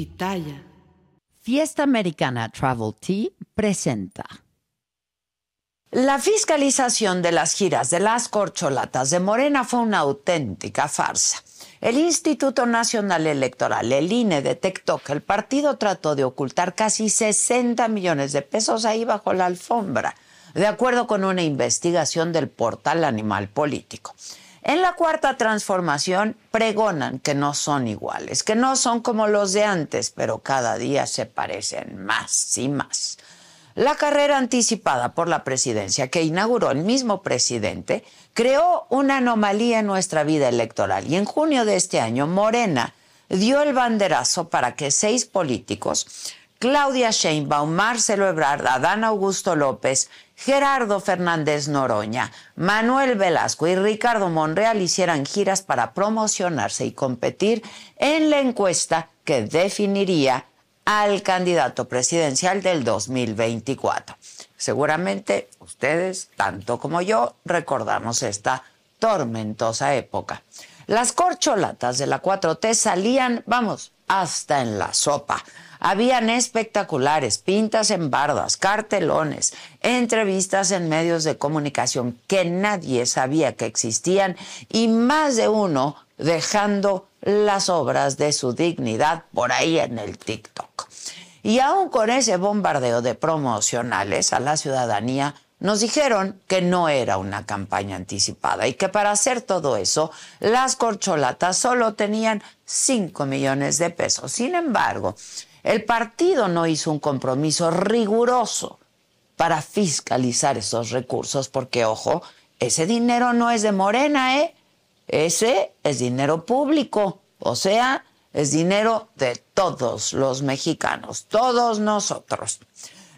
Pitaya. Fiesta Americana Travel Tea presenta. La fiscalización de las giras de las corcholatas de Morena fue una auténtica farsa. El Instituto Nacional Electoral, el INE, detectó que el partido trató de ocultar casi 60 millones de pesos ahí bajo la alfombra, de acuerdo con una investigación del portal Animal Político. En la cuarta transformación pregonan que no son iguales, que no son como los de antes, pero cada día se parecen más y más. La carrera anticipada por la presidencia que inauguró el mismo presidente creó una anomalía en nuestra vida electoral y en junio de este año Morena dio el banderazo para que seis políticos, Claudia Sheinbaum, Marcelo Ebrard, Adán Augusto López, Gerardo Fernández Noroña, Manuel Velasco y Ricardo Monreal hicieran giras para promocionarse y competir en la encuesta que definiría al candidato presidencial del 2024. Seguramente ustedes, tanto como yo, recordamos esta tormentosa época. Las corcholatas de la 4T salían, vamos, hasta en la sopa habían espectaculares, pintas en bardas, cartelones, entrevistas en medios de comunicación que nadie sabía que existían y más de uno dejando las obras de su dignidad por ahí en el TikTok. Y aún con ese bombardeo de promocionales a la ciudadanía, nos dijeron que no era una campaña anticipada y que para hacer todo eso, las corcholatas solo tenían 5 millones de pesos. Sin embargo, el partido no hizo un compromiso riguroso para fiscalizar esos recursos, porque, ojo, ese dinero no es de Morena, ¿eh? Ese es dinero público, o sea, es dinero de todos los mexicanos, todos nosotros.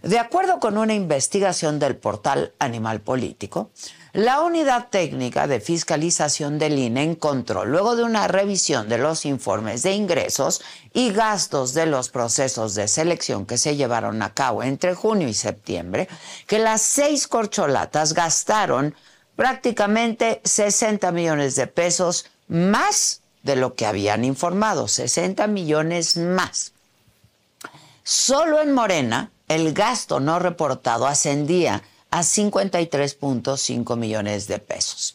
De acuerdo con una investigación del portal Animal Político, la unidad técnica de fiscalización del INE encontró, luego de una revisión de los informes de ingresos y gastos de los procesos de selección que se llevaron a cabo entre junio y septiembre, que las seis corcholatas gastaron prácticamente 60 millones de pesos más de lo que habían informado, 60 millones más. Solo en Morena, el gasto no reportado ascendía a 53.5 millones de pesos.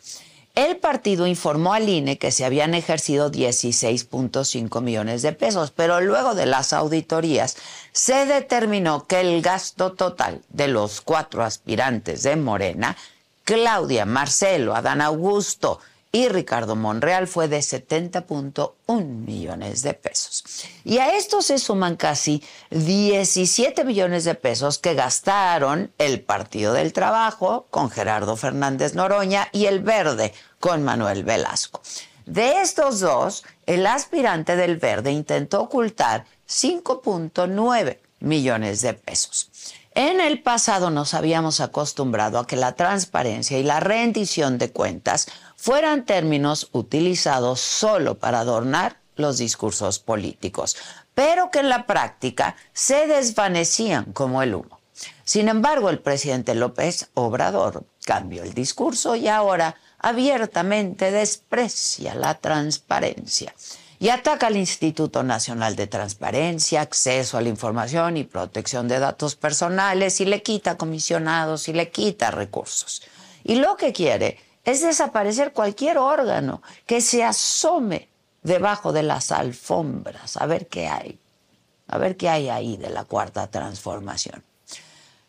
El partido informó al INE que se habían ejercido 16.5 millones de pesos, pero luego de las auditorías se determinó que el gasto total de los cuatro aspirantes de Morena, Claudia, Marcelo, Adán Augusto y Ricardo Monreal fue de 70.1 millones de pesos. Y a esto se suman casi 17 millones de pesos que gastaron el Partido del Trabajo con Gerardo Fernández Noroña y el Verde con Manuel Velasco. De estos dos, el aspirante del Verde intentó ocultar 5.9 millones de pesos. En el pasado nos habíamos acostumbrado a que la transparencia y la rendición de cuentas fueran términos utilizados solo para adornar los discursos políticos, pero que en la práctica se desvanecían como el humo. Sin embargo, el presidente López Obrador cambió el discurso y ahora abiertamente desprecia la transparencia y ataca al Instituto Nacional de Transparencia, Acceso a la Información y Protección de Datos Personales y le quita comisionados y le quita recursos. Y lo que quiere es desaparecer cualquier órgano que se asome debajo de las alfombras a ver qué hay, a ver qué hay ahí de la cuarta transformación.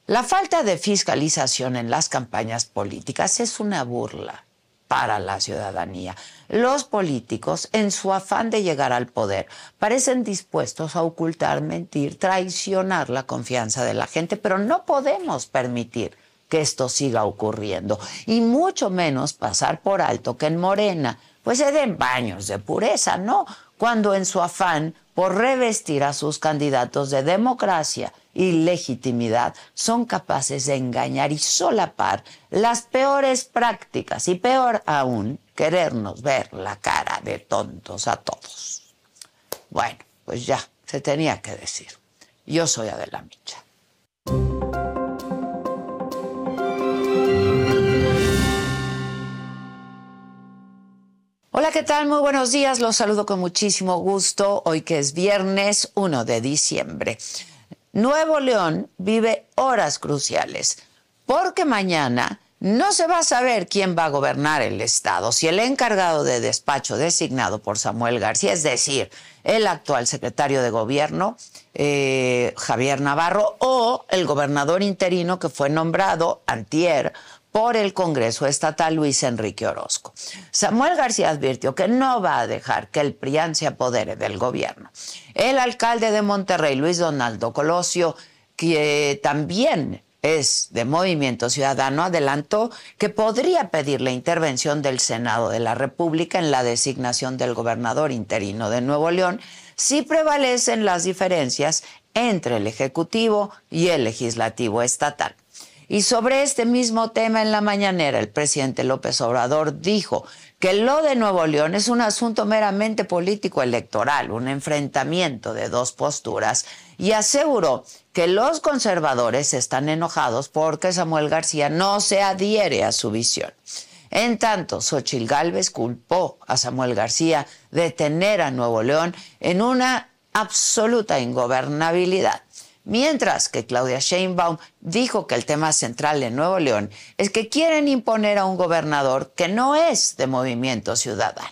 La falta de fiscalización en las campañas políticas es una burla para la ciudadanía. Los políticos, en su afán de llegar al poder, parecen dispuestos a ocultar, mentir, traicionar la confianza de la gente, pero no podemos permitir que esto siga ocurriendo y mucho menos pasar por alto que en Morena pues se den baños de pureza, ¿no? Cuando en su afán por revestir a sus candidatos de democracia y legitimidad son capaces de engañar y solapar las peores prácticas y peor aún querernos ver la cara de tontos a todos. Bueno, pues ya, se tenía que decir. Yo soy Adela Micha. Hola, ¿qué tal? Muy buenos días. Los saludo con muchísimo gusto hoy que es viernes 1 de diciembre. Nuevo León vive horas cruciales porque mañana no se va a saber quién va a gobernar el Estado, si el encargado de despacho designado por Samuel García, es decir, el actual secretario de gobierno, eh, Javier Navarro, o el gobernador interino que fue nombrado antier por el Congreso Estatal Luis Enrique Orozco. Samuel García advirtió que no va a dejar que el PRIAN se apodere del gobierno. El alcalde de Monterrey, Luis Donaldo Colosio, que también es de Movimiento Ciudadano, adelantó que podría pedir la intervención del Senado de la República en la designación del gobernador interino de Nuevo León si prevalecen las diferencias entre el Ejecutivo y el Legislativo Estatal. Y sobre este mismo tema en la mañanera, el presidente López Obrador dijo que lo de Nuevo León es un asunto meramente político electoral, un enfrentamiento de dos posturas, y aseguró que los conservadores están enojados porque Samuel García no se adhiere a su visión. En tanto, Xochil Gálvez culpó a Samuel García de tener a Nuevo León en una absoluta ingobernabilidad. Mientras que Claudia Sheinbaum dijo que el tema central de Nuevo León es que quieren imponer a un gobernador que no es de movimiento ciudadano.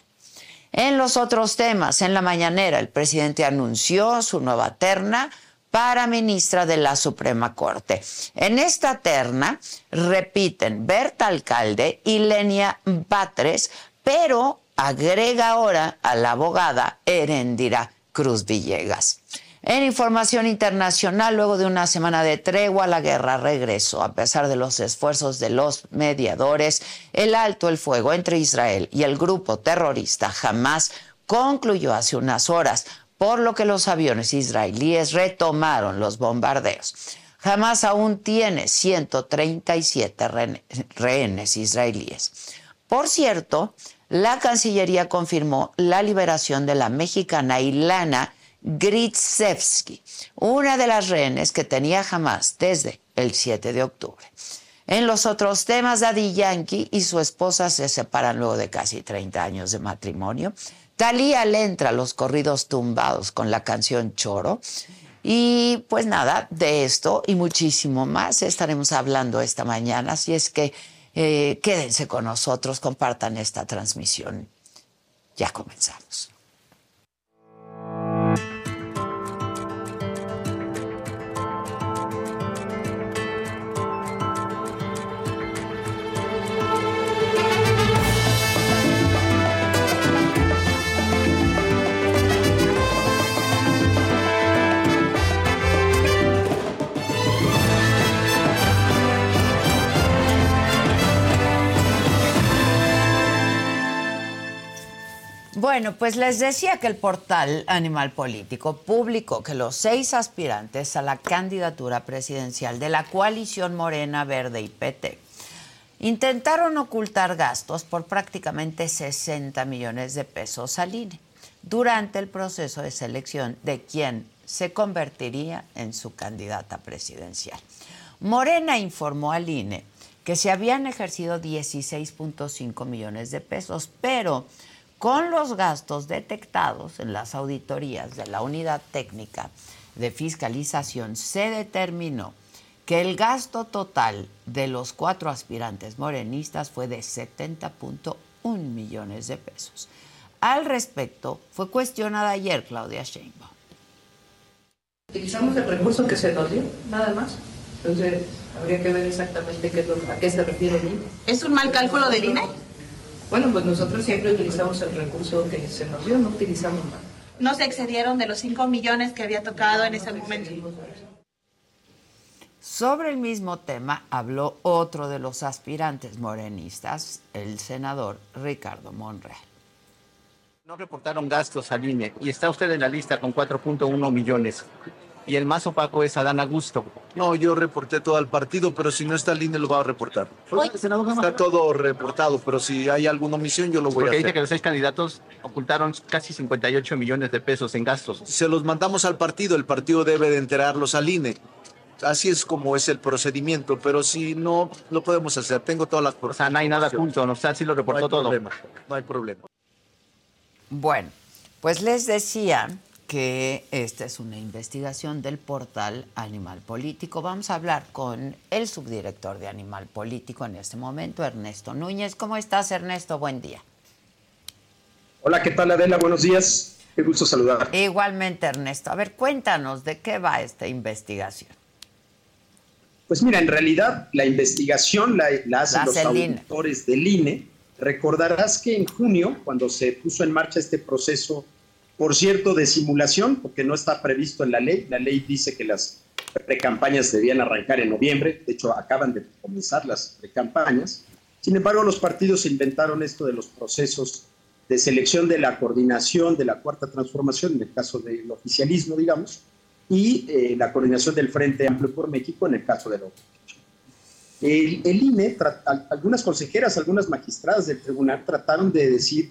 En los otros temas, en la mañanera, el presidente anunció su nueva terna para ministra de la Suprema Corte. En esta terna repiten Berta Alcalde y Lenia Batres, pero agrega ahora a la abogada Erendira Cruz Villegas. En información internacional, luego de una semana de tregua, la guerra regresó. A pesar de los esfuerzos de los mediadores, el alto el fuego entre Israel y el grupo terrorista Hamas concluyó hace unas horas, por lo que los aviones israelíes retomaron los bombardeos. Hamas aún tiene 137 rehenes israelíes. Por cierto, la Cancillería confirmó la liberación de la mexicana Ilana Gritsevsky, una de las rehenes que tenía jamás desde el 7 de octubre. En los otros temas, Daddy Yankee y su esposa se separan luego de casi 30 años de matrimonio. Talía le entra a los corridos tumbados con la canción Choro. Y pues nada, de esto y muchísimo más estaremos hablando esta mañana. Así es que eh, quédense con nosotros, compartan esta transmisión. Ya comenzamos. Bueno, pues les decía que el portal Animal Político publicó que los seis aspirantes a la candidatura presidencial de la coalición Morena, Verde y PT intentaron ocultar gastos por prácticamente 60 millones de pesos al INE durante el proceso de selección de quien se convertiría en su candidata presidencial. Morena informó al INE que se habían ejercido 16.5 millones de pesos, pero con los gastos detectados en las auditorías de la unidad técnica de fiscalización, se determinó que el gasto total de los cuatro aspirantes morenistas fue de 70.1 millones de pesos. Al respecto, fue cuestionada ayer Claudia Sheinbaum. Utilizamos el recurso que se nos dio, nada más. Entonces, habría que ver exactamente qué a qué se refiere el INE. ¿Es un mal cálculo del INE? Bueno, pues nosotros siempre utilizamos el recurso que se nos dio, no utilizamos más. ¿No se excedieron de los 5 millones que había tocado en ese momento? Sobre el mismo tema habló otro de los aspirantes morenistas, el senador Ricardo Monreal. No reportaron gastos al INE y está usted en la lista con 4.1 millones y el más opaco es Adán Augusto. No, yo reporté todo al partido, pero si no está el INE lo va a reportar. Está todo reportado, pero si hay alguna omisión yo lo voy Porque a hacer. dice que los seis candidatos ocultaron casi 58 millones de pesos en gastos. Se los mandamos al partido, el partido debe de enterarlos al INE. Así es como es el procedimiento, pero si no lo podemos hacer, tengo todas las O sea, no hay nada oculto, o sea, sí lo no reportó hay todo. problema, no hay problema. Bueno, pues les decía que esta es una investigación del portal Animal Político. Vamos a hablar con el subdirector de Animal Político en este momento, Ernesto Núñez. ¿Cómo estás, Ernesto? Buen día. Hola, ¿qué tal, Adela? Buenos días. Qué gusto saludar. Igualmente, Ernesto. A ver, cuéntanos de qué va esta investigación. Pues mira, en realidad la investigación la, hacen los auditores del INE. Recordarás que en junio, cuando se puso en marcha este proceso por cierto, de simulación, porque no está previsto en la ley. La ley dice que las precampañas debían arrancar en noviembre. De hecho, acaban de comenzar las precampañas. Sin embargo, los partidos inventaron esto de los procesos de selección de la coordinación de la cuarta transformación, en el caso del oficialismo, digamos, y eh, la coordinación del Frente Amplio por México, en el caso de la. El, el INE, algunas consejeras, algunas magistradas del tribunal trataron de decir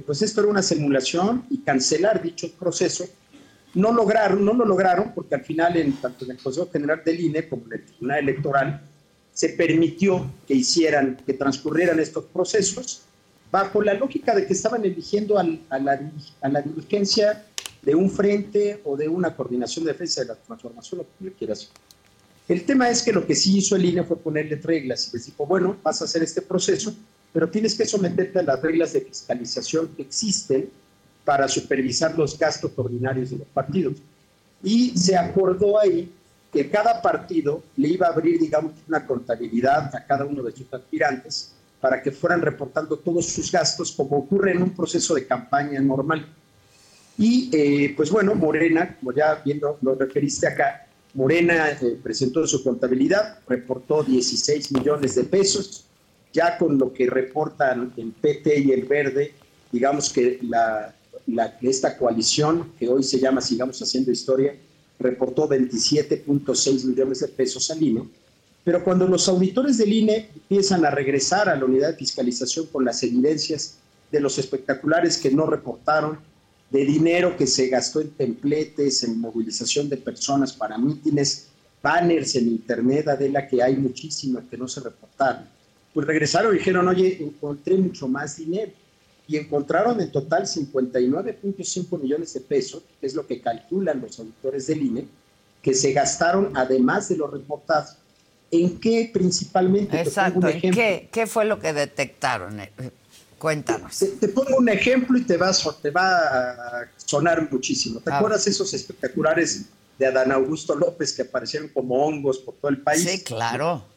pues esto era una simulación y cancelar dicho proceso. No lograron, no lo lograron porque al final, en, tanto en el Consejo General del INE como en el Tribunal Electoral, se permitió que hicieran, que transcurrieran estos procesos bajo la lógica de que estaban eligiendo a, la, a la dirigencia de un frente o de una coordinación de defensa de la transformación, lo que quieras. El tema es que lo que sí hizo el INE fue ponerle reglas y les dijo, bueno, vas a hacer este proceso, pero tienes que someterte a las reglas de fiscalización que existen para supervisar los gastos ordinarios de los partidos. Y se acordó ahí que cada partido le iba a abrir, digamos, una contabilidad a cada uno de sus aspirantes para que fueran reportando todos sus gastos como ocurre en un proceso de campaña normal. Y eh, pues bueno, Morena, como ya viendo lo referiste acá, Morena eh, presentó su contabilidad, reportó 16 millones de pesos, ya con lo que reportan el PT y el Verde, digamos que la, esta coalición, que hoy se llama Sigamos Haciendo Historia, reportó 27.6 millones de pesos al INE, pero cuando los auditores del INE empiezan a regresar a la unidad de fiscalización con las evidencias de los espectaculares que no reportaron, de dinero que se gastó en templetes, en movilización de personas para mítines, banners en internet, de la que hay muchísimas que no se reportaron, pues regresaron y dijeron, oye, encontré mucho más dinero. Y encontraron en total 59.5 millones de pesos, que es lo que calculan los auditores del INE, que se gastaron además de los reportados. ¿En qué principalmente? Exacto, ¿en qué, qué fue lo que detectaron? Eh, cuéntanos. Te, pongo un ejemplo y te va, te va a sonar muchísimo. ¿Te acuerdas esos espectaculares de Adán Augusto López que aparecieron como hongos por todo el país? Sí, claro.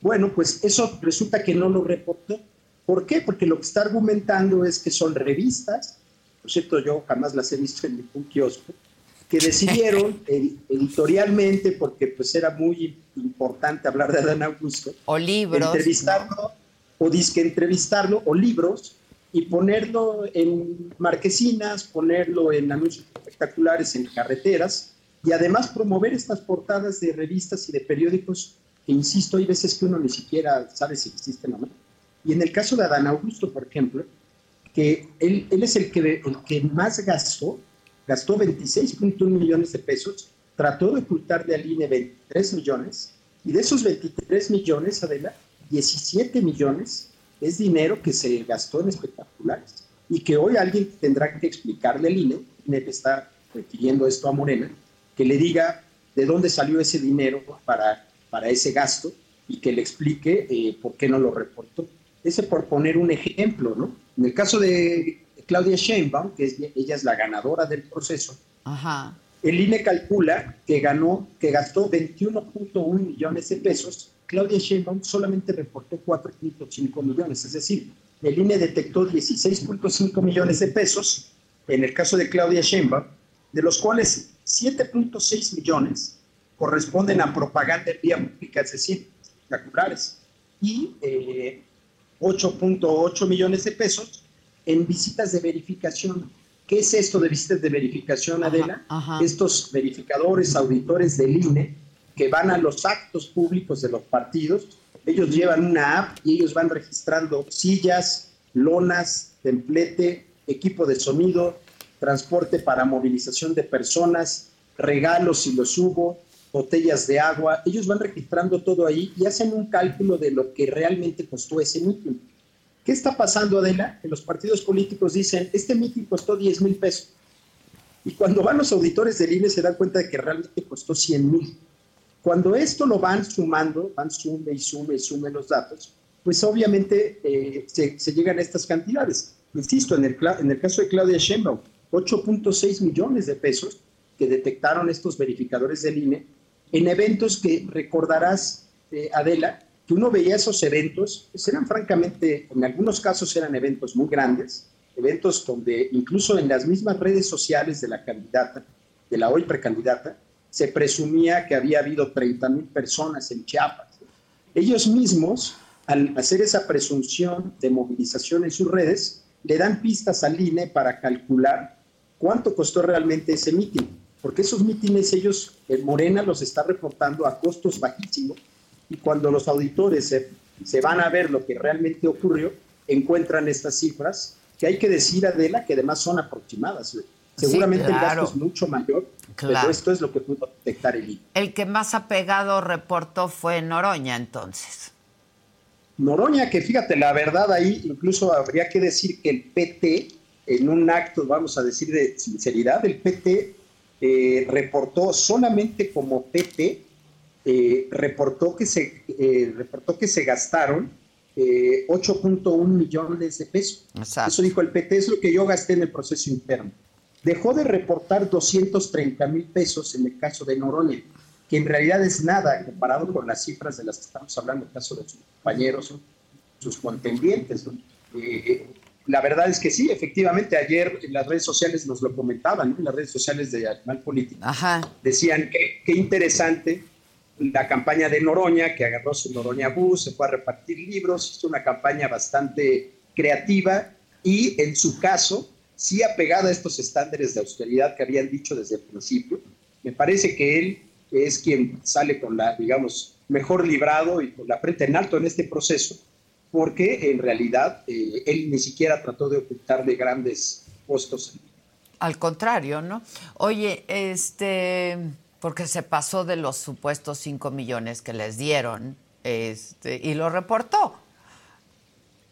Bueno, pues eso resulta que no lo reportó. ¿Por qué? Porque lo que está argumentando es que son revistas, por cierto, yo jamás las he visto en ningún kiosco, que decidieron editorialmente, porque pues era muy importante hablar de Adán Augusto, o libros, entrevistarlo, o disque entrevistarlo, o libros, y ponerlo en marquesinas, ponerlo en anuncios espectaculares en carreteras, y además promover estas portadas de revistas y de periódicos insisto, hay veces que uno ni siquiera sabe si existen o no. Y en el caso de Adán Augusto, por ejemplo, que él, él es el que, el que más gastó, gastó 26.1 millones de pesos, trató de ocultar de al INE 23 millones, y de esos 23 millones, Adela, 17 millones es dinero que se gastó en espectaculares y que hoy alguien tendrá que explicarle al INE, INE está refiriendo esto a Morena, que le diga de dónde salió ese dinero para para ese gasto y que le explique eh, por qué no lo reportó. Ese por poner un ejemplo, ¿no? En el caso de Claudia Sheinbaum, que es, ella es la ganadora del proceso, el INE calcula que ganó, que gastó 21.1 millones de pesos. Claudia Sheinbaum solamente reportó 4.5 millones, es decir, el INE detectó 16.5 millones de pesos en el caso de Claudia Sheinbaum, de los cuales 7.6 millones corresponden a propaganda en vía pública, es decir, espectaculares, y 8.8 eh, millones de pesos en visitas de verificación. ¿Qué es esto de visitas de verificación, Adela? Estos verificadores, auditores del INE, que van a los actos públicos de los partidos, ellos llevan una app y ellos van registrando sillas, lonas, templete, equipo de sonido, transporte para movilización de personas, regalos si los hubo, botellas de agua, ellos van registrando todo ahí y hacen un cálculo de lo que realmente costó ese meeting. ¿Qué está pasando, Adela? Que los partidos políticos dicen, este mitin costó 10 mil pesos. Y cuando van los auditores del INE se dan cuenta de que realmente costó 100 mil. Cuando esto lo van sumando, van sume y sume y sume los datos, pues obviamente eh, se, llegan a estas cantidades. Insisto, en el, en el caso de Claudia Sheinbaum, 8.6 millones de pesos que detectaron estos verificadores del INE en eventos que recordarás, eh, Adela, que uno veía esos eventos, pues eran francamente, en algunos casos eran eventos muy grandes, eventos donde incluso en las mismas redes sociales de la candidata, de la hoy precandidata, se presumía que había habido 30 mil personas en Chiapas. Ellos mismos, al hacer esa presunción de movilización en sus redes, le dan pistas al INE para calcular cuánto costó realmente ese mitin, porque esos mítines ellos, en Morena los está reportando a costos bajísimos, y cuando los auditores se, se van a ver lo que realmente ocurrió, encuentran estas cifras que hay que decir, Adela, que además son aproximadas. Seguramente el gasto es mucho mayor, pero esto es lo que pudo detectar el INE. El que más apegado reportó fue Noroña, entonces. Noroña, que fíjate, la verdad ahí incluso habría que decir que el PT, en un acto, vamos a decir, de sinceridad, el PT eh, reportó solamente como PT, eh, reportó, que se, eh, reportó que se gastaron 8.1 millones de pesos. Eso dijo el PT, es lo que yo gasté en el proceso interno. Dejó de reportar 230 mil pesos en el caso de Noroña, que en realidad es nada comparado con las cifras de las que estamos hablando, en el caso de sus compañeros, sus contendientes. Eh, la verdad es que sí, efectivamente, ayer en las redes sociales nos lo comentaban, en las redes sociales de Animal Político. Decían que qué interesante la campaña de Noroña, que agarró su Noroña Bus, se fue a repartir libros, hizo una campaña bastante creativa y en su caso, sí apegada a estos estándares de austeridad que habían dicho desde el principio. Me parece que él es quien sale con la, digamos, mejor librado y con la frente en alto en este proceso, porque en realidad eh, él ni siquiera trató de ocultarle grandes costos. Al contrario, ¿no? Oye, este porque se pasó de los supuestos 5 millones que les dieron este, y lo reportó.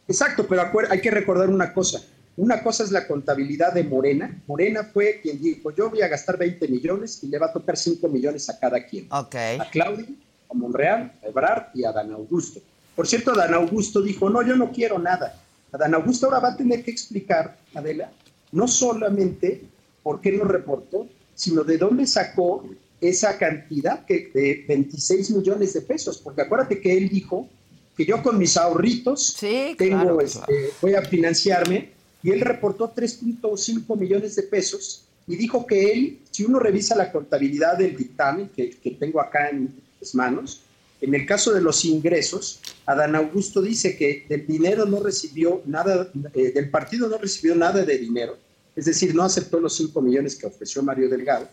Exacto, pero hay que recordar una cosa. Una cosa es la contabilidad de Morena. Morena fue quien dijo, yo voy a gastar 20 millones y le va a tocar 5 millones a cada quien. Okay. A Claudia, a Monreal, a Ebrard y a Dan Augusto. Por cierto, Dan Augusto dijo, no, yo no quiero nada. Dan Augusto ahora va a tener que explicar, Adela, no solamente por qué no reportó, sino de dónde sacó esa cantidad que, de 26 millones de pesos, porque acuérdate que él dijo que yo con mis ahorritos tengo, este, voy a financiarme, y él reportó 3.5 millones de pesos y dijo que él, si uno revisa la contabilidad del dictamen que, que tengo acá en mis manos, en el caso de los ingresos, Adán Augusto dice que del dinero no recibió nada, eh, del partido no recibió nada de dinero, es decir, no aceptó los 5 millones que ofreció Mario Delgado,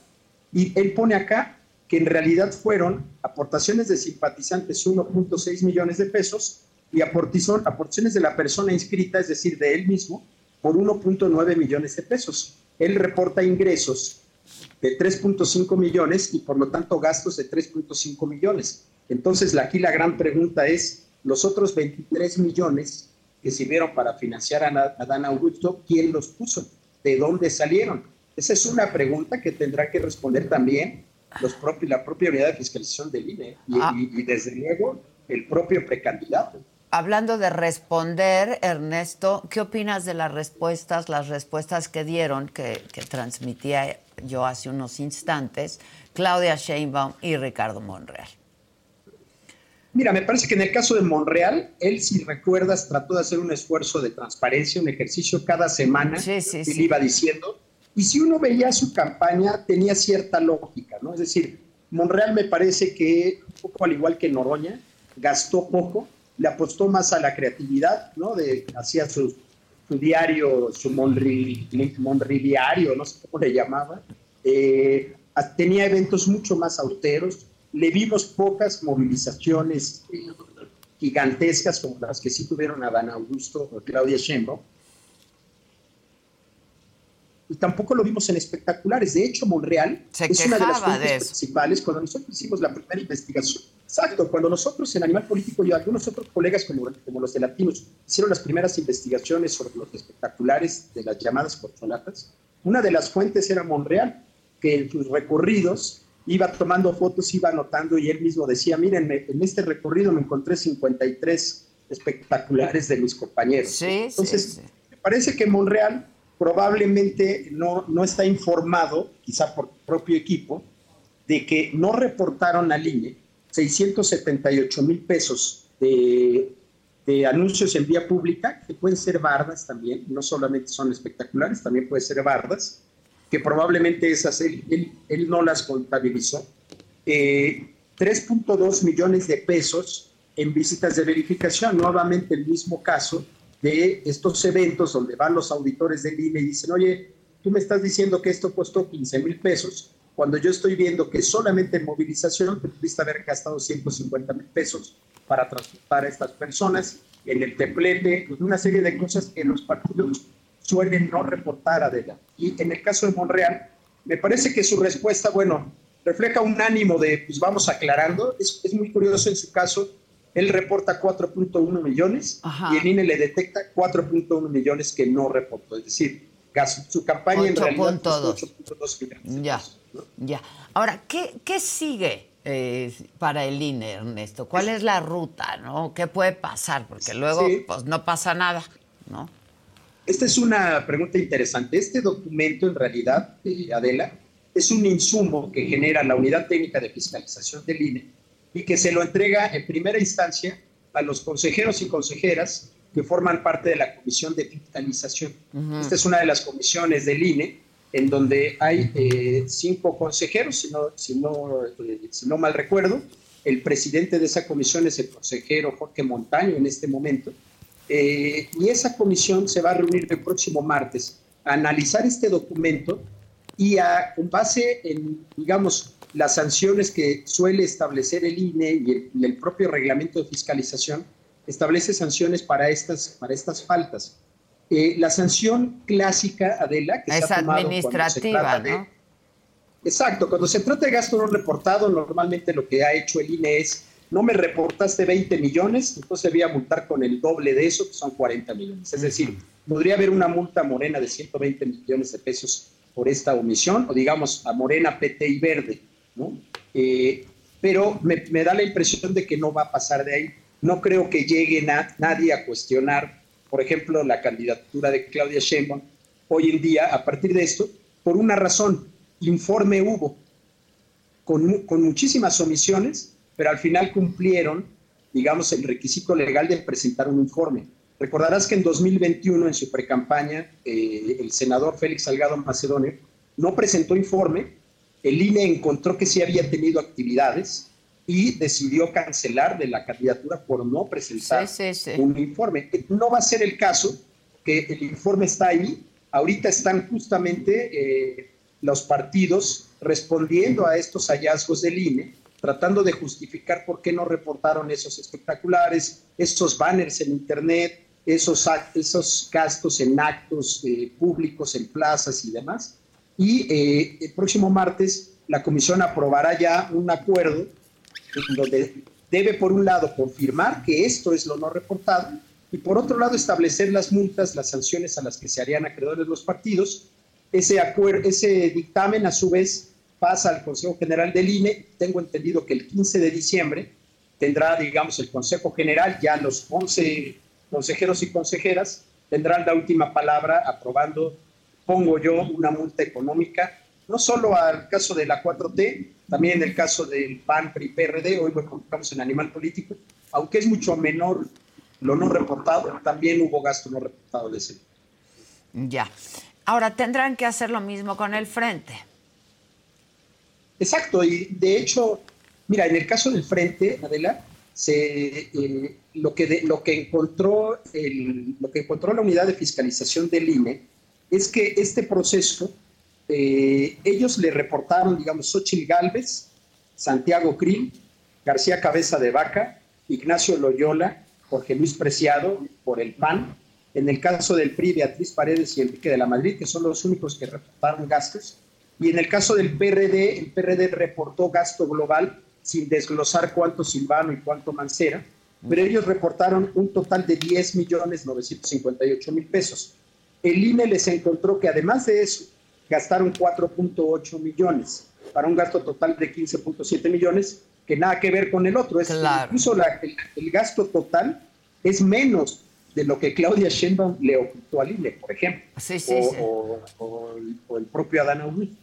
y él pone acá que en realidad fueron aportaciones de simpatizantes 1.6 millones de pesos y aportaciones de la persona inscrita, es decir, de él mismo, por 1.9 millones de pesos. Él reporta ingresos de 3.5 millones y por lo tanto gastos de 3.5 millones. Entonces aquí la gran pregunta es, los otros 23 millones que sirvieron para financiar a Dan Augusto, ¿quién los puso? ¿De dónde salieron? Esa es una pregunta que tendrá que responder también los propios, la propia unidad de fiscalización del INE ah. y, desde luego el propio precandidato. Hablando de responder, Ernesto, ¿qué opinas de las respuestas, las respuestas que dieron, que, que transmitía yo hace unos instantes, Claudia Sheinbaum y Ricardo Monreal? Mira, me parece que en el caso de Monreal, él, si recuerdas, trató de hacer un esfuerzo de transparencia, un ejercicio cada semana, sí, sí, y le iba diciendo, y si uno veía su campaña, tenía cierta lógica, ¿no? Es decir, Monreal me parece que, un poco al igual que Noroña, gastó poco, le apostó más a la creatividad, ¿no? De, hacía su, diario, su Monri, diario, no sé cómo le llamaba. Eh, tenía eventos mucho más austeros. Le vimos pocas movilizaciones eh, gigantescas como las que sí tuvieron a Dan Augusto o Claudia Sheinbaum y tampoco lo vimos en espectaculares. De hecho, Monreal es una de las fuentes principales. Cuando nosotros hicimos la primera investigación, Exacto, cuando nosotros en Animal Político y algunos otros colegas como, como los de Latinos hicieron las primeras investigaciones sobre los espectaculares de las llamadas corcholatas, una de las fuentes era Monreal, que en sus recorridos iba tomando fotos, iba anotando y él mismo decía, miren, en este recorrido me encontré 53 espectaculares de mis compañeros. Sí, Entonces, me parece que Monreal probablemente no, no está informado, quizá por propio equipo, de que no reportaron al INE 678 mil pesos de, anuncios en vía pública, que pueden ser bardas también, no solamente son espectaculares, también pueden ser bardas, que probablemente esas él, él, no las contabilizó. 3.2 eh, millones de pesos en visitas de verificación, nuevamente el mismo caso de estos eventos donde van los auditores del INE y dicen, oye, tú me estás diciendo que esto costó 15 mil pesos, cuando yo estoy viendo que solamente en movilización te pudiste haber gastado 150 mil pesos para transportar a estas personas, en el templete, pues, una serie de cosas que los partidos suelen no reportar, Adela. Y en el caso de Monreal, me parece que su respuesta, bueno, refleja un ánimo de, pues vamos aclarando. Es, es muy curioso en su caso, él reporta 4.1 millones y el INE le detecta 4.1 millones que no reportó. Es decir, su campaña en realidad 8.2 millones. Ya. Ya. Ahora, ¿qué, qué sigue eh, para el INE, Ernesto? ¿Cuál es la ruta, no? ¿Qué puede pasar? Porque luego, pues, no pasa nada, ¿no? Esta es una pregunta interesante. Este documento, en realidad, eh, Adela, es un insumo que genera la Unidad Técnica de Fiscalización del INE y que se lo entrega en primera instancia a los consejeros y consejeras que forman parte de la Comisión de Fiscalización. Esta es una de las comisiones del INE en donde hay eh, cinco consejeros, si no, si, no, eh, si no mal recuerdo. El presidente de esa comisión es el consejero Jorge Montaño en este momento. Eh, y esa comisión se va a reunir el próximo martes a analizar este documento y a, con base en, digamos, las sanciones que suele establecer el INE y el, y el propio reglamento de fiscalización, establece sanciones para estas, para estas faltas. Eh, la sanción clásica, Adela, que es se ha tomado administrativa, ¿no? exacto, cuando se trata de gasto no reportado, normalmente lo que ha hecho el INE es, no me reportaste 20 millones, entonces voy a multar con el doble de eso, que son 40 millones. Es decir, podría haber una multa morena de 120 millones de pesos por esta omisión, o digamos a morena, PT y verde, ¿no? Eh, pero me, me, da la impresión de que no va a pasar de ahí. No creo que llegue nadie a cuestionar por ejemplo, la candidatura de Claudia Sheinbaum, hoy en día, a partir de esto, por una razón, informe hubo, con, con muchísimas omisiones, pero al final cumplieron, digamos, el requisito legal de presentar un informe. Recordarás que en 2021, en su precampaña, eh, el senador Félix Salgado Macedonio no presentó informe, el INE encontró que sí había tenido actividades, y decidió cancelar de la candidatura por no presentar un informe. No va a ser el caso que el informe está ahí. Ahorita están justamente eh, los partidos respondiendo a estos hallazgos del INE, tratando de justificar por qué no reportaron esos espectaculares, esos banners en Internet, esos, esos gastos en actos eh, públicos, en plazas y demás. Y eh, el próximo martes la comisión aprobará ya un acuerdo donde debe, por un lado, confirmar que esto es lo no reportado y, por otro lado, establecer las multas, las sanciones a las que se harían acreedores los partidos. Ese, ese dictamen, a su vez, pasa al Consejo General del INE. Tengo entendido que el 15 de diciembre tendrá, digamos, el Consejo General, ya los 11 consejeros y consejeras tendrán la última palabra aprobando, pongo yo, una multa económica no solo al caso de la 4T, también en el caso del PAN, PRI, PRD, hoy lo colocamos en animal político, aunque es mucho menor lo no reportado, también hubo gasto no reportado de ese. Ya. Ahora tendrán que hacer lo mismo con el frente. Exacto, y de hecho, mira, en el caso del frente, Adela, se, eh, lo, que lo, que encontró lo que encontró la unidad de fiscalización del INE es que este proceso eh, ellos le reportaron, digamos, Xochitl Galvez, Santiago Krill, García Cabeza de Vaca, Ignacio Loyola, Jorge Luis Preciado por el PAN. En el caso del PRI, Beatriz Paredes y Enrique de la Madrid, que son los únicos que reportaron gastos. Y en el caso del PRD, el PRD reportó gasto global sin desglosar cuánto Silvano y cuánto Mancera, pero ellos reportaron un total de 10 millones 958 mil pesos. El INE les encontró que además de eso, gastaron 4.8 millones para un gasto total de 15.7 millones, que nada que ver con el otro. Es Incluso el, gasto total es menos de lo que Claudia Sheinbaum le ocultó al INE, por ejemplo, o, el propio Adán Augusto.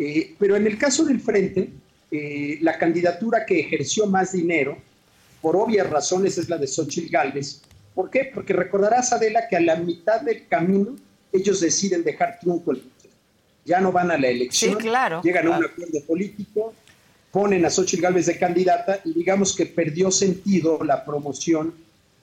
Eh, pero en el caso del Frente, eh, la candidatura que ejerció más dinero, por obvias razones, es la de Xochitl Gálvez. ¿Por qué? Porque recordarás, Adela, que a la mitad del camino ellos deciden dejar trunco el ya no van a la elección, llegan a un acuerdo político, ponen a Xochitl Gálvez de candidata y digamos que perdió sentido la promoción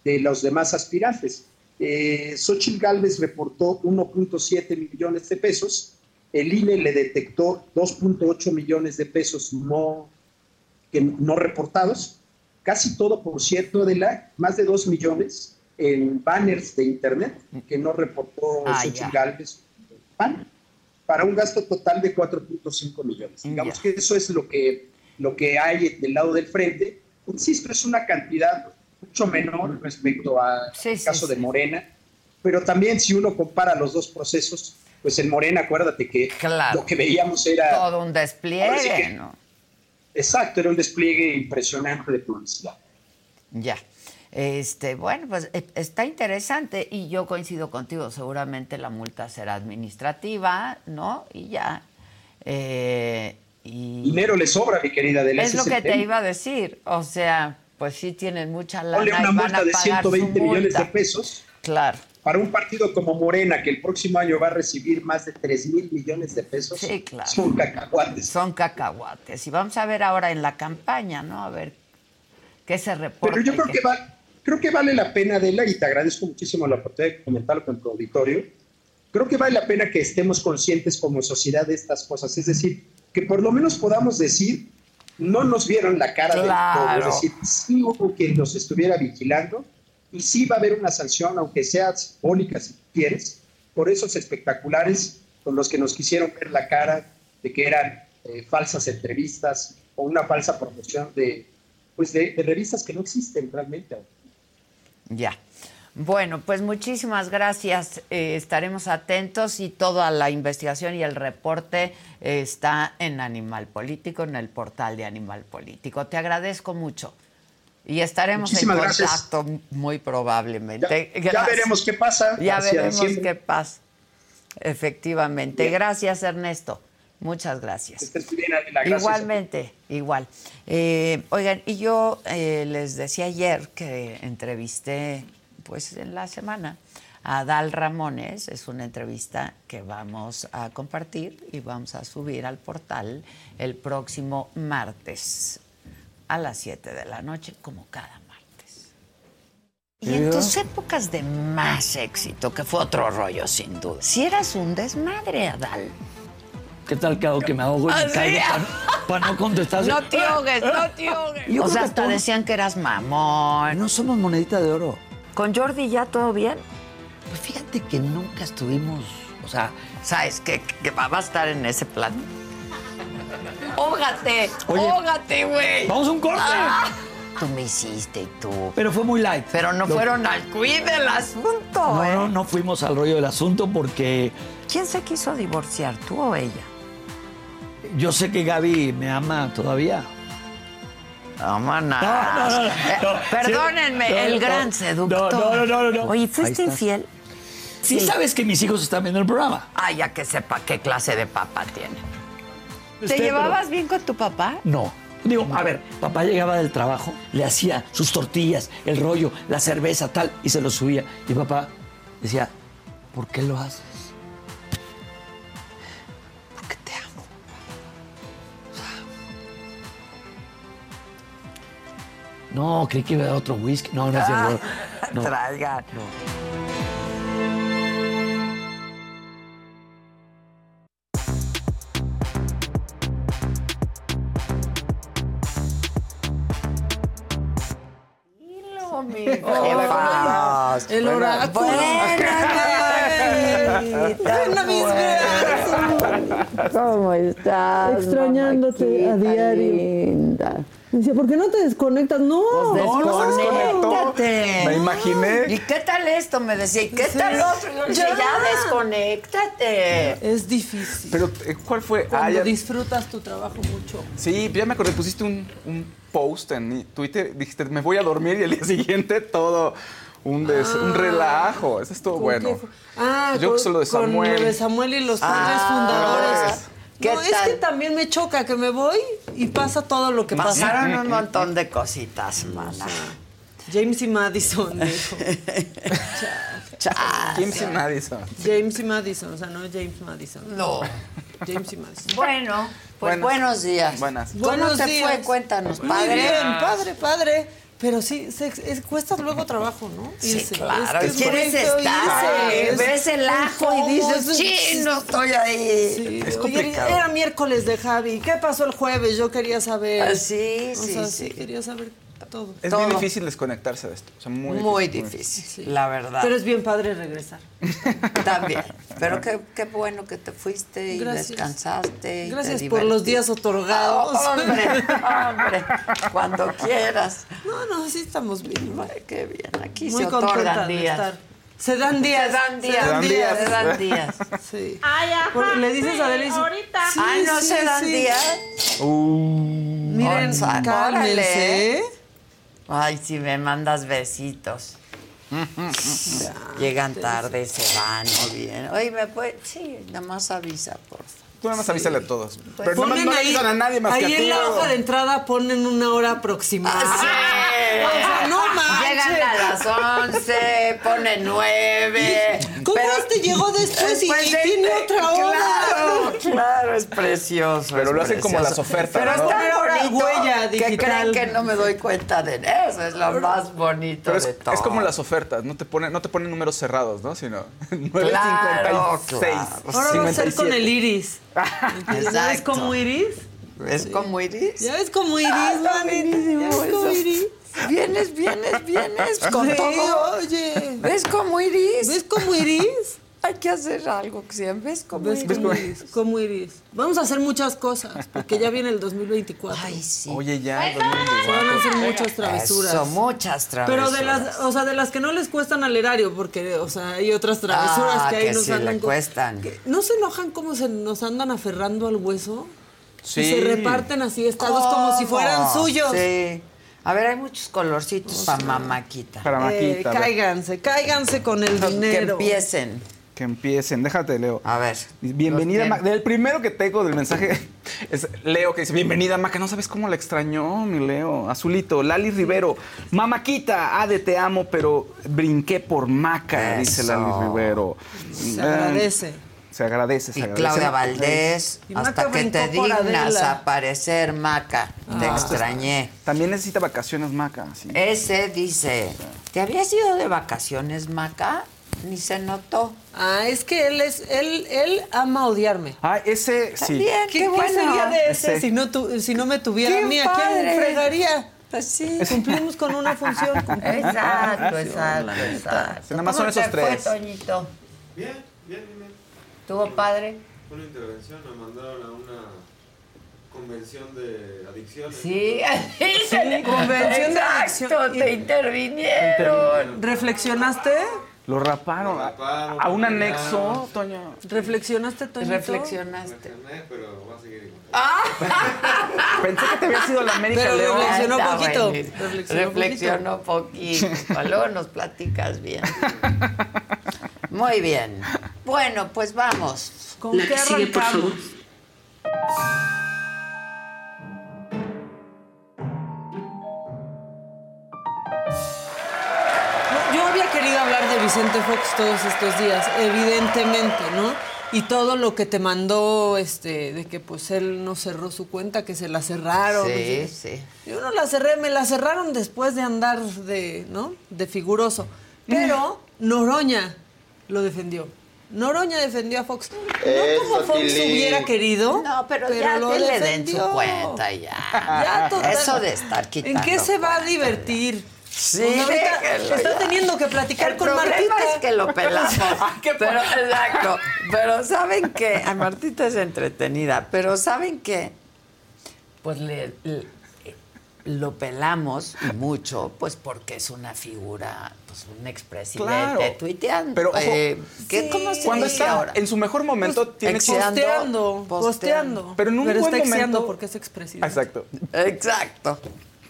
de los demás aspirantes. Eh, Xochitl Gálvez reportó 1.7 millones de pesos, el INE le detectó 2.8 millones de pesos no, que, no reportados, casi todo, por cierto, de la más de 2 millones en banners de internet que no reportó ah, Xochitl Gálvez para un gasto total de 4.5 millones. Digamos que eso es lo que, lo que hay del lado del frente. Insisto, es una cantidad mucho menor respecto al caso de Morena, pero también si uno compara los dos procesos, pues en Morena, acuérdate que lo que veíamos era... Todo un despliegue, ¿no? Exacto, era un despliegue impresionante de publicidad. Ya. Este, bueno, pues e, está interesante y yo coincido contigo, seguramente la multa será administrativa, ¿no? Y ya. Eh, y... Dinero le sobra, mi querida Adela. Es lo que te iba a decir, o sea, pues sí tienen mucha lana. Ponle una multa de 120 millones de pesos. Claro. Para un partido como Morena, que el próximo año va a recibir más de 3 mil millones de pesos, sí, claro. son cacahuates. Son cacahuates. Y vamos a ver ahora en la campaña, ¿no? A ver qué se reporta. Pero yo creo que va, Creo que vale la pena, Adela, y te agradezco muchísimo la oportunidad de comentarlo con tu auditorio. Creo que vale la pena que estemos conscientes como sociedad de estas cosas. Es decir, que por lo menos podamos decir, no nos vieron la cara claro. del todo. Es decir, sí hubo quien nos estuviera vigilando y sí va a haber una sanción, aunque sea simbólica si quieres, por esos espectaculares con los que nos quisieron ver la cara de que eran eh, falsas entrevistas o una falsa promoción de, pues de, revistas que no existen realmente. Ya. Bueno, pues muchísimas gracias. Eh, estaremos atentos y toda la investigación y el reporte está en Animal Político, en el portal de Animal Político. Te agradezco mucho. Y estaremos en contacto muy probablemente. Ya, veremos qué pasa. Ya veremos qué pasa. Efectivamente. Gracias, Ernesto. Muchas gracias. Igualmente, igual. Eh, oigan, y yo eh, les decía ayer que entrevisté, pues en la semana, a Dal Ramones. Es una entrevista que vamos a compartir y vamos a subir al portal el próximo martes a las 7 de la noche, como cada martes. Y en tus épocas de más éxito, que fue otro rollo sin duda, si eras un desmadre, Adal. ¿Qué tal que hago que me ahogo y me caigo para, no contestar? No te ahogues, no te ahogues. o sea, hasta decían que eras mamón. No somos monedita de oro. ¿Con Jordi ya todo bien? Pues fíjate que nunca estuvimos, o sea... ¿Sabes qué? Que va a estar en ese plan. ¡Ógate! ¡Ógate, güey! ¡Vamos a un corte! Ah, tú me hiciste y tú. Pero fue muy light. Pero no fueron al cuid del asunto, No, ¿eh? no, no fuimos al rollo del asunto porque... ¿Quién se quiso divorciar, tú o ella? Yo sé que Gaby me ama todavía. No, no, no, no, Perdónenme, el gran seductor. No, no, no, no. Oye, ¿fuiste infiel? Sí. sabes que mis hijos están viendo el programa. Ah, ya que sepa qué clase de papá tiene. ¿Te llevabas bien con tu papá? No. Digo, a ver, papá llegaba del trabajo, le hacía sus tortillas, el rollo, la cerveza, tal, y se lo subía. Y papá decía, ¿por qué lo haces? No, creí que iba a dar otro whisky. No, no es cierto. No. Traigan. No. El oráculo. ¿Cómo estás? Extrañándote a diario. Linda. Decía, ¿por qué no te desconectas? No, Pues no, desconéctate. Me imaginé. ¿Y qué tal esto? Me decía, ¿y qué Sí. tal otro? Yo decía, Ya. ya, desconéctate. Es difícil. Pero, eh, ¿cuál fue? Ah, Cuando ya- disfrutas tu trabajo mucho. Sí, ya me acordé, pusiste un, un post en Twitter, dijiste, me voy a dormir y al día siguiente todo un, des- un relajo. Eso estuvo ¿Con bueno. Ah, Yo con, lo de con Samuel. lo de Samuel y los Ah, padres fundadores. ¿qué no, es que también me choca que me voy y pasa todo lo que pasa. Pasaron un montón de cositas, mana. James y Madison, dijo. James y Madison. James y Madison, o sea, no James Madison. No. James y Madison. Bueno, pues buenos días. Buenas. ¿Cómo Buenos te días. fue? Cuéntanos, Muy padre. bien, padre, padre. Pero sí, se- es- cuesta luego trabajo, ¿no? Sí, Irse. claro. Es que es quieres estar. irse, es Ves el ajo y dices, sí, no estoy ahí. Sí, Es oye, complicado. era miércoles de Javi. ¿Qué pasó el jueves? Yo quería saber. Ah, sí, O sí, sea, sí. quería saber todo. Es Todo. bien difícil desconectarse de esto. O sea, muy, Muy difícil. difícil, la verdad. Pero es bien padre regresar. También. Pero qué, qué bueno que te fuiste y Gracias. descansaste. y te Gracias por los días otorgados. Hombre, hombre, cuando quieras. No, no, sí estamos bien. Ay, qué bien. Aquí Muy se otorgan días. estar. Se dan días. Se dan días. Se dan días. Se dan días. Sí. Ay, ajá, Por- le dices sí, a Delis. ahorita. Sí, Ay, no sí, se dan sí. días. Miren, Onza, cálmense. Ay, si me mandas besitos. Llegan tarde, se van o bien. Oye, ¿me puede? Sí, nada más avisa, por favor. Tú nada más avísale a todos. Pero más Ponen no le ahí, avisan a nadie más ahí que a ti. en la hoja de entrada ponen una hora aproximada. Ah, sí. O sea, no manches. Llegan a las 11, ponen 9. ¿Cómo este llegó después y- y tiene otra hora? Claro, claro, es precioso. Pero es lo hacen como las ofertas, Pero ¿no? está ahora huella que digital. creen que no me doy cuenta de eso. Es lo más bonito Pero es, de todo. es como las ofertas, no te ponen, no te ponen números cerrados, ¿no? Sino Claro, 9.56. claro. Ahora va a ser con 57. el iris. ¿Ya ves Exacto. como iris? ¿Es como iris? ¿Ya ves como iris, Ah, está? ¿Ya ves como iris? Vienes, vienes, vienes con Sí, todo. oye. ¿Ves como iris? ¿Ves como iris? Hay que hacer algo que sea. ¿Ves como ¿Ves iris? como iris? Vamos a hacer muchas cosas, porque ya viene el 2024. Ay, sí. Oye, ya, Se van a 2024. hacer muchas travesuras. Eso, muchas Pero travesuras. de las, o sea, de las que no les cuestan al erario, porque, o sea, hay otras travesuras Ah, que ahí que nos sí andan le cuestan. que- ¿No se enojan como se nos andan aferrando al hueso? Sí. Y se reparten así estados como si fueran ¿Cómo? suyos. Sí. A ver, hay muchos colorcitos para mamaquita. Para Eh, Maquita. a ver, cáiganse, cáiganse con el Que dinero. empiecen. Que empiecen, déjate, Leo. A ver. Bienvenida, los Maca. Del primero que tengo del mensaje es Leo que dice: Bienvenida, Maca. No sabes cómo la extrañó, mi Leo. Azulito, Lali Rivero. Mamaquita, Ade, te amo, pero brinqué por Maca, dice. Lali Rivero. Se Eh, agradece. Se agradece, se Y agradece. Claudia Valdés, Y hasta que te dignas a aparecer, Maca. Te extrañé. También necesita vacaciones, Maca. sí. Ese dice, ¿te habías ido de vacaciones, Maca? Ni se notó. Ah, es que él es, él, él ama odiarme. Ah, ese sí. ¿Qué, qué, qué bueno. sería de ese Ese. si no, tu- si no me tuviera ¡Qué a mí? ¿A quién fregaría? Pues sí. Cumplimos con una función. Exacto, exacto, exacto. Nada más ¿Cómo son esos fue, tres. Toñito? Bien, bien, bien. ¿Tuvo padre? Una intervención, nos mandaron a una convención de adicciones. Sí, Sí, convención de Exacto, adicción. te intervinieron. ¿Reflexionaste? Lo raparon. Lo a- raparon, A, un lo anexo. Toño. ¿Reflexionaste, Toñito? Reflexionaste. Reflexioné, pero va a seguir igual. Pensé que te había sido la América Pero León. reflexionó Está poquito. buenísimo. Reflexionó Reflexionó poquito. Luego nos platicas bien. Muy bien. Bueno, pues vamos. ¿Con qué arrancamos? No, de Vicente Fox todos estos días, evidentemente, ¿no? Y todo lo que te mandó, este, de que pues él no cerró su cuenta, que se la cerraron. Sí, sí. Yo no la cerré, me la cerraron después de andar de, ¿no? De figuroso. Pero Noroña lo defendió. Noroña defendió a Fox. No como Fox hubiera querido. No, pero, ya lo que le den su defendió. cuenta ya. Ya, total. Eso de estar quitando. ¿En qué se va a cuenta, divertir? Sí, Pues está ya. teniendo que platicar El con problema Martita. es que lo pelamos. pero, exacto. Pero ¿saben qué? A Martita es entretenida, pero ¿saben qué? Pues le, le- lo pelamos y mucho, pues porque es una figura, pues un expresidente Claro. tuiteando. Pero, ojo, Eh, ¿qué- ¿Cómo se Cuando dice está ahora? en su mejor momento, tiene exeando, Posteando, posteando. Pero en un Pero buen está exeando momento. porque es expresidente. Exacto. Exacto.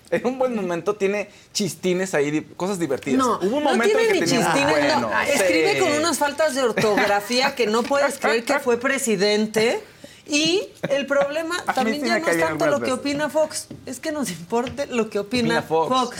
En un buen momento tiene chistines ahí, cosas divertidas. No, Hubo un no momento tiene en que ni tenía- chistines, no. Bueno, Escribe sí. con unas faltas de ortografía que no puedes creer que fue presidente. Y el problema también sí ya no es tanto lo que veces. opina Fox, es que nos importe lo que opina, Opina Fox. Fox.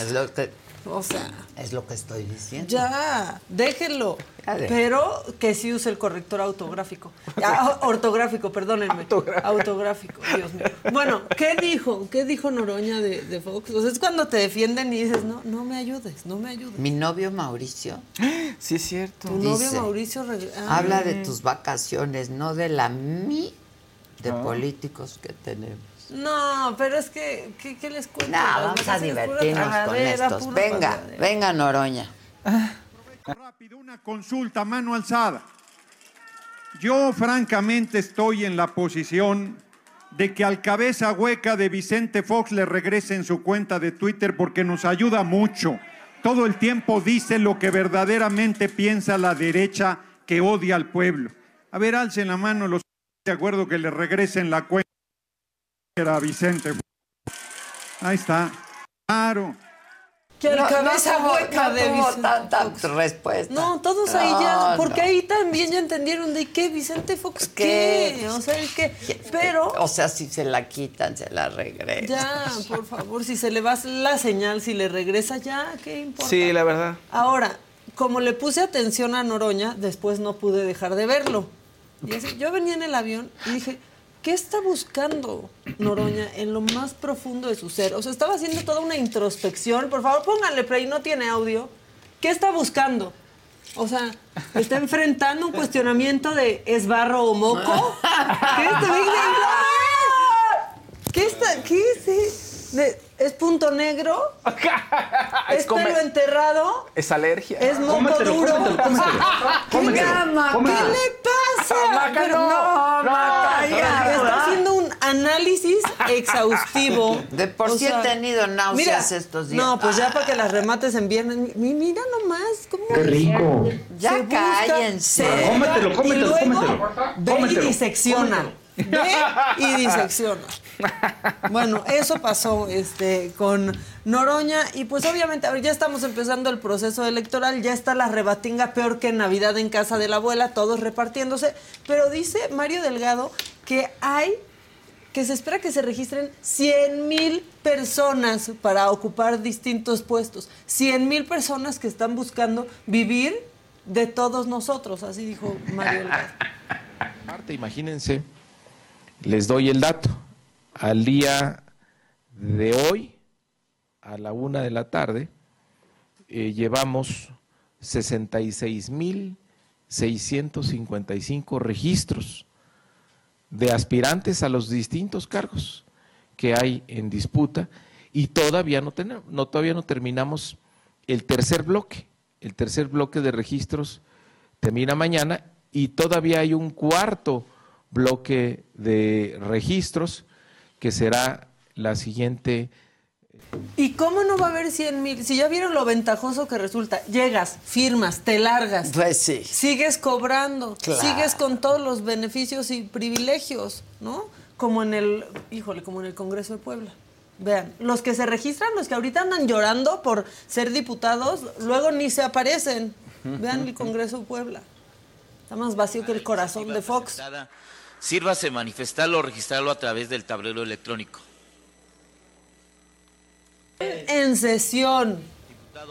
Es lo que, O sea, es lo que estoy diciendo. ya, déjenlo. Pero que sí use el corrector autográfico. Ah, ortográfico, perdónenme. Autográfico. Dios mío. Bueno, ¿qué dijo? ¿Qué dijo Noroña de, de Fox? O sea, es cuando te defienden y dices, no, no me ayudes, no me ayudes. Mi novio Mauricio Sí, es cierto. Tu novio Mauricio ah. habla de tus vacaciones, no de la mi de Ah. políticos que tenemos. No, pero es que, ¿qué, qué les cuento? No, Las vamos a divertirnos con estos. Venga, venga, Noroña. Una consulta, mano alzada. Yo francamente estoy en la posición de que al cabeza hueca de Vicente Fox le regrese en su cuenta de Twitter porque nos ayuda mucho. Todo el tiempo dice lo que verdaderamente piensa la derecha que odia al pueblo. A ver, alcen la mano los de acuerdo que le regresen la cuenta a Vicente. Fox. Ahí está. Claro. Que el No, cabeza no hueca no de Vicente tanta respuesta. No, todos ahí ya, porque no. ahí también ya entendieron de qué Vicente Fox ¿Qué? qué, o sea, el qué, pero O sea, si se la quitan, se la regresan. ya, por favor, si se le va la señal, si le regresa ya, ¿qué importa? Sí, la verdad. Ahora, como le puse atención a Noroña, después no pude dejar de verlo. Y así, yo venía en el avión y dije, ¿qué está buscando Noroña en lo más profundo de su ser? O sea, estaba haciendo toda una introspección. Por favor, pónganle play, no tiene audio. ¿Qué está buscando? O sea, está enfrentando un cuestionamiento de ¿es barro o moco? ¿Qué está, ¿Qué está? ¿Qué es? De- ¿Es punto negro? ¿Es come- pelo enterrado? Es alergia. ¿Es moco duro? ¿Qué, Cómetelo, cómetelo. ¿Qué le pasa? Maca, Pero no, no, Maca, ya. Está haciendo un análisis exhaustivo. De por sí he tenido náuseas estos días. No, pues ya para que las remates en viernes. Mi- Mira nomás cómo. Qué rico. Ya se cállense. se Cómetelo, cómetelo, y luego cómetelo. Ve y disecciona. Y disecciona. Bueno, eso pasó este, con Noroña. Y pues obviamente, a ver, ya estamos empezando el proceso electoral, ya está la rebatinga peor que Navidad en casa de la abuela, todos repartiéndose, pero dice Mario Delgado que hay, que se espera que se registren 100 mil personas para ocupar distintos puestos, 100 mil personas que están buscando vivir de todos nosotros, así dijo Mario Delgado. Aparte, imagínense, les doy el dato. Al día de hoy, a la una de la tarde, eh, llevamos 66.655 registros de aspirantes a los distintos cargos que hay en disputa y todavía no tenemos, no, todavía no terminamos el tercer bloque. El tercer bloque de registros termina mañana y todavía hay un cuarto bloque de registros que será la siguiente ¿Y cómo no va a haber 100 mil? Si ya vieron lo ventajoso que resulta, llegas, firmas, te largas. Pues sí. Sigues cobrando, Claro. sigues con todos los beneficios y privilegios, ¿no? Como en el, híjole, como en el Congreso de Puebla. Vean, los que se registran, los que ahorita andan llorando por ser diputados, luego ni se aparecen. Vean el Congreso de Puebla. Está más vacío que el corazón de Fox. Sírvase manifestarlo o registrarlo a través del tablero electrónico. En sesión.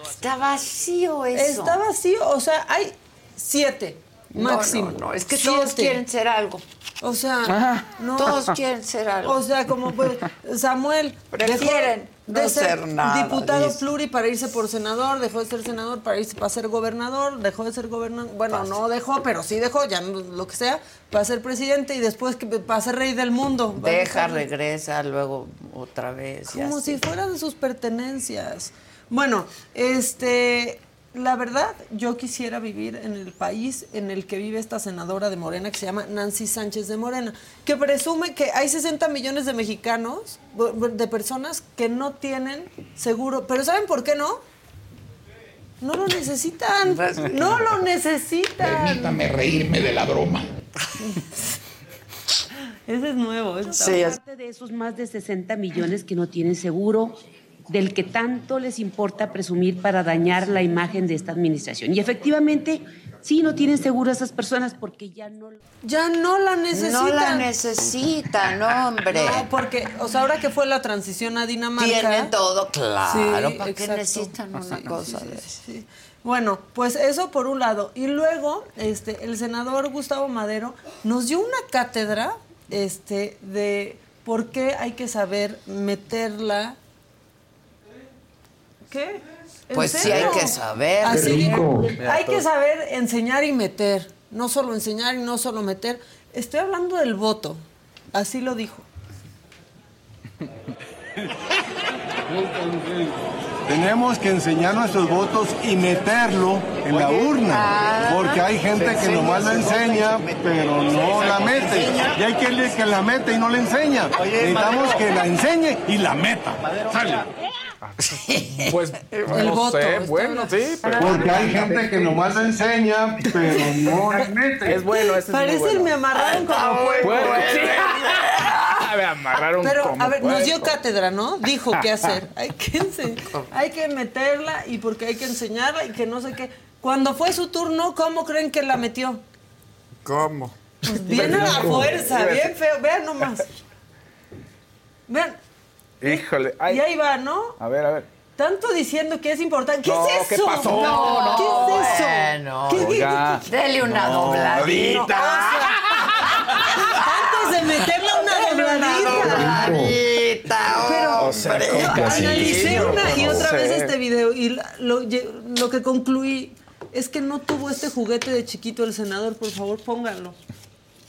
Está vacío eso. Está vacío, o sea, hay siete máximo. no, no, es que todos quieren ser algo. O sea, Ajá. no. Todos quieren ser algo. O sea, como pues, Samuel Prefieren de no ser, ser nada, diputado dice. pluri para irse por senador, dejó de ser senador para irse para ser gobernador, dejó de ser gobernador, bueno, no dejó, pero sí dejó, ya no- lo que sea, para ser presidente y después que para ser rey del mundo. Deja, regresa, luego otra vez. como si fueran sus pertenencias. Bueno, este la verdad, yo quisiera vivir en el país en el que vive esta senadora de Morena que se llama Nancy Sánchez de Morena, que presume que hay 60 millones de mexicanos, de personas que no tienen seguro. Pero ¿saben por qué no? No lo necesitan. No lo necesitan. Permítame reírme de la broma. Ese es nuevo. Sí, Aparte de esos más de 60 millones que no tienen seguro, del que tanto les importa presumir para dañar la imagen de esta administración. Y efectivamente, sí, no tienen seguro a esas personas porque ya no... Ya no la necesitan. No la necesitan, hombre. No, porque, o sea, ahora que fue la transición a Dinamarca... Tienen todo, claro. Sí, ¿Para qué necesitan una Sí, cosa sí, de eso? sí. Bueno, pues eso por un lado. Y luego, este, el senador Gustavo Madero nos dio una cátedra este, de por qué hay que saber meterla. ¿Qué? ¿En Pues sí hay que saber. Así rico. hay que saber enseñar y meter. No solo enseñar y no solo meter. Estoy hablando del voto. Así lo dijo. Tenemos que enseñar nuestros votos y meterlo en la urna, porque hay gente que nomás la enseña, pero no la mete. Y hay quien que la mete y no la enseña. Necesitamos que la enseñe y la meta. Sale. Pues El no voto, sé, bueno, sí, pero... Porque hay gente que nomás enseña, pero no. Es bueno, ese es Parece bueno. el me amarraron como puerco. Bueno, sí. Me amarraron Pero, como a ver, nos dio cátedra, ¿no? Dijo qué hacer. Hay que, hay que meterla y porque hay que enseñarla y que no sé qué. Cuando fue su turno, ¿cómo creen que la metió? ¿Cómo? Pues bien a la fuerza, bien feo. Vean nomás. Vean, Híjole. y Ay, ahí va, ¿no? a ver, a ver. Tanto diciendo que es importante. ¿Qué No, es ¿qué eso? pasó? ¿Qué No, es eso? bueno. ¿Qué- qué- qué- Dele una No, dobladita. Antes de meterle una dobladita. Dobladita, Pero O sea, analicé una y No otra vez este video y la- lo, lle- lo que concluí es que no tuvo este juguete de chiquito el senador. Por favor, pónganlo.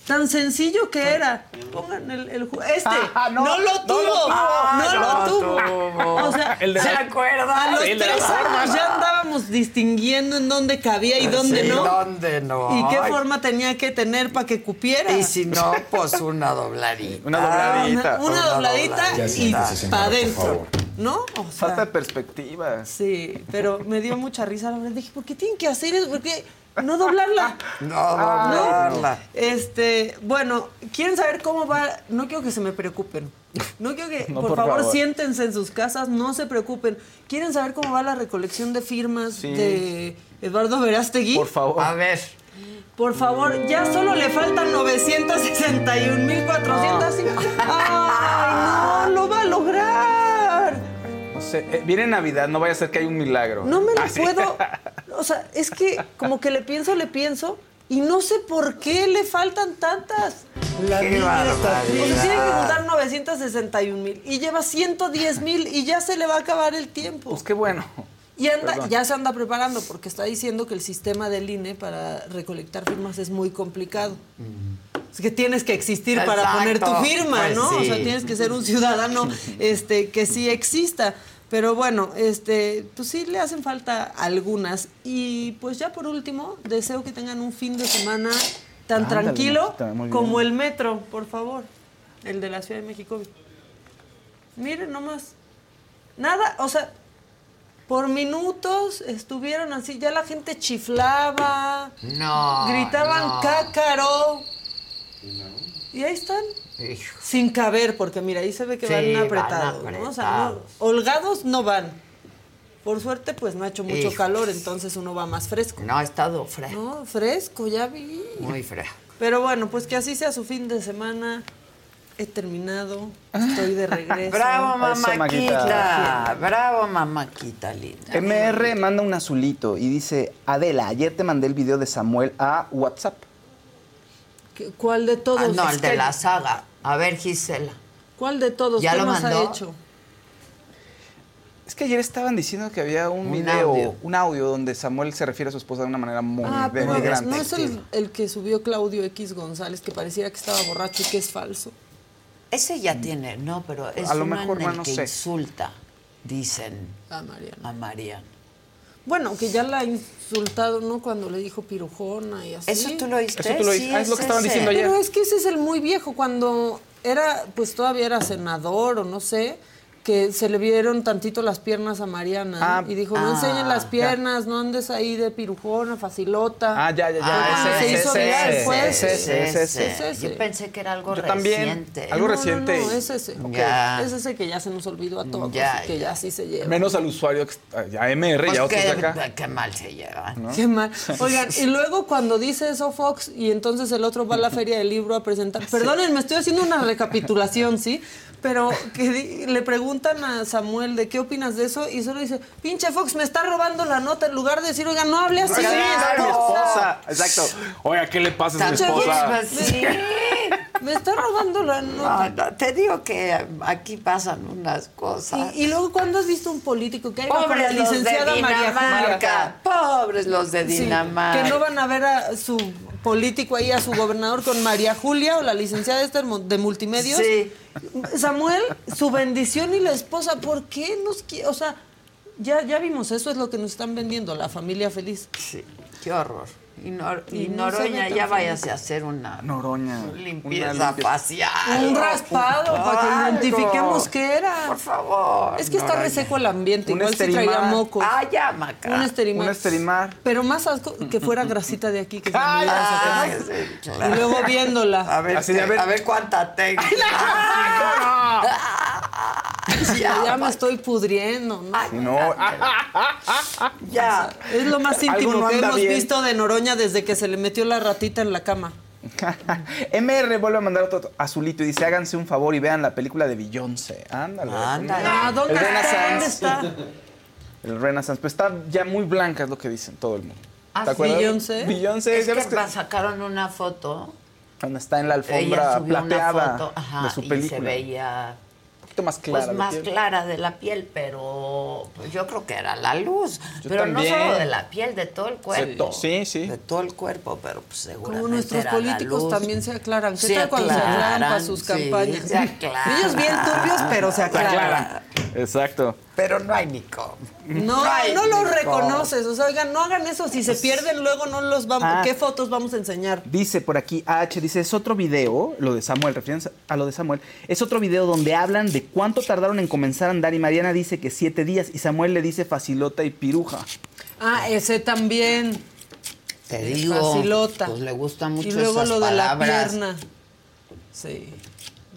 Tan sencillo que era. Pongan el, el ju- Este. Ah, no, no, lo no lo tuvo. No, lo tuvo. O sea, El de ¿se la- acuerdan? A los Sí, el de la tres años ya andábamos distinguiendo en dónde cabía y dónde Sí, no. dónde no. Y qué Ay. forma tenía que tener para que cupiera. Y si no, pues una dobladita. Una dobladita. Una, una dobladita y siéntese, para por adentro. ¿No? O sea, Falta de perspectiva. Sí, pero me dio mucha risa la verdad. Dije, ¿por qué tienen que hacer eso? ¿Por qué no doblarla? No doblarla. Este, bueno, ¿quieren saber cómo va? No quiero que se me preocupen. No quiero que, No, por, por favor, favor. siéntense en sus casas, no se preocupen. ¿Quieren saber cómo va la recolección de firmas Sí. de Eduardo Verástegui? Por favor. A ver. Por favor, ya solo le faltan 961.400. ¡Ay, no! ¡Lo va a lograr! No sé, eh, viene Navidad, no vaya a ser que hay un milagro. No me lo Ah, sí. puedo. O sea, es que como que le pienso, le pienso y no sé por qué le faltan tantas. La Qué vida está- barbaridad. O sea, tiene que juntar 961 mil y lleva 110 mil y ya se le va a acabar el tiempo. Pues qué bueno. Y anda, Perdón. ya se anda preparando porque está diciendo que el sistema del INE para recolectar firmas es muy complicado. Es que tienes que existir para poner tu firma, pues ¿no? O sea, tienes que ser un ciudadano este, que sí exista. Pero bueno, este, pues sí le hacen falta algunas. Y pues ya por último, deseo que tengan un fin de semana tan Ándale, tranquilo como el metro, por favor. El de la Ciudad de México. Miren nomás. Nada, o sea, por minutos estuvieron así, ya la gente chiflaba, No. gritaban no. cácaro. Y ahí están. Hijo. Sin caber, porque mira, ahí se ve que Sí, van van apretados. ¿no? O sea, no- holgados no van. Por suerte, pues no ha hecho mucho calor, entonces uno va más fresco. No, ha estado fresco. No, fresco, ya vi. Muy fresco. Pero bueno, pues que así sea su fin de semana. He terminado, estoy de regreso. Bravo, mamáquita. Bravo, mamáquita linda. MR manda un azulito y dice, Adela, ayer te mandé el video de Samuel a WhatsApp. ¿Qué- ¿Cuál de todos? Ah, no, Es el de la saga. A ver, Gisela. ¿Cuál de todos? ¿Ya ¿Qué lo más ha mandó? hecho? Es que ayer estaban diciendo que había un, Un video, audio. un audio donde Samuel se refiere a su esposa de una manera muy Ah, pero denigrante. no es el, el que subió Claudio X González, que pareciera que estaba borracho y que es falso. Ese ya tiene, no, pero es A lo uno mejor, en el no que sé. insulta, dicen A Mariana. a Mariana. Bueno, que ya la ha insultado, ¿no? Cuando le dijo pirujona y así. ¿Eso tú lo oíste? Eso tú lo oíste. Sí, Ah, es lo que estaban ese. diciendo ayer. Pero es que ese es el muy viejo, cuando era, pues todavía era senador o no sé, que se le vieron tantito las piernas a Mariana Ah, y dijo, no ah, enseñen las ya. piernas, no andes ahí de pirujona, facilota. Ah, ya, ya, ya. Ah, ese, se hizo viral, ese, fue ese, ese, ese, ese. Es ese. Yo pensé que era algo Yo también. reciente. Algo No, reciente. No, no, es ese. Es ese que ya se nos olvidó a todos que ya sí se lleva. Menos al usuario, que está- ya MR, Pues ya otros de qué, acá. qué mal se llevan. ¿no? Qué mal. Oigan, y luego cuando dice eso Fox y entonces el otro va a la feria del libro a presentar. Perdonen, me estoy haciendo una recapitulación, ¿sí? Pero que di- le preguntan a Samuel de qué opinas de eso y solo dice, pinche Fox, me está robando la nota en lugar de decir, oiga, no hable así. Sí, mi es mi esposa". Exacto. Oiga, ¿qué le pasa a Pinche esposa? Fox, sí. Me está robando la nota. No, no, te digo que aquí pasan unas cosas. Y, y luego, ¿cuándo has visto un político que con la Pobres los de licenciada María? Pobres los de Sí, Dinamarca. que no van a ver a su político ahí, a su gobernador con María Julia o la licenciada de multimedios. Sí. Samuel, su bendición y la esposa, ¿por qué nos quiere? O sea, ya, ya vimos, eso es lo que nos están vendiendo, la familia feliz. Sí, qué horror. Y, Nor- no Noroña, ya váyase a hacer una Noroña. limpieza Una limpieza. facial. Un raspado para que identifiquemos qué era. Por favor. Es que está reseco el ambiente, Un igual si esterimar. traía moco. Ah, ya, Maca. Un esterimar. Un esterimar. Pero más asco que fuera grasita de aquí que se Ay, Ah, Y luego viéndola. A ver, Así a ver. a ver cuánta tengo. Ya, ya me estoy pudriendo, ¿no? Si no, Ya. Es lo más íntimo no que hemos bien. visto de Noroña desde que se le metió la ratita en la cama. MR vuelve a mandar otro azulito y dice, háganse un favor y vean la película de Beyoncé. Ándale. Ándale. Ah, ¿dónde El está? ¿Dónde está? El Renaissance. Pero está ya muy blanca, es lo que dicen todo el mundo. Ah, ¿Te acuerdas? ¿Beyoncé? Beyoncé, Es ¿ya que ves que sacaron una foto. cuando está en la alfombra una plateada foto ajá, de su y se película? veía poquito más clara. pues de más piel. clara de la piel, pero pues, yo creo que era la luz. Yo pero también. no solo de la piel, de todo el cuerpo. Sí, sí. De todo el cuerpo, pero pues seguramente Como nuestros era la políticos luz. también se aclaran. ¿Qué Se tal cuando se aclaran para sus sí, campañas? se aclaran. Ellos bien turbios, pero se Se aclaran. aclara. Exacto. Pero no hay ni cómo. No, hay no ni los cómo. reconoces. O sea, oigan, no hagan eso. Si se pierden, luego no los vamos. Ah. ¿Qué fotos vamos a enseñar? Dice por aquí H, dice, es otro video, lo de Samuel, refiriéndose a lo de Samuel, es otro video donde hablan de cuánto tardaron en comenzar a andar y Mariana dice que siete días y Samuel le dice facilota y piruja. Ah, ese también. Te digo. Facilota. Pues le gusta mucho Y luego esas lo de la pierna. Sí.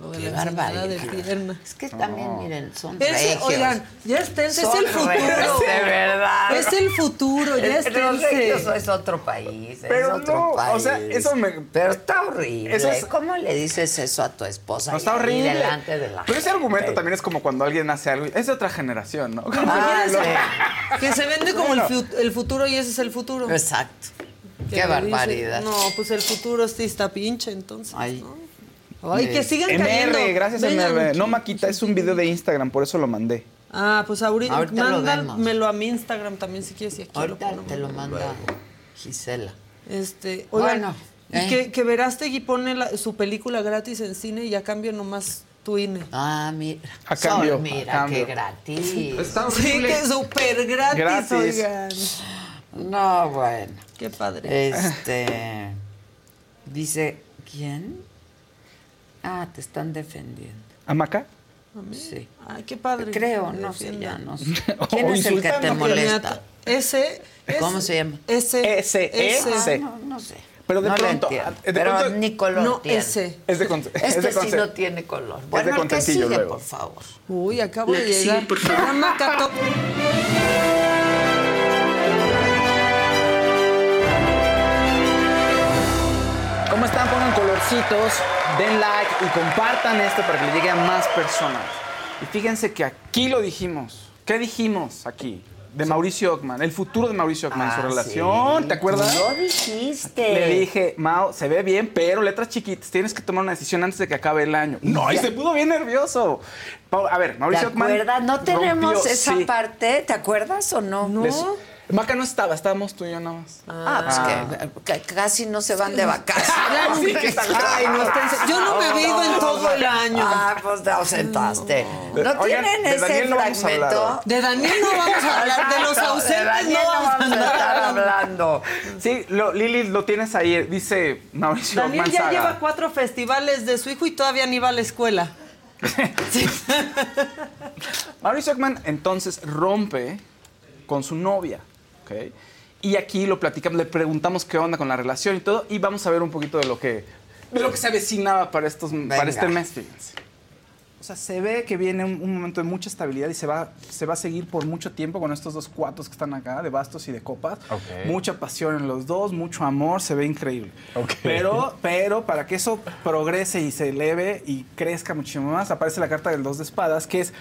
Lo de Qué la enseñada de pierna. Es que también, miren, son regios. oigan, ya esténse, es el futuro. regios, de verdad. Es el futuro, ya Es- Los es otro país, Pero es otro no, país. o sea, eso me- Pero está horrible. Eso es- ¿Cómo le dices eso a tu esposa? No, está horrible. delante de la Pero ese gente? argumento también es como cuando alguien hace algo, es de otra generación, ¿no? Como Ah, lo- sí. Que se vende como el, fu- el futuro y ese es el futuro. Exacto. Qué barbaridad. dice, No, pues el futuro sí está pinche, entonces. Ay. ¿no? Ay, que Eh, sigan cayendo. MR, gracias Vengan, MR. No. Maquita, es un video de Instagram, por eso lo mandé. Ah, pues ahorita, Ahorita lo mándamelo a mi Instagram también si quieres. Y aquí Ahorita te lo luego. manda Gisela. Este, oigan, Bueno, y eh. que, que Verástegui pone la- su película gratis en cine y a cambio nomás tu INE. Ah, mira. A cambio, Sol, mira, a cambio. qué gratis. Sí, que súper gratis, Gratis. oigan. No, bueno. Qué padre. Este. dice, ¿quién? Ah, te están defendiendo. ¿Amaca? Sí. Ay, qué padre. Creo, que no sé, ya no sé. ¿Quién O es el que te que molesta? Ese. ¿Cómo se llama? Ese. Ese, ese. No, no sé. Pero de pronto, de Pero pronto- ni color No, tiene. ese. Es de, es Este de sí no tiene color. de Bueno, el que contentillo sigue, luego. por favor. Uy, acabo de que llegar. por favor. Llama Cato- están? Pongan colorcitos, den like y compartan esto para que le llegue a más personas. Y fíjense que aquí lo dijimos. ¿Qué dijimos aquí? De Mauricio Ockman, el futuro de Mauricio Ockman, su Ah, relación, sí. ¿te acuerdas? Lo dijiste. Le dije, Mau, se ve bien, pero letras chiquitas, tienes que tomar una decisión antes de que acabe el año. No, y se pudo bien nervioso. A ver, ¿Te Mauricio Ockman. acuerdas? No tenemos rompió- esa sí. parte, ¿te acuerdas o no? Les- Maca no estaba, estábamos tú y yo nada más. Ah, pues que, que casi no se van de vacaciones. Sí, que está- Ay, no Yo no me ido en todo el año. Ah, pues te ausentaste. ¿No Oigan, tienen ese Daniel fragmento? De Daniel no vamos a hablar, de los ausentes Daniel no vamos a estar hablando. Sí, lo- Lili, lo tienes ahí, dice Mauricio Daniel ya Manzaga. lleva cuatro festivales de su hijo y todavía ni va a la escuela. Mauricio Ockman entonces rompe con su novia, ¿ok? Y aquí lo platicamos, le preguntamos qué onda con la relación y todo, y vamos a ver un poquito de lo que, de lo que se avecinaba para, estos, para este mes, fíjense. O sea, se ve que viene un, un momento de mucha estabilidad y se va, se va a seguir por mucho tiempo con estos dos cuatos que están acá, de bastos y de copas. Ok. Mucha pasión en los dos, mucho amor, se ve increíble. Pero, pero para que eso progrese y se eleve y crezca muchísimo más, aparece la carta del dos de espadas, que es,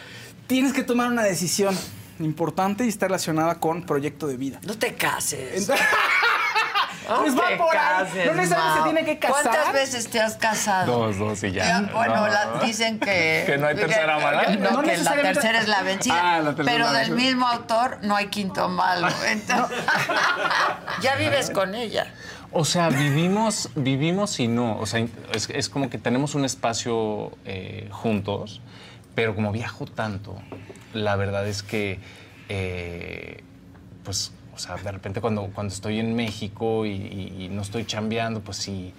tienes que tomar una decisión importante y está relacionada con proyecto de vida. No te cases. Pues va te por ahí. No necesariamente se tiene que casar. ¿Cuántas veces te has casado? Dos, dos y ya. Ya, bueno, No, la- no. dicen que... Que no hay tercera mala. que- No, No que la tercera es la vencida. Ah, la tercera pero del mismo autor no hay quinto malo. Entonces, ya vives con ella. O sea, vivimos, vivimos y no. O sea, es, es como que tenemos un espacio eh, juntos, pero como viajo tanto, la verdad es que, eh, pues, o sea, de repente cuando, cuando estoy en México y, y- y no estoy chambeando, pues sí,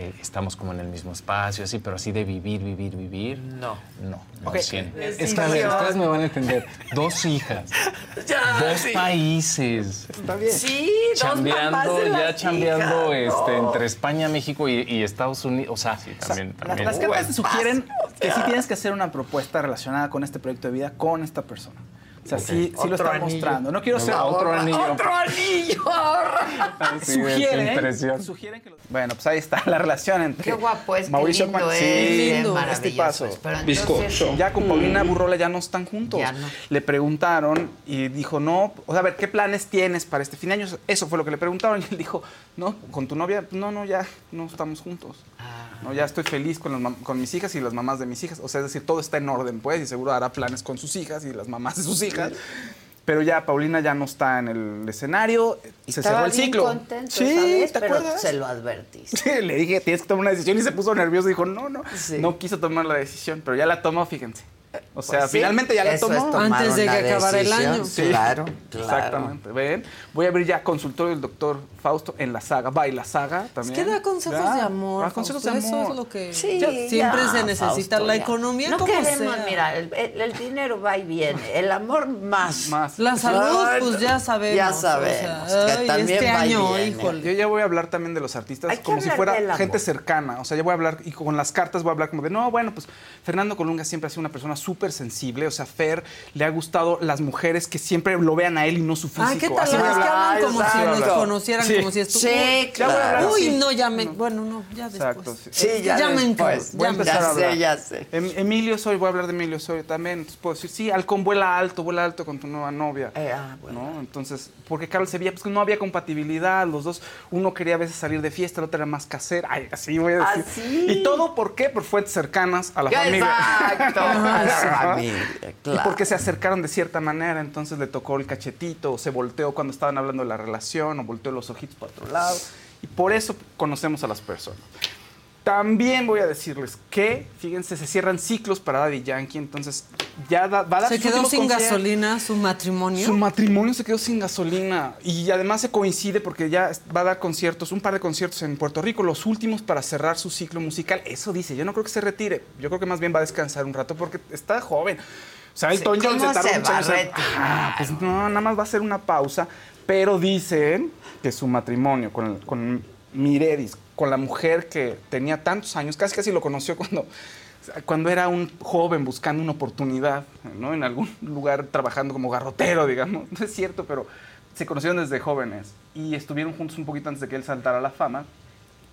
eh, estamos como en el mismo espacio, así, pero así de vivir, vivir, vivir. No. No, no, Ok. cien. Es Es que, a ver, ilusión. ustedes me van a entender. Dos hijas, Ya, dos sí. países. Está bien. Sí, dos chambeando, de ya chambeando este, no. entre España, México y, y Estados Unidos. O sea, sí, también. Las, también. las cartas te sugieren que sí tienes que hacer una propuesta relacionada con este proyecto de vida con esta persona. O sea, sí, sí lo está anillo. mostrando. No quiero ser Otro anillo. Otro anillo. Sí, qué sugieren, impresión. sugieren que lo- Bueno, pues ahí está la relación entre Qué guapo es, qué Mauricio lindo Ockman- es, Sí, qué este maravilloso paso. entonces- Ya con Paulina Burrola ya no están juntos. Ya no. Le preguntaron y dijo, no, o sea, a ver, ¿qué planes tienes para este fin de año? Eso fue lo que le preguntaron y él dijo, no, con tu novia, no, no, ya no estamos juntos. No, ya estoy feliz con, con mis hijas y las mamás de mis hijas. O sea, es decir, todo está en orden, pues, y seguro hará planes con sus hijas y las mamás de sus hijas. Pero ya Paulina ya no está en el escenario, se Estaba cerró el bien ciclo. contento sí, ¿te pero acuerdas? se lo advertiste. Sí, le dije, tienes que tomar una decisión y se puso nervioso. Dijo, no, no. Sí. No quiso tomar la decisión, pero ya la tomó, fíjense. O sea, Pues sí, finalmente ya la tomó. es Antes de que acabara el año. Sí. Claro, claro. Exactamente. Ven, voy a abrir ya consultorio del doctor Fausto en la saga. Baila saga Es también. que da consejos Ya, de amor. da consejos de amor. Eso es lo que Sí, ya siempre ya, se necesita. Fausto, la economía No como queremos, sea. mira, el, dinero va y viene, el amor más. Más. La salud, Ay, pues ya sabemos. Ya o sabemos, sea, que ay, también este va y año, viene. híjole. Yo ya voy a hablar también de los artistas Hay como si fuera gente cercana. O sea, ya voy a hablar, y con las cartas voy a hablar como de, no, bueno, pues Fernando Colunga siempre ha sido una persona súper sensible. O sea, Fer le ha gustado las mujeres que siempre lo vean a él y no su físico. Ay, ¿qué tal? Así a Es que hablan como si exacto. nos conocieran, Sí. como si estu- Sí, a claro. Uy, no, ya me... Bueno, no, ya después. Exacto. sí. Sí, ya, Ya me después. Voy a ya me- empezar a Ya hablar. sé, ya sé. Em- Emilio Soy, voy a hablar de Emilio Soy también. Entonces puedo decir, sí, Halcón vuela alto, vuela alto con tu nueva novia. Eh, ah, bueno. ¿no? Entonces, porque Carlos Sevilla, pues no había compatibilidad, los dos, uno quería a veces salir de fiesta, el otro era más casera. Ay, así voy a decir. Así. Y todo, ¿por qué? Por fuentes cercanas a la familia. Exacto, Y porque se acercaron de cierta manera, entonces le tocó el cachetito, o se volteó cuando estaban hablando de la relación, o volteó los ojitos para otro lado. Y por eso conocemos a las personas. También voy a decirles que, fíjense, se cierran ciclos para Daddy Yankee, entonces ya da- va a dar Se quedó sin gasolina su matrimonio. Su matrimonio se quedó sin gasolina y además se coincide porque ya va a dar conciertos, un par de conciertos en Puerto Rico, los últimos para cerrar su ciclo musical. Eso dice, yo no creo que se retire, yo creo que más bien va a descansar un rato porque está joven. O sea, Elton John ¿cómo se tardó se muchos años? Ah, pues no, nada más va a ser una pausa, pero dicen que su matrimonio con, con Miredis, con la mujer que tenía tantos años, casi casi lo conoció cuando cuando era un joven buscando una oportunidad, ¿no? En algún lugar trabajando como garrotero, digamos. No es cierto, pero se conocieron desde jóvenes y estuvieron juntos un poquito antes de que él saltara a la fama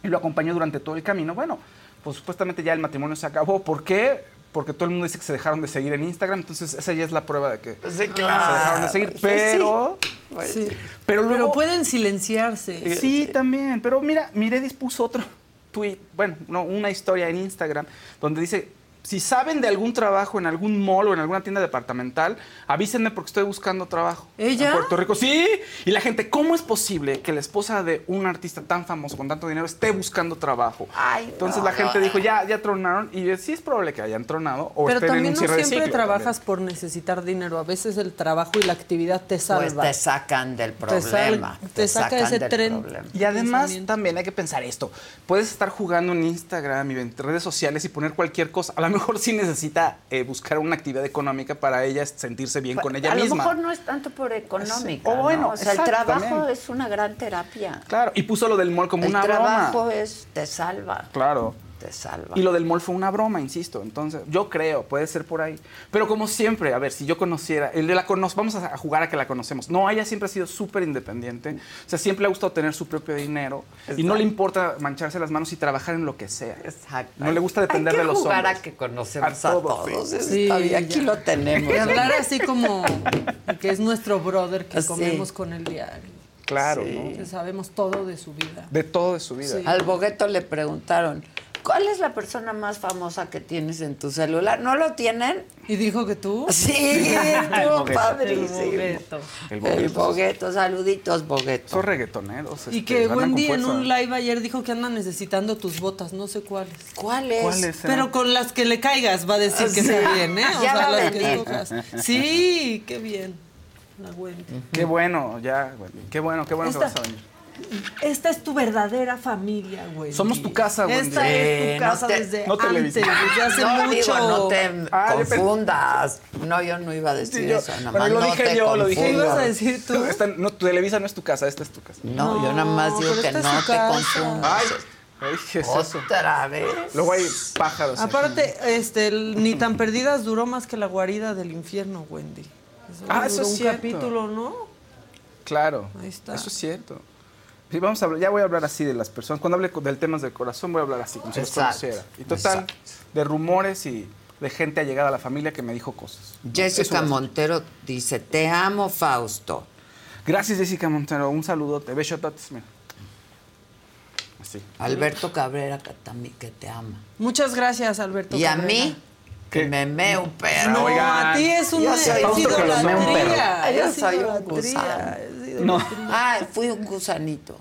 y lo acompañó durante todo el camino. Bueno, pues supuestamente ya el matrimonio se acabó. ¿Por qué? Porque todo el mundo dice que se dejaron de seguir en Instagram, entonces esa ya es la prueba de que Sí, se claro. dejaron de seguir. Sí, Pero, Sí. pero luego... Pero pueden silenciarse. Sí, también. Pero mira, Miredis puso otro tweet, bueno, no, una historia en Instagram donde dice si saben de algún trabajo en algún mall o en alguna tienda departamental, avísenme porque estoy buscando trabajo. ¿Ella? En Puerto Rico. Sí. Y la gente, ¿cómo es posible que la esposa de un artista tan famoso con tanto dinero esté buscando trabajo? Ay, Entonces no, la gente no. dijo, ya, ya tronaron. Y sí es probable que hayan tronado o Pero estén en también un no cierre de siempre ciclo trabajas por necesitar dinero. A veces el trabajo y la actividad te salva. Pues te sacan del Te sal- problema. te saca sacan ese del tren. problema. Y además también hay que pensar esto. Puedes estar jugando en Instagram y en redes sociales y poner cualquier cosa. A mejor sí necesita eh, buscar una actividad económica para ella sentirse bien con ella a misma. lo mejor no es tanto por económica. O bueno, ¿no? o sea, el trabajo es una gran terapia. Claro, y puso lo del mall como el una trabajo broma. es te salva, Claro. Te salva. Y lo del mall fue una broma, insisto. Entonces, yo creo, puede ser por ahí. Pero como siempre, a ver, si yo conociera, el de la cono- vamos a jugar a que la conocemos. No, ella siempre ha sido súper independiente. O sea, siempre le ha gustado tener su propio dinero. Y no le importa mancharse las manos y trabajar en lo que sea. Exacto. No le gusta depender Hay que de los jugar hombres. a que conocemos a, A todos, todos. sí. Aquí lo tenemos. Y hablar así como que es nuestro brother que Sí. comemos con el diario. Claro, Sí. ¿no? Que sabemos todo de su vida. De todo de su vida. Sí. Al Bogueto le preguntaron, ¿cuál es la persona más famosa que tienes en tu celular? ¿No lo tienen? ¿Y dijo que tú? Sí, Bogueto. padrísimo. El Bogueto. El El Bogueto. Bogueto, saluditos, Bogueto. Son reggaetoneros. Y este, que andan Wendy en un live ayer dijo que anda necesitando tus botas, no sé cuáles. ¿Cuáles? ¿Cuáles? Pero con las que le caigas va a decir que está bien, ¿eh? O Ya sea, las que. Sí, qué bien. La Wendy. Qué bueno, ya, Wendy. Qué bueno, qué bueno Esta- que vas a venir. Esta es tu verdadera familia, güey. Somos tu casa, Wendy. Esta es tu no casa te- desde no antes, televisión. desde hace no, mucho. digo, no te Ah, yo pensé- confundas. No, yo no iba a decir Sí, yo- eso. Nada bueno, más lo no dije te yo, lo dije ¿Qué yo. ibas a confundas. decir tú? Esta- no, tu Televisa no es tu casa, esta es tu casa. No, yo nada más digo que no te casa. confundas. Ay, ay, ¿qué es eso? Otra vez. Luego hay pájaros. aquí. Aparte, este, el ni tan perdidas duró más que la guarida del infierno, Wendy. Eso Ah, eso es un cierto. capítulo, ¿no? Claro. Ahí está. Eso es cierto. Sí, vamos a hablar, ya voy a hablar así de las personas. Cuando hable del temas del corazón, voy a hablar así, como si conociera. Y total, Exacto. de rumores y de gente allegada a la familia que me dijo cosas. Jessica Eso es. Montero dice, te amo, Fausto. Gracias, Jessica Montero. Un saludote. Besototes, mira. Así. Alberto Cabrera, que, también, que te ama. Muchas gracias, Alberto. Y a Cabrera. mí, que me mee un perro. No, Oigan. a ti es un Yo es soy Fausto que lo mea un idolatría. Yo soy un gusano. No. Ay, fui un gusanito.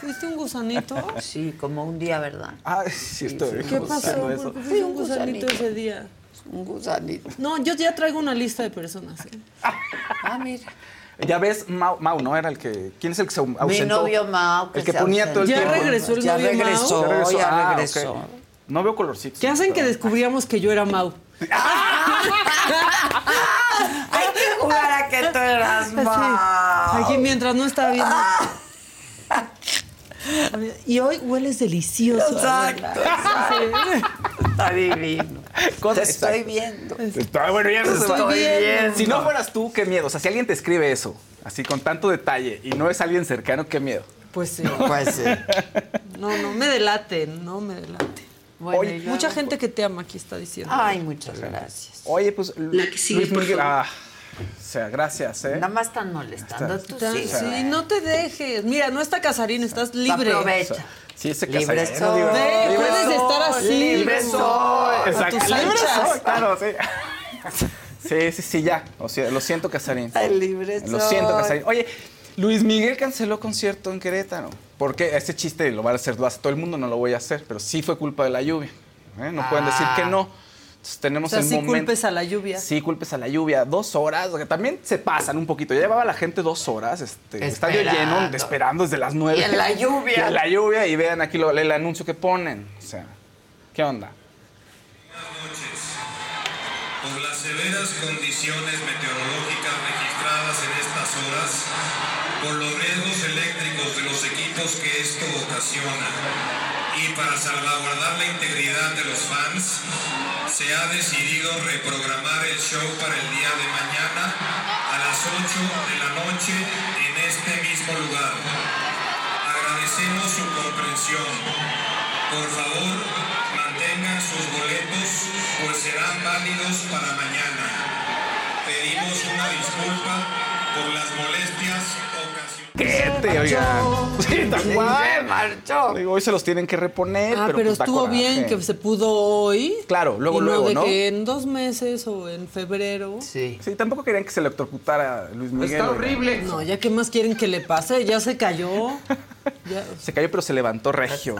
¿Fuiste un gusanito? Sí, como un día, ¿verdad? Ah, es cierto. Sí, ¿Qué pasó? eso. ¿Por qué Fui un gusanito gusanito. ese día? Un gusanito. No, yo ya traigo una lista de personas. ¿eh? Ah, mira. Ya ves, Mau, Mau, ¿no? Era el que. ¿Quién es el que se ausentó? Mi novio Mao. El que se ponía todo el ¿Ya tiempo. regresó el Ya novio regresó, Ya regresó. ya Ah, regresó. No veo colorcitos. ¿Qué hacen que descubríamos que yo era Mau? Hay que jugar a que tú eras Mao. Aquí mientras no estaba viendo. Y hoy hueles delicioso. Exacto, Sí. Está divino. Te estoy viendo. Está bueno, ya no se va. Estoy viendo. Si no fueras tú, qué miedo. O sea, si alguien te escribe eso, así con tanto detalle, y no es alguien cercano, qué miedo. Pues sí. Pues sí. No, no me delate, no me delate. Bueno, Oye, Mucha gente que te ama aquí está diciendo. Ay, muchas gracias. Oye, pues. La que sigue, Luis por Miguel. favor. Ah, o sea, gracias, ¿eh? Nada más están molestando. Tú Está- sí. sí, no te dejes. Mira, no está Casarín, estás libre. Aprovecha. Sí, ese Libre casareno, soy. digo, Ve, libre puedes soy, estar así. libre soy. Exacto, libre soy, claro, sí. Sí, sí, sí, ya. O sea, lo siento, Casarín. Ay, libre Lo soy. siento, Casarín. Oye, Luis Miguel canceló concierto en Querétaro. Porque ese chiste lo va a hacer lo hace todo el mundo, no lo voy a hacer, pero sí fue culpa de la lluvia. ¿eh? No pueden decir que no. Entonces, O tenemos sea, el sí momento. culpes a la lluvia. Sí, culpes a la lluvia. Dos horas, que también se pasan un poquito. Ya llevaba la gente dos horas, este, estadio lleno, esperando desde las nueve. Y en la lluvia. Y en la lluvia, y vean aquí lo- el anuncio que ponen. O sea, ¿qué onda? Por las severas condiciones meteorológicas registradas en estas horas, por los riesgos eléctricos de los equipos que esto ocasiona y para salvaguardar la integridad de los fans, se ha decidido reprogramar el show para el día de mañana a las 8 de la noche en este mismo lugar. Agradecemos su comprensión. Por favor, mantengan sus boletos, pues serán válidos para mañana. Pedimos una disculpa por las Sí, marchó. Digo, hoy se los tienen que reponer, Ah, pero, pero pues, da estuvo bien que se pudo hoy. Claro, luego, y no luego, de ¿no? que en dos meses o en febrero. Sí. Sí, tampoco querían que se electrocutara Luis Miguel. oiga. No, ya qué más quieren que le pase, ya se cayó. Ya- Se cayó, pero se levantó regio.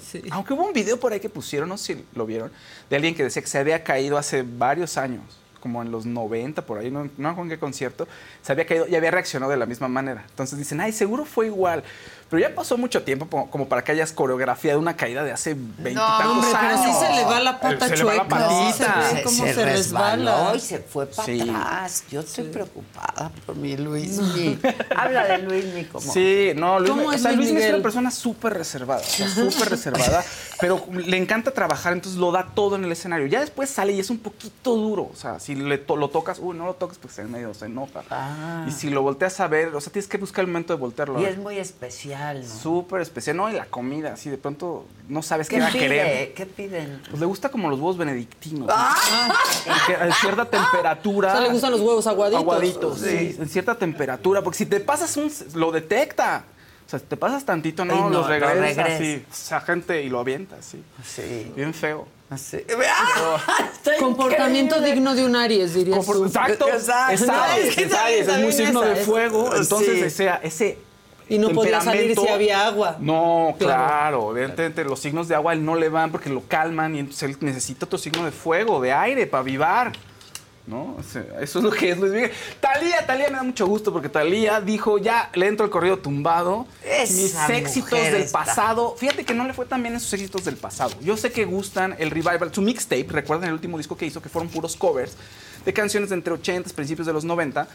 Sí. Aunque hubo un video por ahí que pusieron, no sé si lo vieron, de alguien que decía que se había caído hace varios años, como en los 90, por ahí, no, no con qué concierto, se había caído y había reaccionado de la misma manera. Entonces dicen, ay, seguro fue igual. Pero ya pasó mucho tiempo como, para que hayas coreografiado una caída de hace 20 y tantos hombre, pero años. sí se le va la pata Se le va la chueca. Sí, se patita. ve cómo se resbala. y se fue para Sí. atrás. Yo estoy preocupada por mi Luismi. Habla de Luismi como... Sí, no, Luis, ¿Cómo o sea, Luis Luis es una persona súper reservada, o sea, súper reservada, pero le encanta trabajar, entonces lo da todo en el escenario. Ya después sale y es un poquito duro, o sea, si le to- lo tocas, uy, no lo toques porque en medio se enoja. Ah. Y si lo volteas a ver, o sea, tienes que buscar el momento de voltearlo Y es muy especial, ¿no? Súper especial, ¿no? Y la comida, así de pronto no sabes qué, ¿Qué va a querer. ¿Qué piden? Pues le gusta como los huevos benedictinos. Ah. Que a cierta temperatura. O sea, le gustan los huevos aguaditos. Aguaditos, sí. En cierta temperatura. Porque si te pasas un. lo detecta. O sea, si te pasas tantito, no, no, los lo regresa regresa. así. O sea, gente y lo avienta, así. Sí. Bien feo. Así. Comportamiento increíble. digno de un Aries, dirías. Exacto. Exacto. Es Aries, es Aries, es muy signo de fuego. Entonces, Sí. ese, ese Y no podía salir si había agua. No, Claro. claro. Evidentemente los signos de agua a él no le van porque lo calman y entonces él necesita otro signo de fuego, de aire, para avivar. ¿No? O sea, eso es lo que es Luis Miguel. Talía, Talía me da mucho gusto porque Talía dijo, ya le entro el corrido tumbado. Esa mis éxitos mujer del está- pasado. Fíjate que no le fue tan bien esos éxitos del pasado. Yo sé que gustan el revival, su mixtape, recuerdan el último disco que hizo, que fueron puros covers de canciones de entre 80 principios de los 90.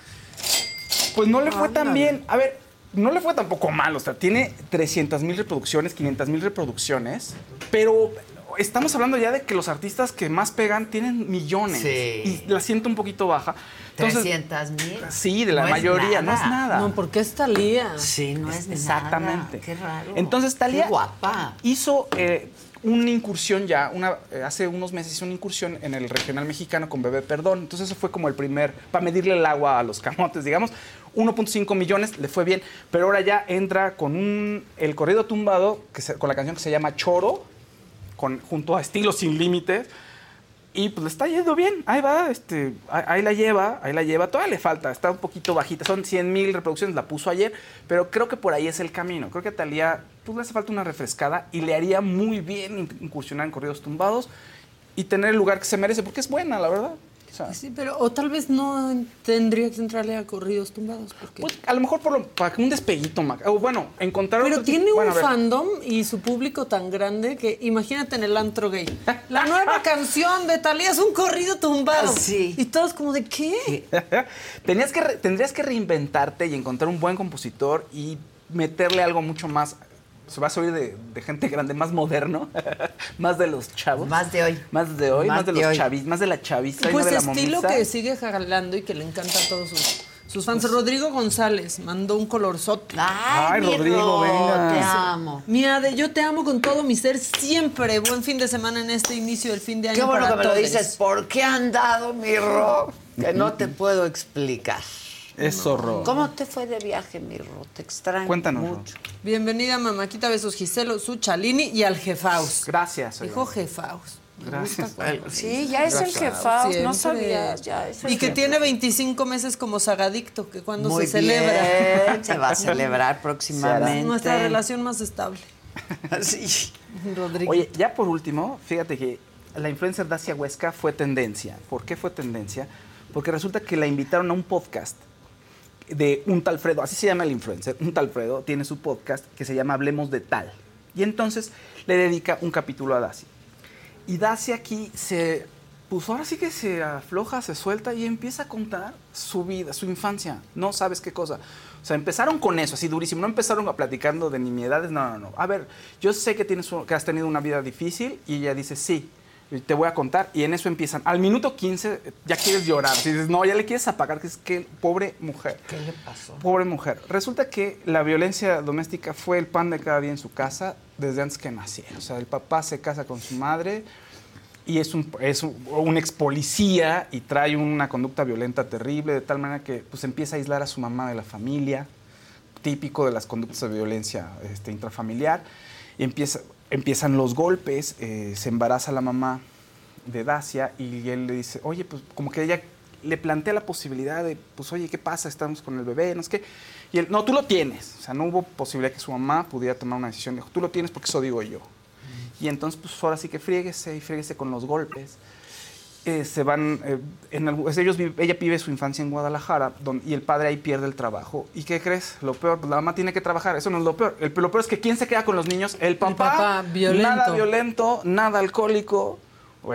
Pues no le fue tan bien. A ver, no le fue tampoco mal. O sea, tiene 300 mil reproducciones, 500 mil reproducciones. Pero estamos hablando ya de que los artistas que más pegan tienen millones. Sí. Y la siento un poquito baja. Entonces, 300 mil. Sí, de la No es mayoría, no es nada. No, porque es Talía. Sí, no es Exactamente. nada. Qué raro. Entonces, Talía Qué guapa. hizo eh, una incursión ya, eh, hace unos meses hizo una incursión en el regional mexicano con Bebé Perdón. Entonces, eso fue como el primer, para medirle el agua a los camotes, digamos. 1.5 millones, le fue bien, pero ahora ya entra con un, el corrido tumbado, que se- con la canción que se llama Choro, con, junto a Estilo Sin Límites. Y pues le está yendo bien, ahí va, este, ahí, la lleva, ahí la lleva, todavía le falta, está un poquito bajita, son 100 mil reproducciones, la puso ayer, pero creo que por ahí es el camino, creo que Talía pues le hace falta una refrescada y le haría muy bien in- incursionar en corridos tumbados y tener el lugar que se merece, porque es buena, la verdad. Sí, pero o tal vez no tendría que entrarle a corridos tumbados. Porque... pues, a lo mejor por lo- para que un despeguito, Mac- o bueno, encontrar Pero otro tiene bueno, un fandom y su público tan grande que imagínate en el antro gay. La nueva canción de Talía es un corrido tumbado. Sí. Y todos como de qué? Tenías que re- tendrías que reinventarte y encontrar un buen compositor y meterle algo mucho más. Se va a subir de, de gente grande, más moderno, más de los chavos. Más de hoy. Más de hoy, más, Más de, de los chavis, más de la chaviza y Pues no de la estilo momisa. que sigue jalando y que le encanta a todos sus, sus fans. Rodrigo González mandó un colorzote. Ay, Ay, Rodrigo, Ro, venga. Te amo. Mía de yo te amo con todo mi ser siempre. Buen fin de semana en este inicio del fin de año Qué bueno para que me lo dices. ¿Por qué han dado, mi Ro? Que no te puedo explicar. Eso, Ro. ¿Cómo te fue de viaje, mi Ro? Te extraño Cuéntanos, mucho. Bienvenida, mamáquita. Besos, Giselo, Suchalini y al Jefaus. Gracias. oiga. Dijo Jefaus. Me Gracias. Sí, ya es el Jefaus. Jefaus, no ya es el Y que Jefaus. tiene 25 meses como sagadicto, que cuando Muy se bien, celebra. Se va a celebrar próximamente. Nuestra relación más estable. Sí. Rodrigo. Oye, ya por último, fíjate que la influencer Dacia Huesca fue tendencia. ¿Por qué fue tendencia? Porque resulta que la invitaron a un podcast de un tal Fredo, así se llama el influencer, un tal Fredo, tiene su podcast que se llama Hablemos de Tal. Y entonces le dedica un capítulo a Dacia. Y Dacia aquí se, pues ahora sí que se afloja, se suelta y empieza a contar su vida, su infancia. No sabes qué cosa. O sea, empezaron con eso, así durísimo. No empezaron a platicando de nimiedades, no, no, no. A ver, yo sé que, tienes, que has tenido una vida difícil y ella dice, sí, y te voy a contar. Y en eso empiezan. Al minuto 15 ya quieres llorar. Si dices, no, ya le quieres apagar, que es que pobre mujer. ¿Qué le pasó? Pobre mujer. Resulta que la violencia doméstica fue el pan de cada día en su casa desde antes que naciera. O sea, el papá se casa con su madre y es un, es un, un ex policía y trae una conducta violenta terrible, de tal manera que pues, empieza a aislar a su mamá de la familia. típico de las conductas de violencia este, intrafamiliar. Y empieza, empiezan los golpes, eh, se embaraza la mamá de Dacia y él le dice, oye, pues como que ella le plantea la posibilidad de, pues oye, ¿qué pasa? Estamos con el bebé, no sé qué. Y él, no, tú lo tienes. O sea, no hubo posibilidad que su mamá pudiera tomar una decisión. Dijo, tú lo tienes porque eso digo yo. Y entonces, pues ahora sí que fríguese y fríguese con los golpes. Eh, se van, eh, en ellos, ella vive su infancia en Guadalajara y el padre ahí pierde el trabajo. ¿Y qué crees? Lo peor, pues, la mamá tiene que trabajar, eso no es lo peor. El, lo peor es que ¿quién se queda con los niños? El papá. papá, violento. Nada violento, nada alcohólico,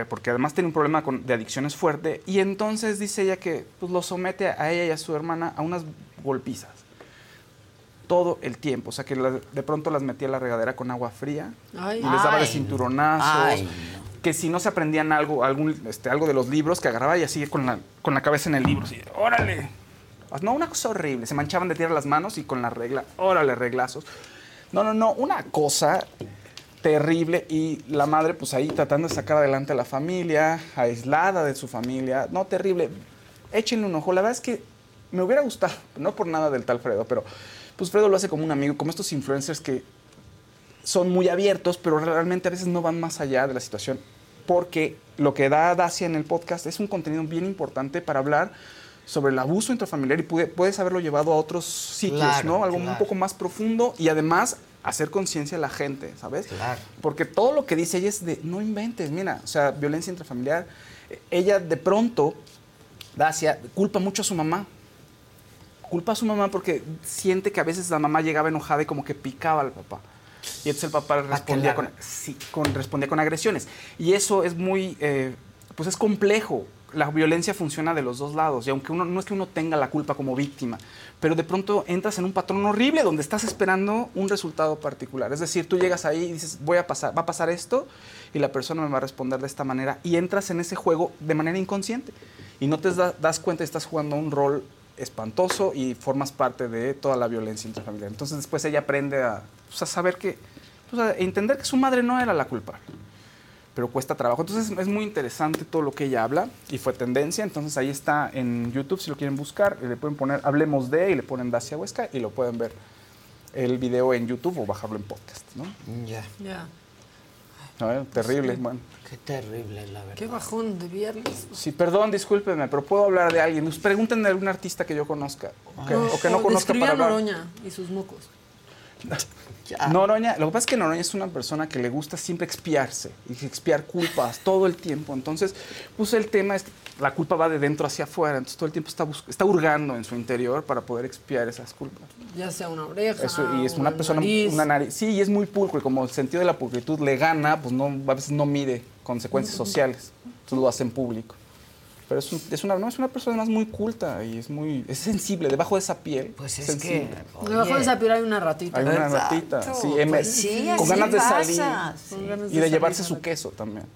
porque además tiene un problema con- de adicciones fuerte. Y entonces dice ella que pues, lo somete a ella y a su hermana a unas golpizas. Todo el tiempo. O sea, que la- de pronto las metía a la regadera con agua fría Ay. y les daba de Ay. cinturonazos. Ay, Que si no se aprendían algo, algún, este, algo de los libros, que agarraba y así con la, con la cabeza en el libro. Así, ¡órale! No, una cosa horrible. Se manchaban de tierra las manos y con la regla, ¡órale, reglazos! No, no, no. Una cosa terrible y la madre pues ahí tratando de sacar adelante a la familia, aislada de su familia. No, terrible. Échenle un ojo. La verdad es que me hubiera gustado, no por nada del tal Fredo, pero pues Fredo lo hace como un amigo, como estos influencers que son muy abiertos, pero realmente a veces no van más allá de la situación, porque lo que da Dacia en el podcast es un contenido bien importante para hablar sobre el abuso intrafamiliar y pude- puedes haberlo llevado a otros sitios, Claro, ¿no? Algo un claro. poco más profundo y además hacer conciencia a la gente, ¿sabes? Porque todo lo que dice ella es de, no inventes, mira, o sea, violencia intrafamiliar. eh, Ella de pronto, Dacia, culpa mucho a su mamá. Culpa a su mamá porque siente que a veces la mamá llegaba enojada y como que picaba al papá. Y entonces el papá respondía con, sí, con- respondía con agresiones. Y eso es muy, eh, pues es complejo. La violencia funciona de los dos lados. Y aunque uno, no es que uno tenga la culpa como víctima, pero de pronto entras en un patrón horrible donde estás esperando un resultado particular. Es decir, tú llegas ahí y dices, voy a pasar, va a pasar esto y la persona me va a responder de esta manera. Y entras en ese juego de manera inconsciente. Y no te da- das cuenta estás jugando un rol espantoso y formas parte de toda la violencia intrafamiliar. Entonces después ella aprende a, pues, a saber que, pues, a entender que su madre no era la culpable, pero cuesta trabajo. Entonces es muy interesante todo lo que ella habla y fue tendencia. Entonces ahí está en YouTube si lo quieren buscar, le pueden poner Hablemos de y le ponen Dacia Huesca y lo pueden ver el video en YouTube o bajarlo en podcast, ¿no? Ya. Ya. A ver, terrible, bueno. Qué terrible, la verdad. Qué bajón de viernes. Sí, perdón, discúlpenme, pero puedo hablar de alguien. Pues pregúntenme de algún artista que yo conozca o que, o que no conozca para a hablar. Noroña y sus mocos. Noroña, lo que pasa es que Noroña es una persona que le gusta siempre expiarse y expiar culpas todo el tiempo. Entonces, pues el tema es que la culpa va de dentro hacia afuera. Entonces, todo el tiempo está, está hurgando en su interior para poder expiar esas culpas. Ya sea una oreja. Eso, y es una persona, nariz. una nariz. Sí, y es muy pulcro. Y como el sentido de la pulcritud le gana, pues no, a veces no mide consecuencias sociales. Entonces lo hace en público. Pero es, un- es una, no, es una persona además muy culta y es muy es sensible. Debajo de esa piel. Pues es sensible. que, Debajo de esa piel hay una ratita. Hay una ratita, sí, Pues sí, con ganas de pasa, salir sí. Con ganas y de de llevarse salir. su queso también.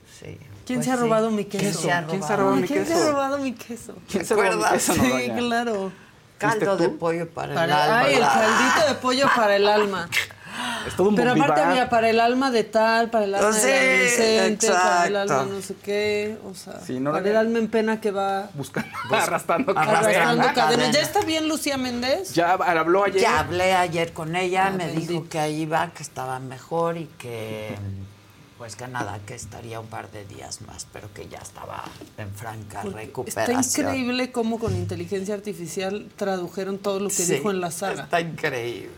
¿Quién Pues se ha sí. robado mi queso? ¿Quién se ha ¿Quién se ha robado mi ¿Quién se ha queso? robado mi queso? ¿Quién se robó mi acuerdas? queso, Sí, claro. Caldo ¿Fuiste de pollo para, el alma. ay, el caldito de pollo para el alma. Es todo un Pero aparte había para el alma de tal, para el alma Sí, de Vicente, para el alma no sé qué, o sea, Sí, no, para el alma en pena que va Buscando, arrastrando arrastrando cadenas. cadenas. ¿Ya está bien Lucía Méndez? Ya habló ayer. Ya hablé ayer con ella, Ah, me bendito. dijo que ahí va, que estaba mejor y que, pues que nada, que estaría un par de días más, pero que ya estaba en franca Está recuperación. increíble cómo con inteligencia artificial tradujeron todo lo que Sí, dijo en la saga. Está increíble.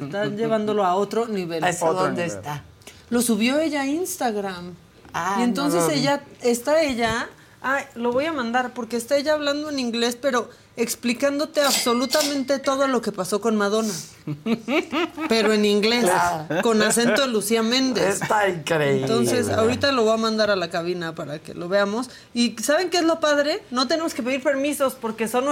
Están llevándolo a otro nivel. ¿Eso Otro dónde nivel. está? Lo subió ella a Instagram. Ah, y entonces no ella, está ella, ay, lo voy a mandar porque está ella hablando en inglés, pero explicándote absolutamente todo lo que pasó con Madonna. Pero en inglés, Claro. con acento de Lucía Méndez. Está increíble. Entonces, ahorita lo voy a mandar a la cabina para que lo veamos. Y ¿saben qué es lo padre? No tenemos que pedir permisos porque son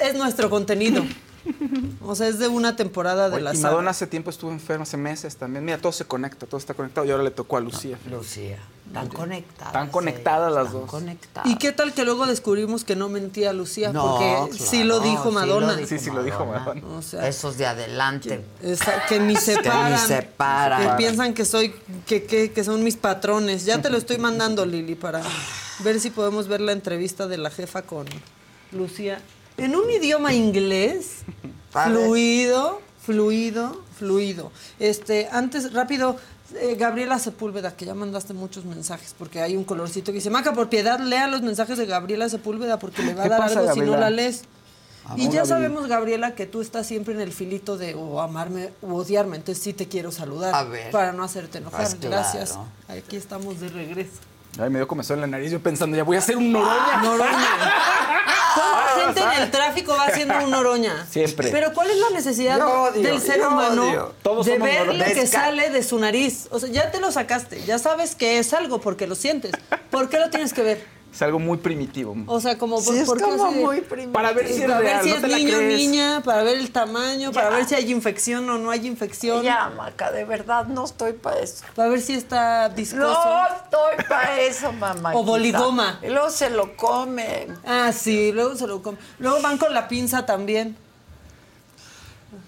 es nuestro contenido. O sea, es de una temporada de Oye, la y saga. Madonna hace tiempo estuvo enferma, hace meses también. Mira, todo se conecta, todo está conectado y ahora le tocó a Lucía. Lucía, tan conectadas. Están conectadas las están dos. conectadas. ¿Y qué tal que luego descubrimos que no mentía Lucía? No, porque sí lo dijo Madonna. Sí, sí lo dijo Madonna. O sea, Esos de adelante. esa- que ni se Que paran. ni se paran. Que piensan que soy, que, que, que son mis patrones. Ya te lo estoy mandando, Lili, para ver si podemos ver la entrevista de la jefa con Lucía. En un idioma inglés, fluido, Fluido, fluido. Este, antes, rápido, eh, Gabriela Sepúlveda, que ya mandaste muchos mensajes, porque hay un colorcito que dice, Maca, por piedad, lea los mensajes de Gabriela Sepúlveda, porque le va a ¿Qué dar pasa, algo si no la lees. Y ya Gabriela. sabemos, Gabriela, que tú estás siempre en el filito de o amarme o odiarme, entonces sí te quiero saludar. A ver. Para no hacerte enojar. Pues claro. Gracias. Aquí estamos de regreso. Ay, me dio comezón en la nariz yo pensando, ya voy a hacer un noroña. Noroña. ¿Cuánta gente en el tráfico va haciendo un noroña? Siempre. Pero ¿cuál es la necesidad Yo odio, del ser yo humano odio. Todos de ver lo que sale de su nariz? O sea, ya te lo sacaste, ya sabes que es algo porque lo sientes. ¿Por qué lo tienes que ver? Es algo muy primitivo. O sea, como Sí, es ¿por qué como muy primitivo. Para ver si es para ver real, si no es te la niño o niña, para ver el tamaño, para ver si hay infección o no hay infección, Ya, Maca, de verdad no estoy para eso. para ver si está viscoso. No estoy para eso, mamá. O boligoma. Y luego se lo comen. Ah, sí, luego se lo comen. Luego van con la pinza también.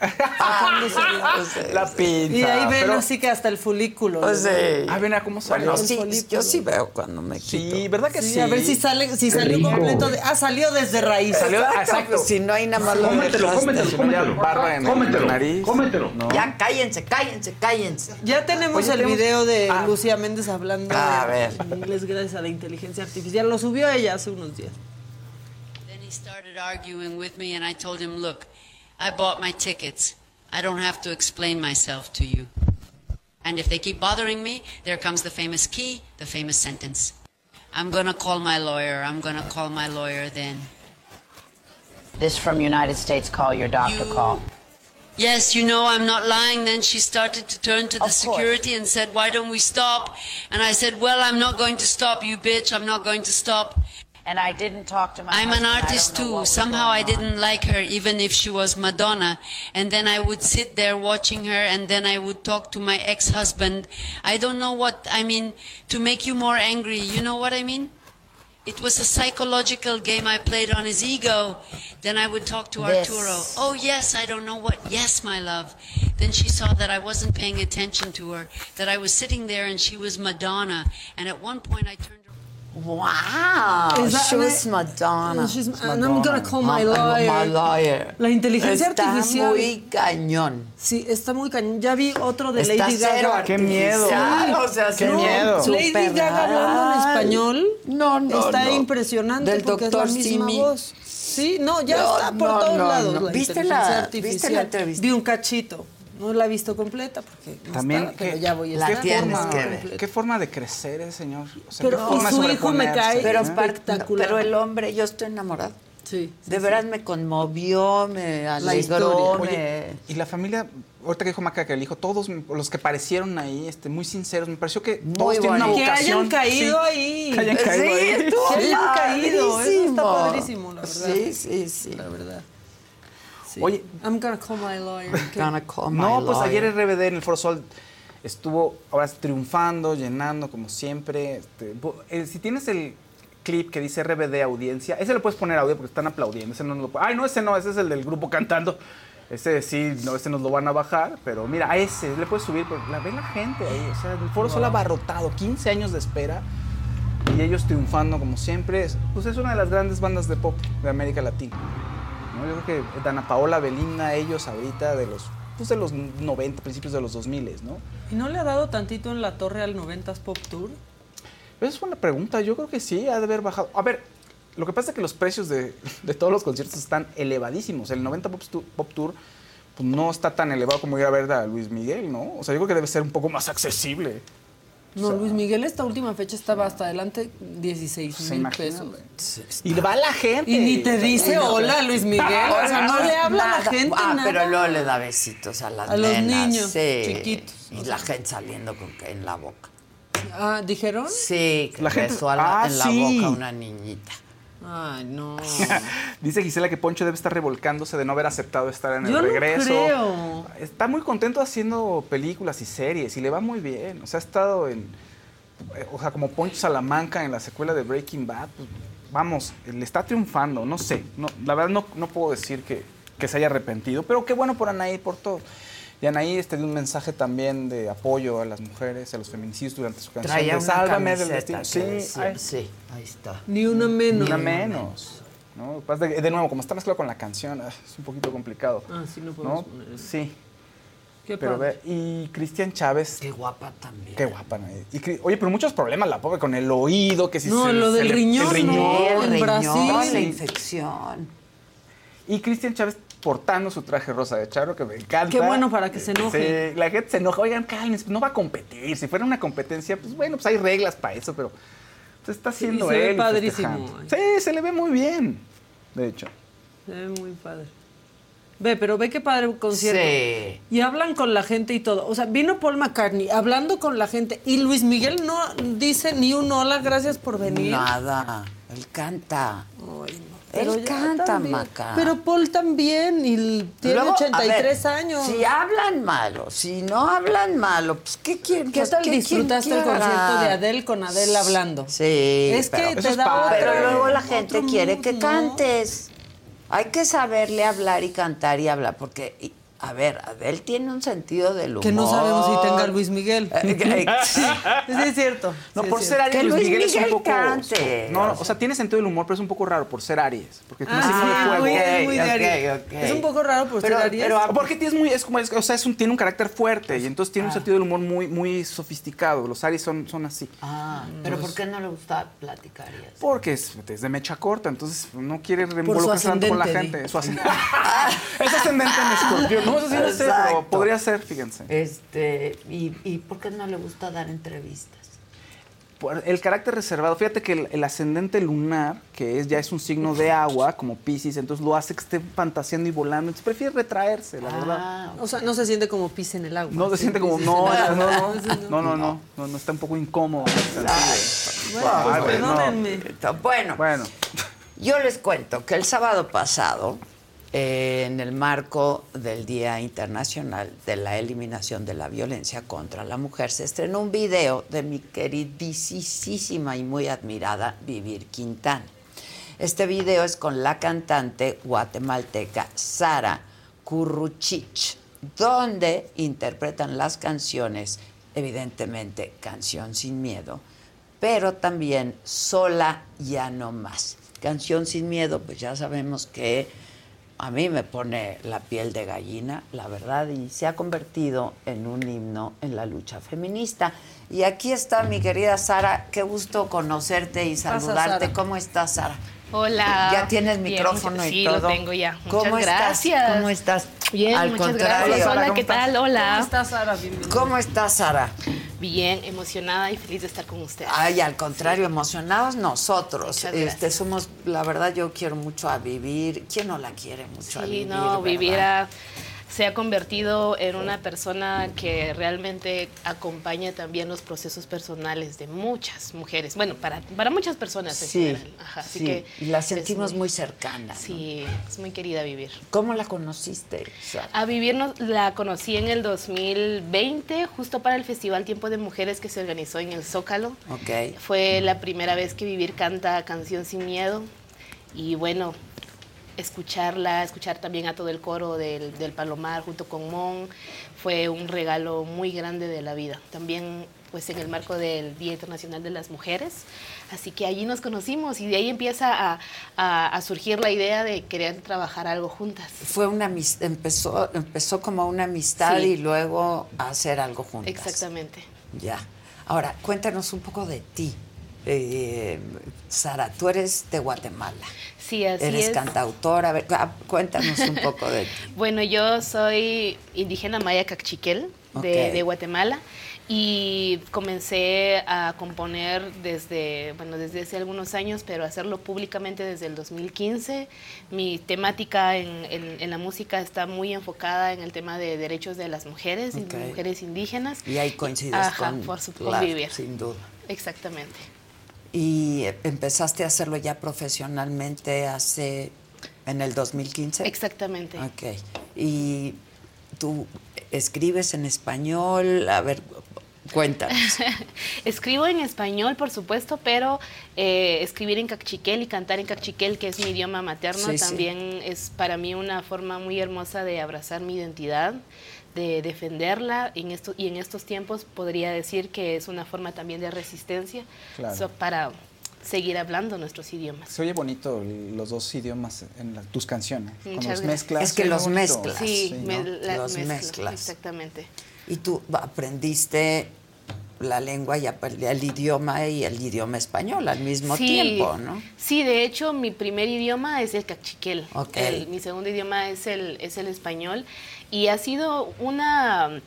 Sacándose la- pinza. Y ahí ven pero- así que hasta el folículo. Pues sí. Ah, ven a cómo salió. Bueno, sí, folículo. yo sí veo cuando me quito. Sí, ¿verdad que sí? Sí, a ver si sale, si salió rico. completo de. Ah, salió desde raíz. Salió- Exacto, exacto. pues, Si no hay nada más lo Cómetelo, cómetelo, cómetelo. barra en Cómetelo, la nariz. cómetelo. No. Ya cállense, cállense, cállense. Ya tenemos Oye, el tenemos- video de Ah. Lucía Méndez hablando A ver. en inglés gracias a la inteligencia artificial. Lo subió ella hace unos días. Then he started arguing with me, and I told him, Look, I bought my tickets. I don't have to explain myself to you. And if they keep bothering me, there comes the famous key, the famous sentence. I'm going to call my lawyer. I'm going to call my lawyer then. This from United States call, your doctor You- call. Yes, you know, I'm not lying. Then she started to turn to the security and said, Why don't we stop? And I said, Well, I'm not going to stop, you bitch. I'm not going to stop. And I didn't talk to my I'm an husband. I artist too. Somehow I didn't like her, even if she was Madonna. And then I would sit there watching her, and then I would talk to my ex husband. I don't know what, I mean, to make you more angry. You know what I mean? It was a psychological game I played on his ego. Then I would talk to This. Arturo. Oh, yes, I don't know what. Yes, my love. Then she saw that I wasn't paying attention to her, that I was sitting there and she was Madonna. And at one point I turned Wow, Is that- she was Madonna. She's- and I'm gonna call my lawyer. my lawyer. La inteligencia Está artificial. muy cañón. Sí, está muy cañón. Ya vi otro de Está Lady cero Gaga. Qué miedo. o sea, Qué miedo. Lady super Gaga hablando en español. No, no, Está no. impresionante Del porque es la doctor misma Simi. voz. Sí, no, ya No, está por no, todos no, lados. no. La ¿Viste la- viste la entrevista? Vi un cachito. No la he visto completa porque no También estaba, pero que- ya voy a La estar. tienes Forma que ver. completa. ¿Qué forma de crecer ese señor? O sea, Pero qué forma su hijo me cae Pero, espectacular. pero el hombre, yo estoy enamorado. Sí. De veras me conmovió, me alegró, me... Oye, y la familia, ahorita que dijo Maca que el hijo, todos los que parecieron ahí, este, muy sinceros, me pareció que todos tienen una bonito. Que vocación. hayan caído Sí, ahí. Que hayan Sí, caído ahí. estuvo Que hayan caído. Eso está padrísimo. padrísimo, la verdad. Sí, sí, sí. La verdad. Sí. Oye, I'm gonna call my lawyer. Gonna call my No, pues lawyer. ayer RBD en el Foro Sol estuvo ahora triunfando, llenando como siempre. Este, eh, si tienes el clip que dice RBD audiencia, ese lo puedes poner audio porque están aplaudiendo. Ese no lo- Ay, no, ese no, ese es el del grupo cantando. Ese sí, no, ese nos lo van a bajar, pero mira, a ese le puedes subir, porque la ve la gente ahí, o sea, el Foro Sol abarrotado, 15 años de espera y ellos triunfando como siempre. Es- Pues es una de las grandes bandas de pop de América Latina. ¿No? Yo creo que Dana Paola, Belinda, ellos ahorita de los, pues de los 90, principios de los 2000, ¿no? ¿Y no le ha dado tantito en la torre al 90s Pop Tour? Esa es una pregunta, yo creo que sí, ha de haber bajado. A ver, lo que pasa es que los precios de, de todos los conciertos están elevadísimos. El 90 Pop, Tour- Pop Tour pues, no está tan elevado como ir a ver a Luis Miguel, ¿no? O sea, yo creo que debe ser un poco más accesible. No, Luis Miguel esta última fecha estaba hasta adelante 16 Se mil imagina, pesos. Y va la gente. Y ni te dice no- hola Luis Miguel, o sea, no le habla a la Nada. gente Ah, nada. pero luego le da besitos a las A los niños sí. chiquitos, Y la gente saliendo con que en la boca. Ah, ¿dijeron? Sí, que La gente- besó a la- Ah, en la sí. boca a una niñita. Ay, no. Dice Gisela que Poncho debe estar revolcándose de no haber aceptado estar en Yo el no regreso. creo. Está muy contento haciendo películas y series y le va muy bien. O sea, ha estado en. O sea, como Poncho Salamanca en la secuela de Breaking Bad. pues, vamos, le está triunfando. No sé. No, la verdad, no, no puedo decir que, que se haya arrepentido. Pero qué bueno por Anaí, por todo. Y Anaí este, dio un mensaje también de apoyo a las mujeres, a los feminicidios durante su canción. Traía de una Sálvame del camiseta destino. Sí, decía, ay, sí, ahí está. Ni una menos. ni una menos. ¿no? Lo que pasa es que, De nuevo, como está mezclado con la canción, ah, es un poquito complicado. Ah, sí, no ¿no? podemos poner eso. Sí, Qué Pero padre. ve, y Cristian Chávez. Qué guapa también. Qué guapa, ¿no? Y oye, pero muchos problemas la pobre con el oído, que si No, se- lo se del le- riñón, el riñón, no, en el Brasil. la infección. Y Cristian Chávez portando su traje rosa de charro, que me encanta. Qué bueno para que se enoje. Sí, la gente se enoja. Oigan, cálmense, no va a competir. Si fuera una competencia, pues bueno, pues hay reglas para eso, pero pues, está Sí, haciendo se ve él. padrísimo. Sí, se le ve muy bien, de hecho. Se ve muy padre. Ve, pero ve qué padre concierto. Sí. Y hablan con la gente y todo. O sea, vino Paul McCartney hablando con la gente y Luis Miguel no dice ni un hola, gracias por venir. Nada. Él canta. Pero Él canta, también. Maca. Pero Paul también y tiene Luego, a 83 ver, años. Si hablan malo, si no hablan malo, pues ¿qué quieren? ¿Qué Pues, tal ¿qué disfrutaste quién el concierto de Adele con Adele hablando? Sí. Es que pero- te da otra- Pero luego la gente quiere que ¿no? cantes. Hay que saberle hablar y cantar y hablar, porque, a ver, Adele tiene un sentido del humor. Que no sabemos si tenga Luis Miguel. Eh, sí, es cierto. No, sí por es ser. Aries, Luis Miguel, es un poco. cante. No, no, o sea, tiene sentido del humor, pero es un poco raro por ser Aries. Porque tiene Ah, signo de sí, fuego. muy, es muy de Aries. Es un poco raro por Pero- ser Aries. pero- Porque tienes muy, es como, es- o sea, es un- tiene un carácter fuerte y entonces tiene un sentido del humor muy, muy sofisticado. Los Aries son, son así. Ah, pero ¿por qué no le gusta platicar y eso? Porque es, es de mecha corta, entonces no quiere involucrarse tanto con la gente. Su ascendente. es ascendente en escorpión. No, no sé, pero podría ser, fíjense. Este, y, ¿y por qué no le gusta dar entrevistas? Por el carácter reservado, fíjate que el, el ascendente lunar, que es ya es un signo de agua, como Pisces, entonces lo hace que esté fantaseando y volando, entonces prefiere retraerse, la verdad. Ah, O sea, no se siente como pis en el agua. No se siente como, no, en el no, agua. no, no, no, no, no, no, está un poco incómodo. Bueno, pues perdónenme. Bueno, Bueno, yo les cuento que el sábado pasado, eh, en el marco del Día Internacional de la Eliminación de la Violencia contra la Mujer, se estrenó un video de mi queridísima y muy admirada Vivir Quintana. Este video es con la cantante guatemalteca Sara Curruchich, donde interpretan las canciones, evidentemente Canción sin Miedo, pero también Sola ya no más. Canción sin Miedo, pues ya sabemos que a mí me pone la piel de gallina, la verdad, y se ha convertido en un himno en la lucha feminista. Y aquí está mi querida Sara, qué gusto conocerte y saludarte. ¿Cómo estás, Sara? Hola. Ya tienes Bien, micrófono muchas- y sí, todo. lo tengo ya. Muchas ¿Cómo estás? gracias. ¿Cómo estás? Bien, Al muchas contrario. gracias. Hola, ¿cómo ¿qué estás? tal? Hola. ¿Cómo estás, Sara? Bienvenida. ¿Cómo estás, Sara? Bien, emocionada y feliz de estar con ustedes. Ay, al contrario, emocionados nosotros. Este, somos, la verdad, yo quiero mucho a vivir. ¿Quién no la quiere mucho a Sí, vivir? no, verdad? vivir a- se ha convertido en una persona que realmente acompaña también los procesos personales de muchas mujeres. Bueno, para, para muchas personas en Sí, general. Ajá, así sí, que y la sentimos muy cercana. ¿no? Sí, es muy querida vivir. ¿Cómo la conociste, Sara? A Vivir nos- la conocí en el 2020, justo para el Festival Tiempo de Mujeres que se organizó en el Zócalo. Fue la primera vez que Vivir canta Canción Sin Miedo. Y bueno, escucharla, escuchar también a todo el coro del, del Palomar junto con Mon, fue un regalo muy grande de la vida. También pues en el marco del Día Internacional de las Mujeres. Así que allí nos conocimos y de ahí empieza a, a- a surgir la idea de querer trabajar algo juntas. Fue una empezó, empezó como una amistad Sí. y luego a hacer algo juntas. Exactamente. Ya. Ahora, cuéntanos un poco de ti. Eh, Sara, tú eres de Guatemala. Sí, así eres es. cantautora. A ver, ah, cuéntanos un poco de ti. Bueno, yo soy indígena maya cachiquel de, de Guatemala y comencé a componer desde, bueno, desde hace algunos años, pero hacerlo públicamente desde el 2015. Mi temática en, en- en la música está muy enfocada en el tema de derechos de las mujeres y de mujeres indígenas. Y ahí coincides Ajá, con, por claro, vivir. sin duda. Exactamente. Y empezaste a hacerlo ya profesionalmente hace en el 2015. Exactamente. Ok. Y tú escribes en español, a ver, cuéntanos. Escribo en español, por supuesto, pero eh, escribir en cachiquel y cantar en cachiquel, que es mi idioma materno, Sí, sí. también es para mí una forma muy hermosa de abrazar mi identidad, de defenderla. En esto, y en estos tiempos podría decir que es una forma también de resistencia Claro. so- para seguir hablando nuestros idiomas. Se oye bonito los dos idiomas en tus canciones. Muchas los mezclas. Es que los mezclas. Sí, me, la, los mezclas. Exactamente. Y tú aprendiste la lengua y el idioma y el idioma español al mismo sí, tiempo, ¿no? Sí, de hecho mi primer idioma es el cachiquel. Okay. El, mi segundo idioma es el, es el español y ha sido una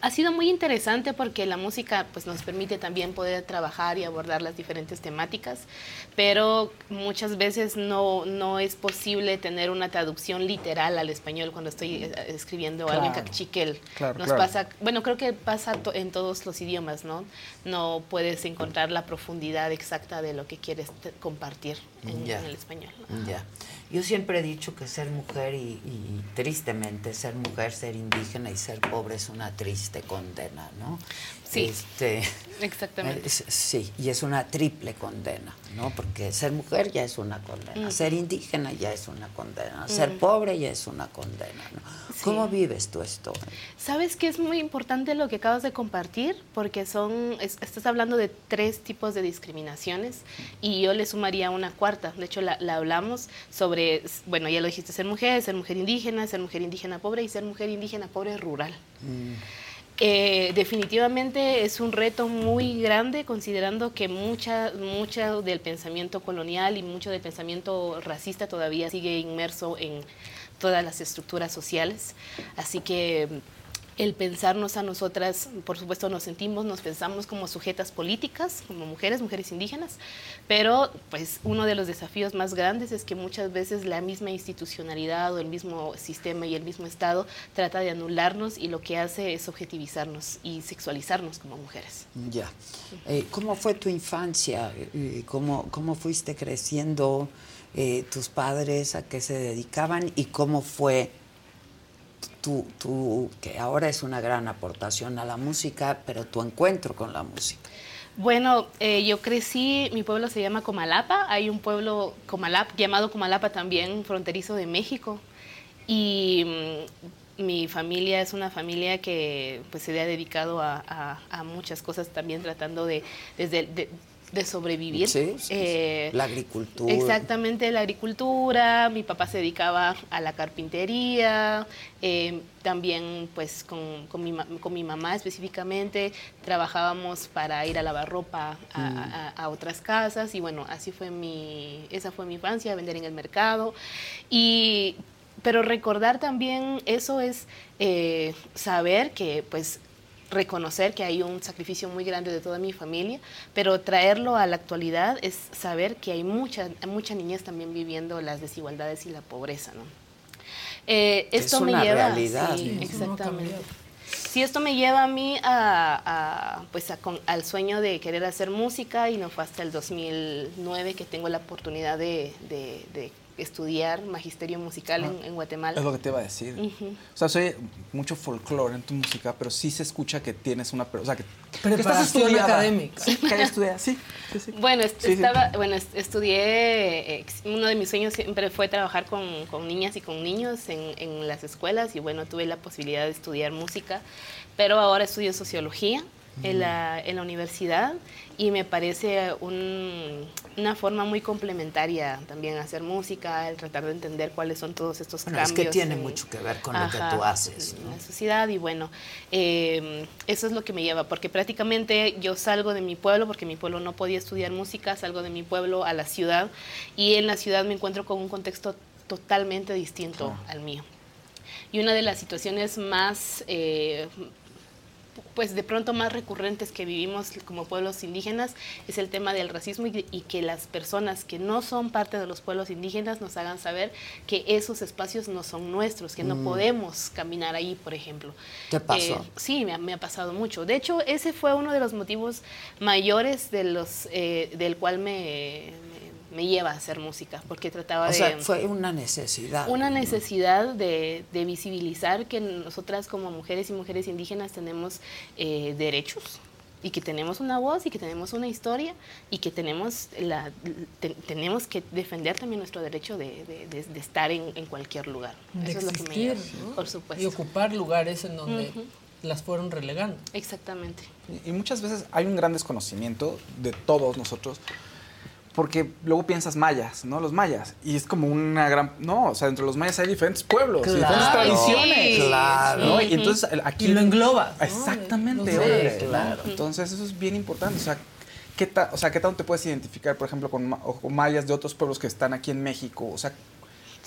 ha sido muy interesante porque la música pues, nos permite también poder trabajar y abordar las diferentes temáticas, pero muchas veces no, no es posible tener una traducción literal al español cuando estoy eh, escribiendo Claro. algo en cachiquel. Claro, nos claro. pasa, bueno, creo que pasa to- en todos los idiomas, ¿no? No puedes encontrar la profundidad exacta de lo que quieres compartir en, Ya. en el español. Ya. Yo siempre he dicho que ser mujer y, y tristemente ser mujer, ser indígena y ser pobre es una triste condena, ¿no? Sí. Este, Exactamente. es- sí, y es una triple condena, ¿no? Porque ser mujer ya es una condena, Mm. ser indígena ya es una condena, ser Mm. pobre ya es una condena, ¿no? ¿Cómo vives tú esto? Sabes que es muy importante lo que acabas de compartir, porque son, es- estás hablando de tres tipos de discriminaciones y yo le sumaría una cuarta. De hecho, la, la hablamos sobre, bueno, ya lo dijiste, ser mujer, ser mujer indígena, ser mujer indígena pobre y ser mujer indígena pobre rural. Eh, definitivamente es un reto muy grande considerando que mucha, mucha del pensamiento colonial y mucho del pensamiento racista todavía sigue inmerso en todas las estructuras sociales. Así que el pensarnos a nosotras, por supuesto nos sentimos, nos pensamos como sujetas políticas, como mujeres, mujeres indígenas, pero pues uno de los desafíos más grandes es que muchas veces la misma institucionalidad o el mismo sistema y el mismo Estado trata de anularnos y lo que hace es objetivizarnos y sexualizarnos como mujeres. Ya. Eh, ¿Cómo fue tu infancia? Eh, ¿Cómo, cómo fuiste creciendo? Eh, ¿Tus padres a qué se dedicaban? ¿Y cómo fue tu, tu, que ahora es una gran aportación a la música, pero tu encuentro con la música? Bueno, eh, yo crecí, mi pueblo se llama Comalapa, hay un pueblo Comalapa, llamado Comalapa también, fronterizo de México. Y mm, mi familia es una familia que pues, se ha dedicado a, a- a muchas cosas también tratando de, desde, de, de sobrevivir. Sí, sí, sí. Eh, La agricultura. Exactamente, la agricultura, mi papá se dedicaba a la carpintería, eh, también pues con, con mi, con mi mamá específicamente trabajábamos para ir a lavar ropa a, Mm. a- a otras casas y bueno, así fue mi, esa fue mi infancia, vender en el mercado y pero recordar también eso es eh, saber que pues reconocer que hay un sacrificio muy grande de toda mi familia, pero traerlo a la actualidad es saber que hay mucha, mucha niñez también viviendo las desigualdades y la pobreza, ¿no? Eh, Es esto me una lleva, realidad. sí, exactamente. Sí, esto me lleva a mí a, a, pues a con- al sueño de querer hacer música y no fue hasta el 2009 que tengo la oportunidad de, de- de estudiar magisterio musical en, en Guatemala. Es lo que te iba a decir. Ujú. O sea, soy mucho folclore en tu música, pero sí se escucha que tienes una... O sea, que, que Preparación estudiada. académica. Sí, que estudiado, sí. Bueno, est- Sí, sí. estaba, bueno, est- estudié, eh, uno de mis sueños siempre fue trabajar con, con niñas y con niños en, en las escuelas y bueno, tuve la posibilidad de estudiar música, pero ahora estudio sociología en la, en la universidad y me parece un- una forma muy complementaria también hacer música, el tratar de entender cuáles son todos estos Bueno, es cambios. que tiene en- mucho que ver con lo Ajá, que tú haces. en ¿no? la sociedad y bueno, eh, eso es lo que me lleva, porque prácticamente yo salgo de mi pueblo, porque mi pueblo no podía estudiar música, salgo de mi pueblo a la ciudad y en la ciudad me encuentro con un contexto totalmente distinto al mío. Y una de las situaciones más, eh, pues de pronto más recurrentes que vivimos como pueblos indígenas es el tema del racismo y, y que las personas que no son parte de los pueblos indígenas nos hagan saber que esos espacios no son nuestros, que no Mm. podemos caminar ahí, por ejemplo. ¿Te pasó? Eh, sí, me ha, me ha pasado mucho. De hecho, ese fue uno de los motivos mayores de los, eh, del cual me, me, lleva a hacer música, porque trataba O de... sea, fue una necesidad. Una necesidad de, de visibilizar que nosotras como mujeres y mujeres indígenas tenemos eh, derechos y que tenemos una voz y que tenemos una historia y que tenemos, la, te- tenemos que defender también nuestro derecho de, de- de- de estar en, en cualquier lugar. De Eso es lo que me existir, lleva, ¿no? por supuesto. Y ocupar lugares en donde Ujú. las fueron relegando. Exactamente. Y muchas veces hay un gran desconocimiento de todos nosotros, porque luego piensas mayas, ¿no? Los mayas. Y es como una gran... No, o sea, entre los mayas hay diferentes pueblos, y diferentes tradiciones. Claro. ¿no? Y entonces aquí... Y lo engloba. Exactamente. Órale, claro. Entonces eso es bien importante. O sea, ¿qué, ta- o sea, ¿qué tanto te puedes identificar, por ejemplo, con, ma- o con mayas de otros pueblos que están aquí en México? O sea,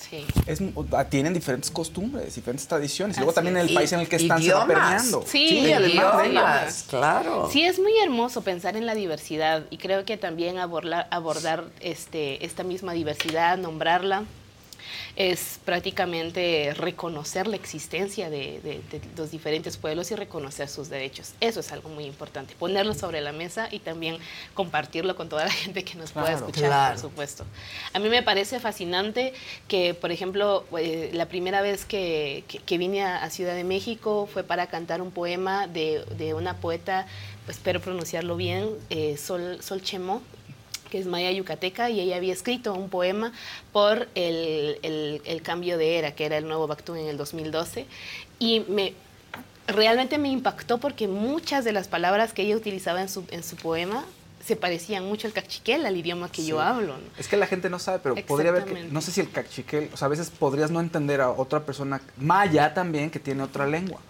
Sí. es, o- tienen diferentes costumbres, diferentes tradiciones. Y luego también en el país en el que están se va permeando. Sí, idiomas, ello. claro. Sí, es muy hermoso pensar en la diversidad y creo que también abordar, abordar este, esta misma diversidad, nombrarla, es prácticamente reconocer la existencia de, de- de los diferentes pueblos y reconocer sus derechos. Eso es algo muy importante, ponerlo sobre la mesa y también compartirlo con toda la gente que nos pueda escuchar, Claro. por supuesto. A mí me parece fascinante que, por ejemplo, eh, la primera vez que, que- que vine a, a Ciudad de México fue para cantar un poema de, de una poeta, pues, espero pronunciarlo bien, eh, Sol, Sol Chemo, que es maya yucateca, y ella había escrito un poema por el, el- el cambio de era, que era el nuevo Bactún en el 2012, y me, realmente me impactó porque muchas de las palabras que ella utilizaba en su, en su poema se parecían mucho al cachiquel, al idioma que yo hablo. ¿no? Es que la gente no sabe, pero podría haber que, no sé si el cachiquel, o sea, a veces podrías no entender a otra persona maya también que tiene otra lengua.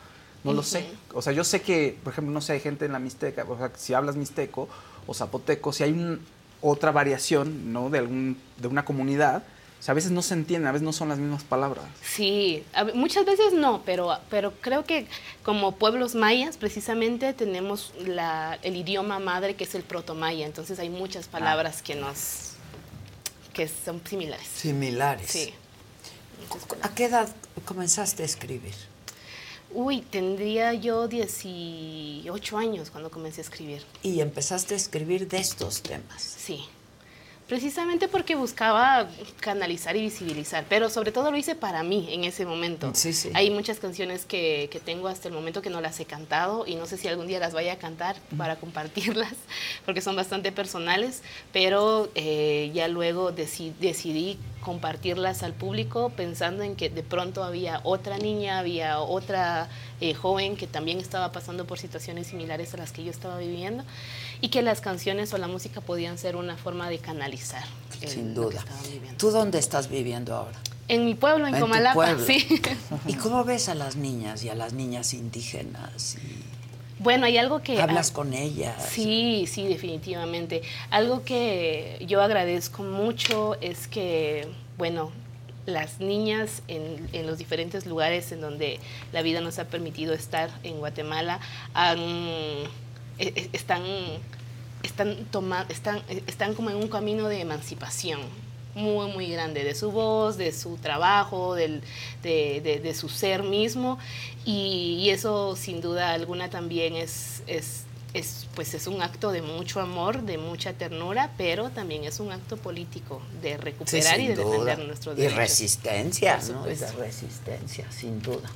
No lo sé. O sea, yo sé que, por ejemplo, no sé, hay gente en la mixteca, o sea, si hablas mixteco o zapoteco, si hay un- otra variación, ¿no? De algún de una comunidad, o sea, a veces no se entienden, a veces no son las mismas palabras. Sí, a muchas veces no, pero, pero creo que como pueblos mayas precisamente tenemos la, el idioma madre que es el protomaya, entonces hay muchas palabras que nos que son similares. Similares. Sí. ¿A qué edad comenzaste a escribir? Uy, tendría yo 18 años cuando comencé a escribir. Y empezaste a escribir de estos temas. Sí. Precisamente porque buscaba canalizar y visibilizar, pero sobre todo lo hice para mí en ese momento. Sí, sí. Hay muchas canciones que, que tengo hasta el momento que no las he cantado y no sé si algún día las vaya a cantar para compartirlas, porque son bastante personales, pero eh, ya luego deci- decidí compartirlas al público pensando en que de pronto había otra niña, había otra eh, joven que también estaba pasando por situaciones similares a las que yo estaba viviendo y que las canciones o la música podían ser una forma de canalizar. Sin duda. ¿Tú dónde estás viviendo ahora? En mi pueblo, en, Comalapa, pueblo. sí. ¿Y cómo ves a las niñas y a las niñas indígenas? Bueno, hay algo que... ¿Hablas ah, con ellas? Sí, sí, definitivamente. Algo que yo agradezco mucho es que, bueno, las niñas en, en los diferentes lugares en donde la vida nos ha permitido estar en Guatemala han, están, están, toma- están, están como en un camino de emancipación muy, muy grande de su voz, de su trabajo, del- de, de- de su ser mismo. Y, y eso sin duda alguna también es, es, es, pues es un acto de mucho amor, de mucha ternura, pero también es un acto político de recuperar y de defender nuestros Y derechos. resistencia, Por ¿no? Y supuesto. resistencia, sin duda.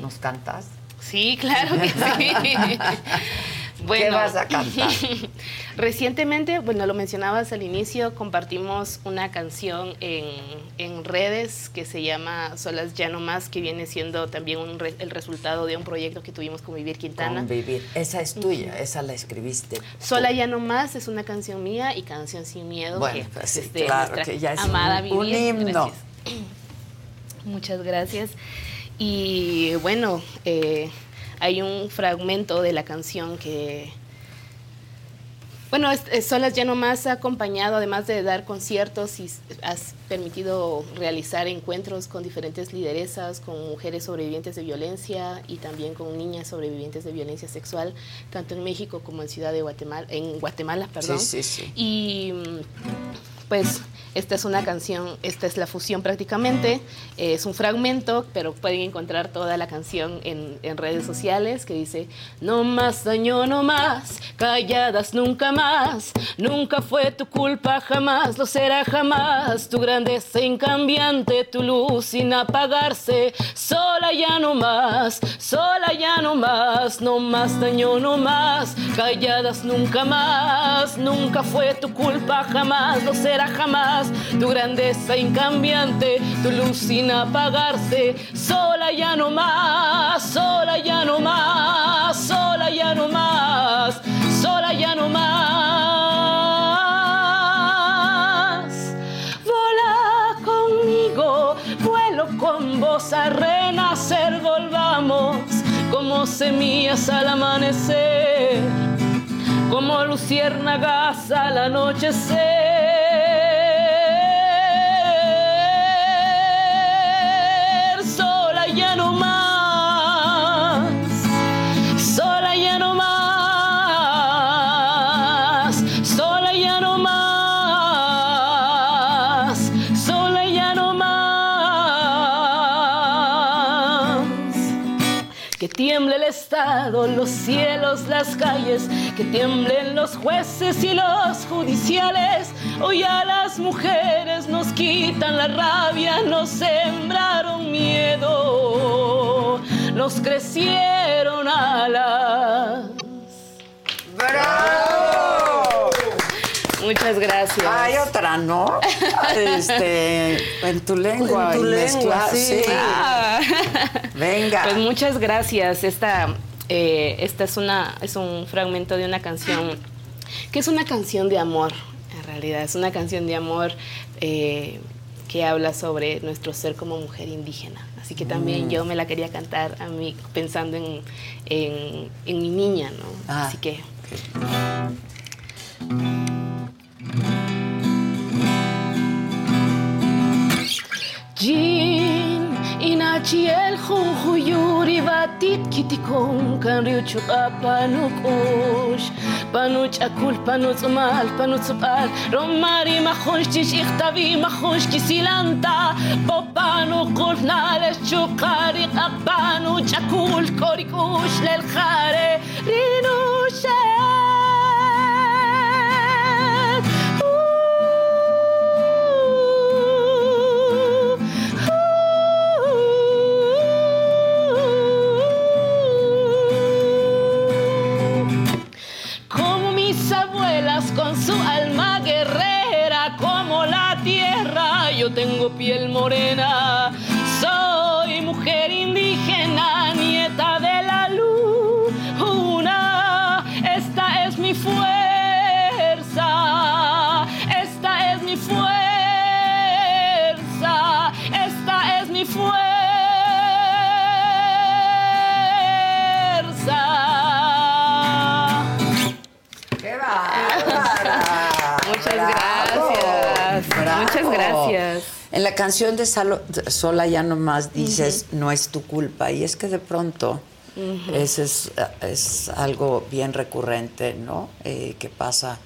¿Nos cantas? Sí, claro que sí. Bueno, vas a cantar? recientemente, bueno, lo mencionabas al inicio, compartimos una canción en, en redes que se llama Solas Ya No Más, que viene siendo también un re- el resultado de un proyecto que tuvimos con Vivir Quintana. Convivir. Esa es tuya, esa la escribiste. Sola Ya No Más es una canción mía y Canción Sin Miedo, Bueno, que pues es sí, claro, que ya es amada un- un Vivir. himno. Gracias. Muchas gracias. Y bueno, eh, hay un fragmento de la canción que, bueno, Solas ya no más ha acompañado, además de dar conciertos y has permitido realizar encuentros con diferentes lideresas, con mujeres sobrevivientes de violencia y también con niñas sobrevivientes de violencia sexual, tanto en México como en Ciudad de Guatemala, en Guatemala, perdón. Sí, sí, sí. Y pues esta es una canción, esta es la fusión prácticamente, eh, es un fragmento, pero pueden encontrar toda la canción en, redes sociales que dice, no más daño, no más, calladas nunca más, nunca fue tu culpa jamás, lo será jamás, tu grandeza incambiante, tu luz sin apagarse, sola ya no más, sola ya no más, no más daño, no más, calladas nunca más, nunca fue tu culpa jamás, lo será jamás tu grandeza incambiante, tu luz sin apagarse. Sola ya no más, sola ya no más, sola ya no más, sola ya no más. Vola conmigo, vuelo con vos a renacer, volvamos como semillas al amanecer como luciérnagas al anochecer. Sola ya no más, sola ya no más, sola ya no más, sola ya no más. Que tiemble el Los cielos, las calles, que tiemblen los jueces y los judiciales. Hoy a las mujeres nos quitan la rabia, nos sembraron miedo, nos crecieron alas. ¡Bravo! Muchas gracias. Hay otra, ¿no? Este, en tu lengua. En tu lengua, mezcla- sí. Ah. Venga. Pues muchas gracias. Esta, eh, esta es, una, es un fragmento de una canción que es una canción de amor, en realidad. Es una canción de amor eh, que habla sobre nuestro ser como mujer indígena. Así que también Mm. yo me la quería cantar a mí pensando en, en- en mi niña, ¿no? Ah. Así que... Jin inachiel jujuyuri batit kitikon kan riuchuqa panukush panuch'akul panutz'mal panutz'b'al romari majuxchix iqtabi majuxki silanta popanuqul nalex chuqari q'aqpanuch'akul korikush lelqare rinushel tengo piel morena. En la canción de Salo- Sola ya nomás dices, no es tu culpa. Y es que de pronto ese es, es algo bien recurrente, ¿no? Eh, que pasa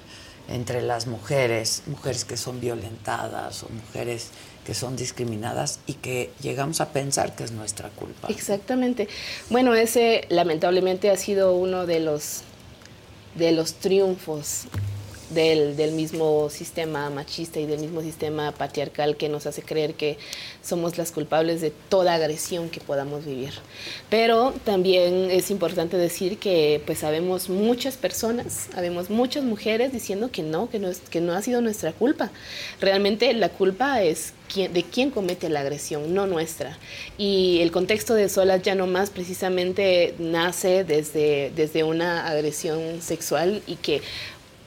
entre las mujeres, mujeres que son violentadas o mujeres que son discriminadas y que llegamos a pensar que es nuestra culpa. Exactamente. Bueno, ese lamentablemente ha sido uno de los de los triunfos del, mismo sistema machista y del mismo sistema patriarcal que nos hace creer que somos las culpables de toda agresión que podamos vivir. Pero también es importante decir que pues sabemos muchas personas, sabemos muchas mujeres diciendo que no, que no, es, que no ha sido nuestra culpa. Realmente la culpa es de quién comete la agresión, no nuestra. Y el contexto de Solas ya no más precisamente nace desde, desde una agresión sexual y que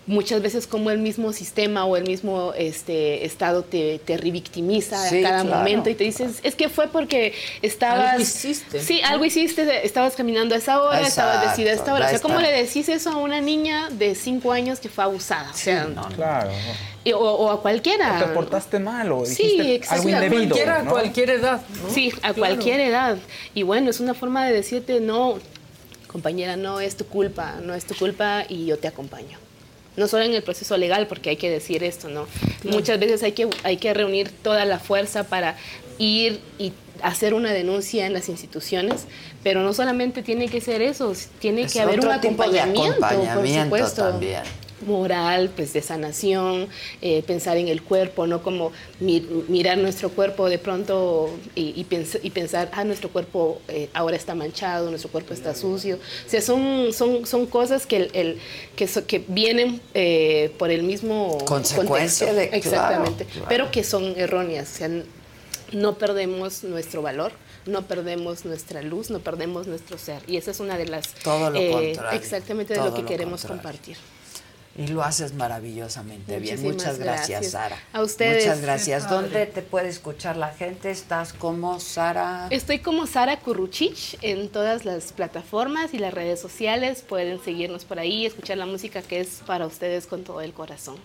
muchas veces como el mismo sistema o el mismo este, estado te, te revictimiza Sí, a cada claro, momento y te dices, es que fue porque estabas... Algo hiciste. Sí, algo hiciste, estabas caminando a esa hora, estabas vestida a esta hora. O sea, ¿cómo está. le decís eso a una niña de cinco años que fue abusada? O sea, Claro. y- o, o a cualquiera. O te portaste mal o Sí, dijiste exacto. algo indebido. Cualquiera, ¿no? cualquier edad. Sí, a Claro. cualquier edad. Y bueno, es una forma de decirte, no, compañera, no es tu culpa, no es tu culpa y yo te acompaño. No solo en el proceso legal, porque hay que decir esto, ¿no? Muchas veces hay que, hay que reunir toda la fuerza para ir y hacer una denuncia en las instituciones, pero no solamente tiene que ser eso, tiene Es que haber un de acompañamiento, por acompañamiento supuesto también. Moral, pues de sanación, eh, pensar en el cuerpo, no como mi- mirar nuestro cuerpo de pronto y, y pens- y pensar, ah, nuestro cuerpo eh, ahora está manchado, nuestro cuerpo está sucio. O sea, son, son, son cosas que, el, el- que, so- que vienen eh, por el mismo Consecuencia contexto. de- Exactamente, claro. pero que son erróneas. O sea, no perdemos nuestro valor. No perdemos nuestra luz, no perdemos nuestro ser. Y esa es una de las... Todo lo eh, contrario, Exactamente de todo lo que lo queremos contrario. compartir. Y lo haces maravillosamente bien. Muchas gracias, gracias. Sara. A ustedes. Muchas gracias. ¿Dónde te puede escuchar la gente? ¿Estás como Sara? Estoy como Sara Curruchich en todas las plataformas y las redes sociales. Pueden seguirnos por ahí, escuchar la música que es para ustedes con todo el corazón.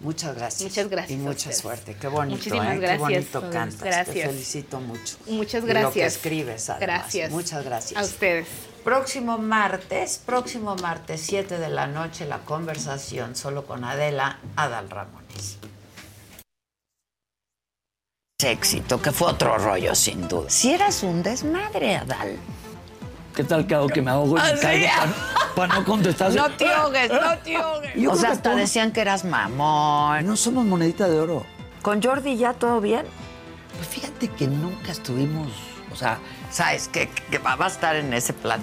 Muchas gracias. Muchas gracias Y mucha suerte. Qué bonito, Muchísimas ¿eh? gracias. Qué bonito cantas. Te Gracias. felicito mucho. Muchas Y lo que gracias. escribes, además. Gracias. Muchas gracias. A ustedes. Próximo martes, próximo martes, 7 de la noche, la conversación solo con Adela Adal Ramones. Éxito, que fue otro rollo, sin duda. Si eras un desmadre, Adal. ¿Qué tal que hago que me ahogo y me caigo para no contestar? No te ahogues, no te ahogues. O sea, hasta todo- decían que eras mamón. No somos monedita de oro. ¿Con Jordi ya todo bien? Pues fíjate que nunca estuvimos, o sea... ¿Sabes qué? Que va a estar en ese plan.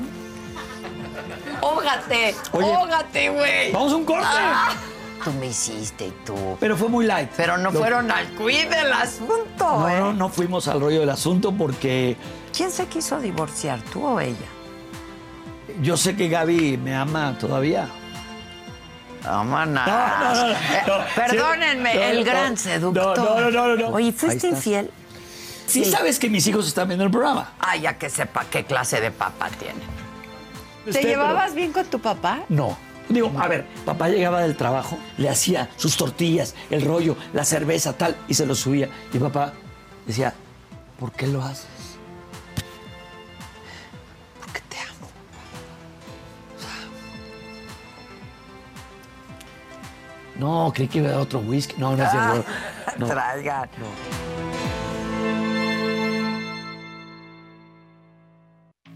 ¡Ógate! Oye, ¡Ógate, güey! ¡Vamos a un corte! Ah, tú me hiciste y tú. Pero fue muy light. Pero no Lo- fueron al quid del asunto, No, ¿eh? no, no fuimos al rollo del asunto porque ¿Quién se quiso divorciar, tú o ella? yo sé que Gaby me ama todavía. Vámonos. No, no, no, no, Eh, no. perdónenme, el gran seductor. No, no, no, no, no. Oye, ¿fuiste infiel? Sí, sabes que mis hijos están viendo el programa. Ah, ya que sepa qué clase de papá tiene. ¿Te llevabas bien con tu papá? No. Digo, a ver, papá llegaba del trabajo, le hacía sus tortillas, el rollo, la cerveza, tal, y se lo subía. Y papá decía, ¿por qué lo haces? Porque te amo. No, creí que iba a dar otro whisky. No, no es cierto. No. Traigan.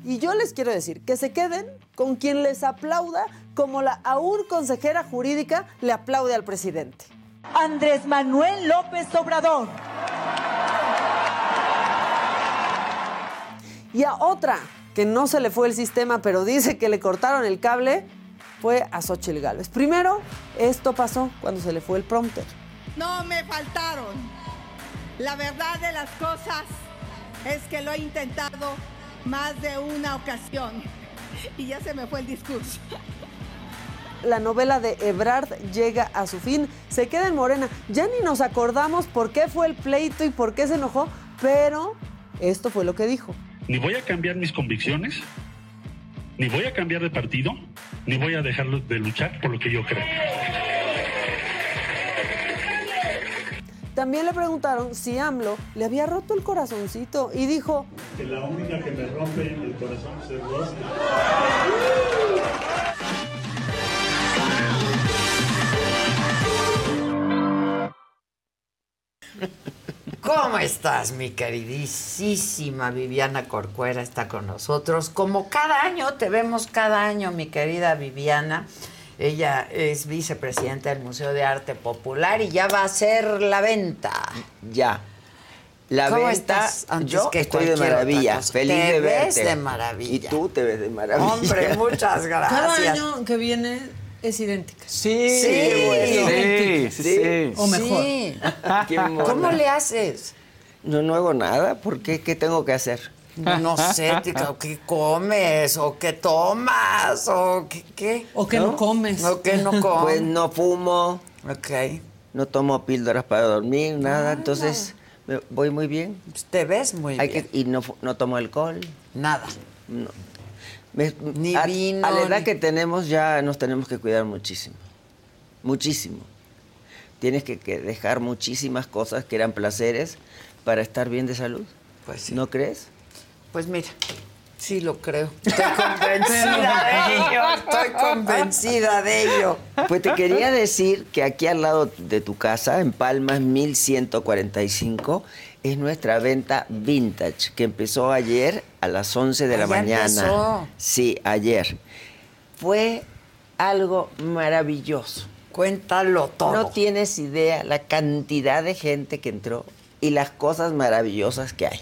Y yo les quiero decir que se queden con quien les aplauda como la aún consejera jurídica le aplaude al presidente. Andrés Manuel López Obrador. Y a otra que no se le fue el sistema, pero dice que le cortaron el cable, fue a Xochitl Gálvez. Primero, esto pasó cuando se le fue el prompter. No me faltaron. La verdad de las cosas es que lo he intentado más de una ocasión y ya se me fue el discurso. La novela de Ebrard llega a su fin, se queda en Morena. Ya ni nos acordamos por qué fue el pleito y por qué se enojó, pero esto fue lo que dijo. Ni voy a cambiar mis convicciones, ni voy a cambiar de partido, ni voy a dejar de luchar por lo que yo creo. También le preguntaron si AMLO le había roto el corazoncito y dijo, Que la única que me rompe el corazón es vos. ¿Cómo estás, mi queridísima Viviana Corcuera? Está con nosotros. Como cada año, te vemos cada año, mi querida Viviana. Ella es vicepresidenta del Museo de Arte Popular y ya va a hacer la venta. Ya. La ¿Cómo venta, estás antes yo que estoy de maravilla, feliz Te de ves verte. de maravilla. Y tú te ves de maravilla. Hombre, muchas cada gracias. año que viene es idéntica. Sí, Sí, bueno. Sí, sí, sí. O mejor. Sí. Qué. ¿Cómo le haces? No, no hago nada, ¿por qué? ¿Qué tengo que hacer? No sé, tica, ¿qué comes? ¿O qué tomas? ¿O qué? qué? O que no, comes. ¿O que no comes? Pues no fumo, Ok. no tomo píldoras para dormir, nada, entonces voy muy bien. Te ves muy Hay bien. que- y no, no tomo alcohol. Nada. No. Me- Ni a, vino, A la edad ni- que tenemos ya nos tenemos que cuidar muchísimo. Muchísimo. Tienes que, que dejar muchísimas cosas que eran placeres para estar bien de salud. Pues sí. ¿No crees? Pues mira, sí lo creo. Estoy convencida de ello. Estoy convencida de ello. Pues te quería decir que aquí al lado de tu casa, en Palmas 1145, es nuestra venta vintage, que empezó ayer a las 11 de la mañana. empezó. Sí, ayer. Fue algo maravilloso. Cuéntalo todo. No tienes idea la cantidad de gente que entró y las cosas maravillosas que hay.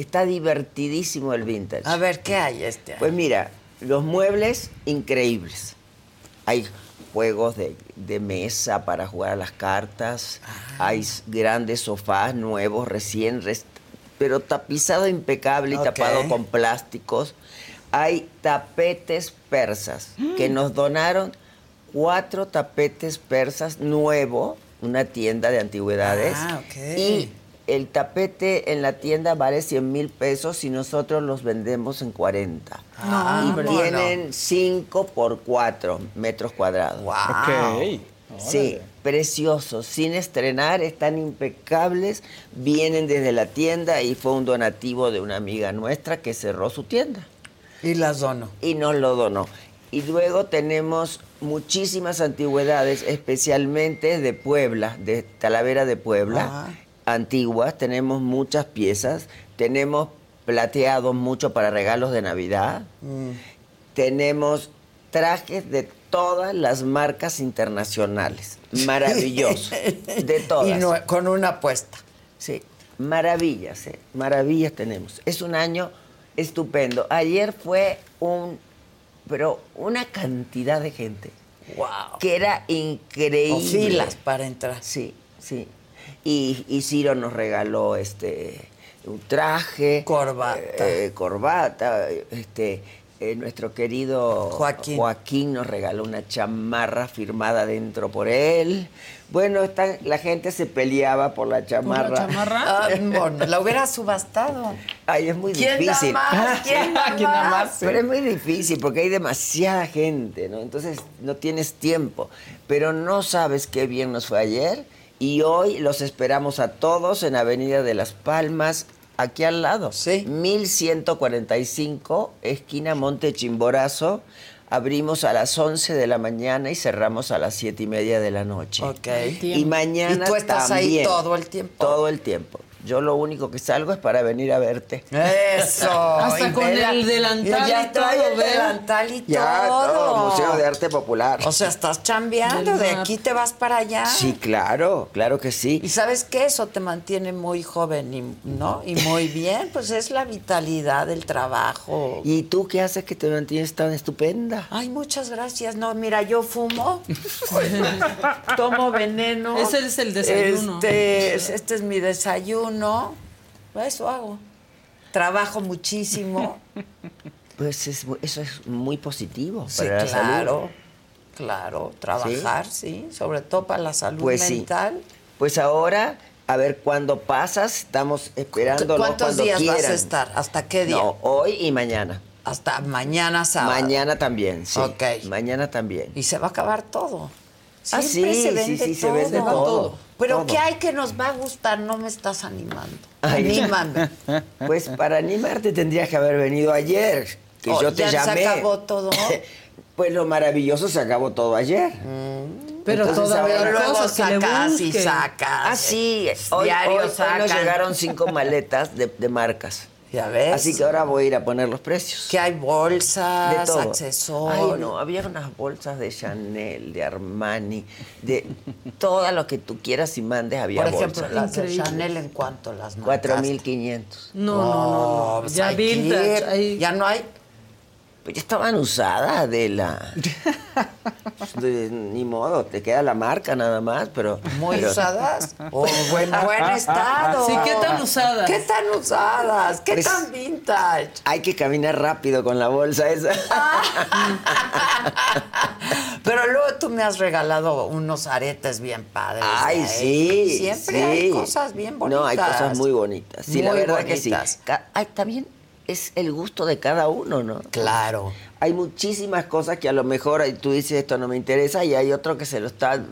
Está divertidísimo el vintage. A ver, ¿qué hay este año? Pues mira, los muebles increíbles. Hay juegos de, de mesa para jugar a las cartas. Ah. Hay grandes sofás nuevos, recién, rest- pero tapizado impecable y tapado con plásticos. Hay tapetes persas que Mm. nos donaron cuatro tapetes persas nuevo, una tienda de antigüedades. Ah, ok. Y el tapete en la tienda vale 100 mil pesos y nosotros los vendemos en 40. Ah, y hombre. tienen 5 por 4 metros cuadrados. Ok. Sí, preciosos, sin estrenar, están impecables, vienen desde la tienda y fue un donativo de una amiga nuestra que cerró su tienda. Y las dono. Y nos lo donó. Y luego tenemos muchísimas antigüedades, especialmente de Puebla, de Talavera de Puebla, Ah. Antiguas. Tenemos muchas piezas, tenemos plateados mucho para regalos de Navidad. Mm. Tenemos trajes de todas las marcas internacionales. Maravilloso. de todas. Y no- con una apuesta. Sí, maravillas, ¿eh? maravillas tenemos. Es un año estupendo. Ayer fue un, pero una cantidad de gente. Wow. Que era increíble. O filas para entrar. Sí, sí. Y, y Ciro nos regaló este un traje. Corbata. eh, corbata. Este, eh, nuestro querido Joaquín. Joaquín nos regaló una chamarra firmada dentro por él. Bueno, están- la gente se peleaba por la chamarra. Ah, bueno, la hubiera subastado. Ay, es muy ¿Quién da difícil. más? ¿Quién da ¿Quién da más? Pero es muy difícil porque hay demasiada gente, ¿no? Entonces no tienes tiempo. Pero no sabes qué bien nos fue ayer y hoy los esperamos a todos en Avenida de las Palmas, aquí al lado. Sí. 1145, esquina Monte Chimborazo. Abrimos a las 11 de la mañana y cerramos a las 7 y media de la noche. Ok. Y mañana Y tú estás ahí también. todo el tiempo. Todo el tiempo. Yo lo único que salgo es para venir a verte. Eso. Hasta y con vela- el delantal Ya y trae todo, el delantal y Ya, todo. todo, Museo de Arte Popular. O sea, estás chambeando, de aquí te vas para allá. Sí, claro, claro que sí. Y sabes que eso te mantiene muy joven, y, ¿no? Y muy bien, pues es la vitalidad del trabajo. ¿Y tú qué haces que te mantienes tan estupenda? Ay, muchas gracias. No, mira, yo fumo, tomo veneno. Ese es el desayuno. Este, es- este es mi desayuno. Eso hago. Trabajo muchísimo. Pues es eso es muy positivo Sí, para la salud. claro. Claro, trabajar, sí. sobre todo para la salud Pues sí. mental. Pues ahora, a ver cuándo pasas, estamos esperando ¿Cuántos cuando días vas a estar? ¿Hasta qué día? No, hoy y mañana. Hasta mañana sábado. Mañana también, sí. Ok. Mañana también. Y se va a acabar todo. Ah, sí, se sí, vende sí, se todo. vende todo, Pero todo. ¿qué hay que nos va a gustar? No me estás animando. Ay, Anímame. Pues para animarte tendrías que haber venido ayer, que Oh, yo te ya se acabó todo. Pues lo maravilloso se acabó todo ayer. Pero Entonces, todavía ahora- hay luego cosas que le sacas y sacas. Ah, sí. Hoy, Diario hoy- hoy nos llegaron cinco maletas de, de marcas. Ya ves. Así que ahora voy a ir a poner los precios. Que hay bolsas, de todo. accesorios. Ay, no, había unas bolsas de Chanel, de Armani, de todo lo que tú quieras y mandes había Por ejemplo, bolsas. las de. Chanel, ¿en cuánto las marcas? 4.500. No, no, no, no. pues Ya que vintage, ahí- Ya no hay. Pues ya estaban usadas, Adela. De- ni modo, te queda la marca nada más, pero... Muy pero- usadas. O buen, buen estado. Sí, ¿qué tan usadas? ¿Qué tan usadas? ¿Qué Pues- tan vintage? Hay que caminar rápido con la bolsa esa. Pero luego tú me has regalado unos aretes bien padres. Ay, sí. Siempre sí. hay cosas bien bonitas. No, hay cosas muy bonitas. Sí, la verdad que sí. Ay, también es el gusto de cada uno, ¿no? Claro. Hay muchísimas cosas que a lo mejor tú dices esto no me interesa y hay otro que se lo está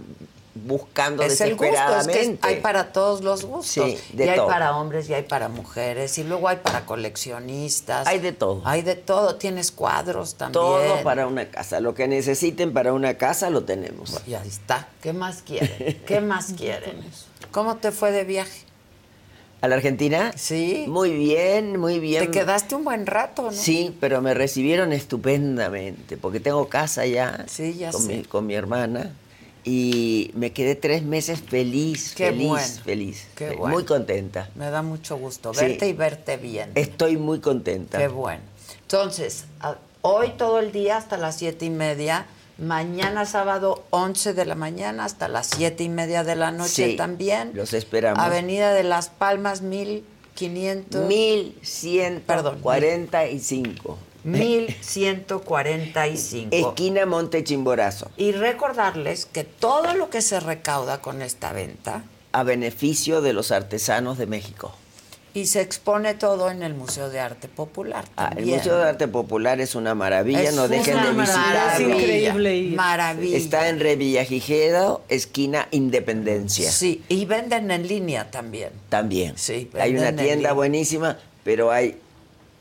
buscando Es el gusto, es desesperadamente. que hay para todos los gustos. Sí, de y hay todo. para hombres y hay para mujeres y luego hay para coleccionistas. Hay de todo. Hay de todo, tienes cuadros también. Todo para una casa. Lo que necesiten para una casa lo tenemos. Y ahí está. ¿Qué más quieren? ¿Qué más quieren? ¿Cómo te fue de viaje? ¿A la Argentina? Sí. Muy bien, muy bien. Te quedaste un buen rato, ¿no? Sí, pero me recibieron estupendamente, porque tengo casa ya, Sí, ya con, sé. Mi, con mi hermana, y me quedé tres meses feliz, Qué feliz, bueno, feliz, qué bueno. muy contenta. Me da mucho gusto Sí. verte y verte bien. Estoy muy contenta. Qué bueno. Entonces, hoy todo el día hasta las siete y media, mañana sábado 11 de la mañana hasta las siete y media de la noche Sí, también. los esperamos. Avenida de Las Palmas 500. 1145. 1145. Esquina Monte Chimborazo. Y recordarles que todo lo que se recauda con esta venta A beneficio de los artesanos de México. Y se expone todo en el Museo de Arte Popular. Ah, el también. Museo de Arte Popular es una maravilla, Es no dejen de visitarlo. maravilla, Es increíble ir. maravilla. Está en Revillagigedo, esquina Independencia. Sí, y venden en línea también. También. Sí, Hay una tienda buenísima, pero hay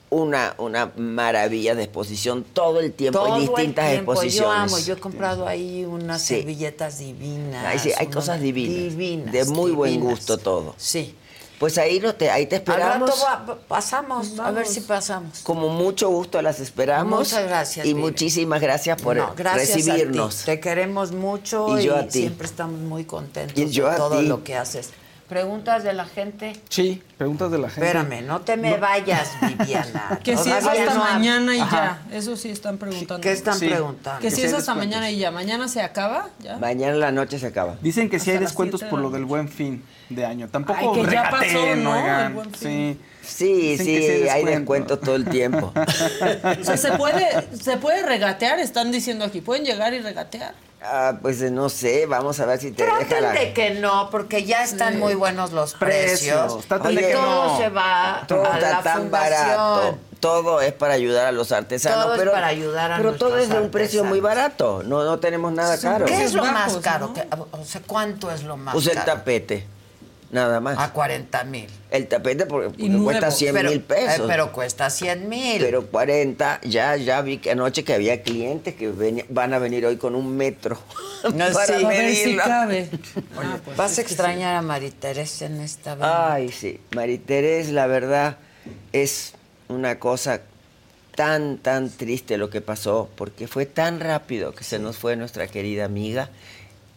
una, una maravilla de exposición todo el tiempo. Todo hay el distintas tiempo. exposiciones. Yo amo, yo he comprado ahí unas Sí. servilletas divinas. Ahí sí, hay cosas divinas. divinas, de muy buen gusto todo. Sí. Pues ahí, no te, ahí te Al rato esperamos. va- pasamos, a ver si pasamos. Como mucho gusto las esperamos. Muchas gracias, Y Vivi. muchísimas gracias por No, gracias recibirnos. A ti. Te queremos mucho Y y, yo a ti. siempre estamos muy contentos Y yo de a todo ti. lo que haces. ¿Preguntas de la gente? Sí, preguntas de la gente. Espérame, no te me vayas, Viviana. Que si es hasta no ha- mañana y Ajá. ya. Eso sí están preguntando. ¿Qué están Sí. preguntando? Que si es hasta descuentos. mañana y ya. ¿Mañana se acaba? ¿Ya? Mañana en la noche se acaba. Dicen que sí hay descuentos por lo del buen fin de año. Tampoco Ay, que ya pasó, ¿no? oigan. El Buen Fin. Sí. Sí, Dicen sí, hay hay descuento. descuentos todo el tiempo. O sea, ¿se puede, se puede regatear, están diciendo aquí. Pueden llegar y regatear. Ah, pues no sé, vamos a ver si te deja Traten la... de que no, porque ya están Sí. muy buenos los Precios, precios. y de que todo no. se va Todo a está la tan fundación. barato. Todo es para ayudar a los artesanos. Todo es pero, para ayudar a Pero todo es de un precio muy barato. No, no tenemos nada caro. ¿Qué es lo bajos, más ¿no? caro? que- o sea, ¿cuánto es lo más Pues el caro? tapete. Nada más. A 40 mil. El tapete porque, cuesta 100 Pero- mil pesos. eh, pero cuesta 100 mil. Pero 40, ya, ya vi que anoche que había clientes que veni- van a venir hoy con un metro. No, para sí. A ver si medirlo. cabe. ¿Vas a extrañar a Mariteresa en esta vez? Ay, sí. Mariterés, la verdad, es una cosa tan, tan triste lo que pasó, porque fue tan rápido que se nos fue nuestra querida amiga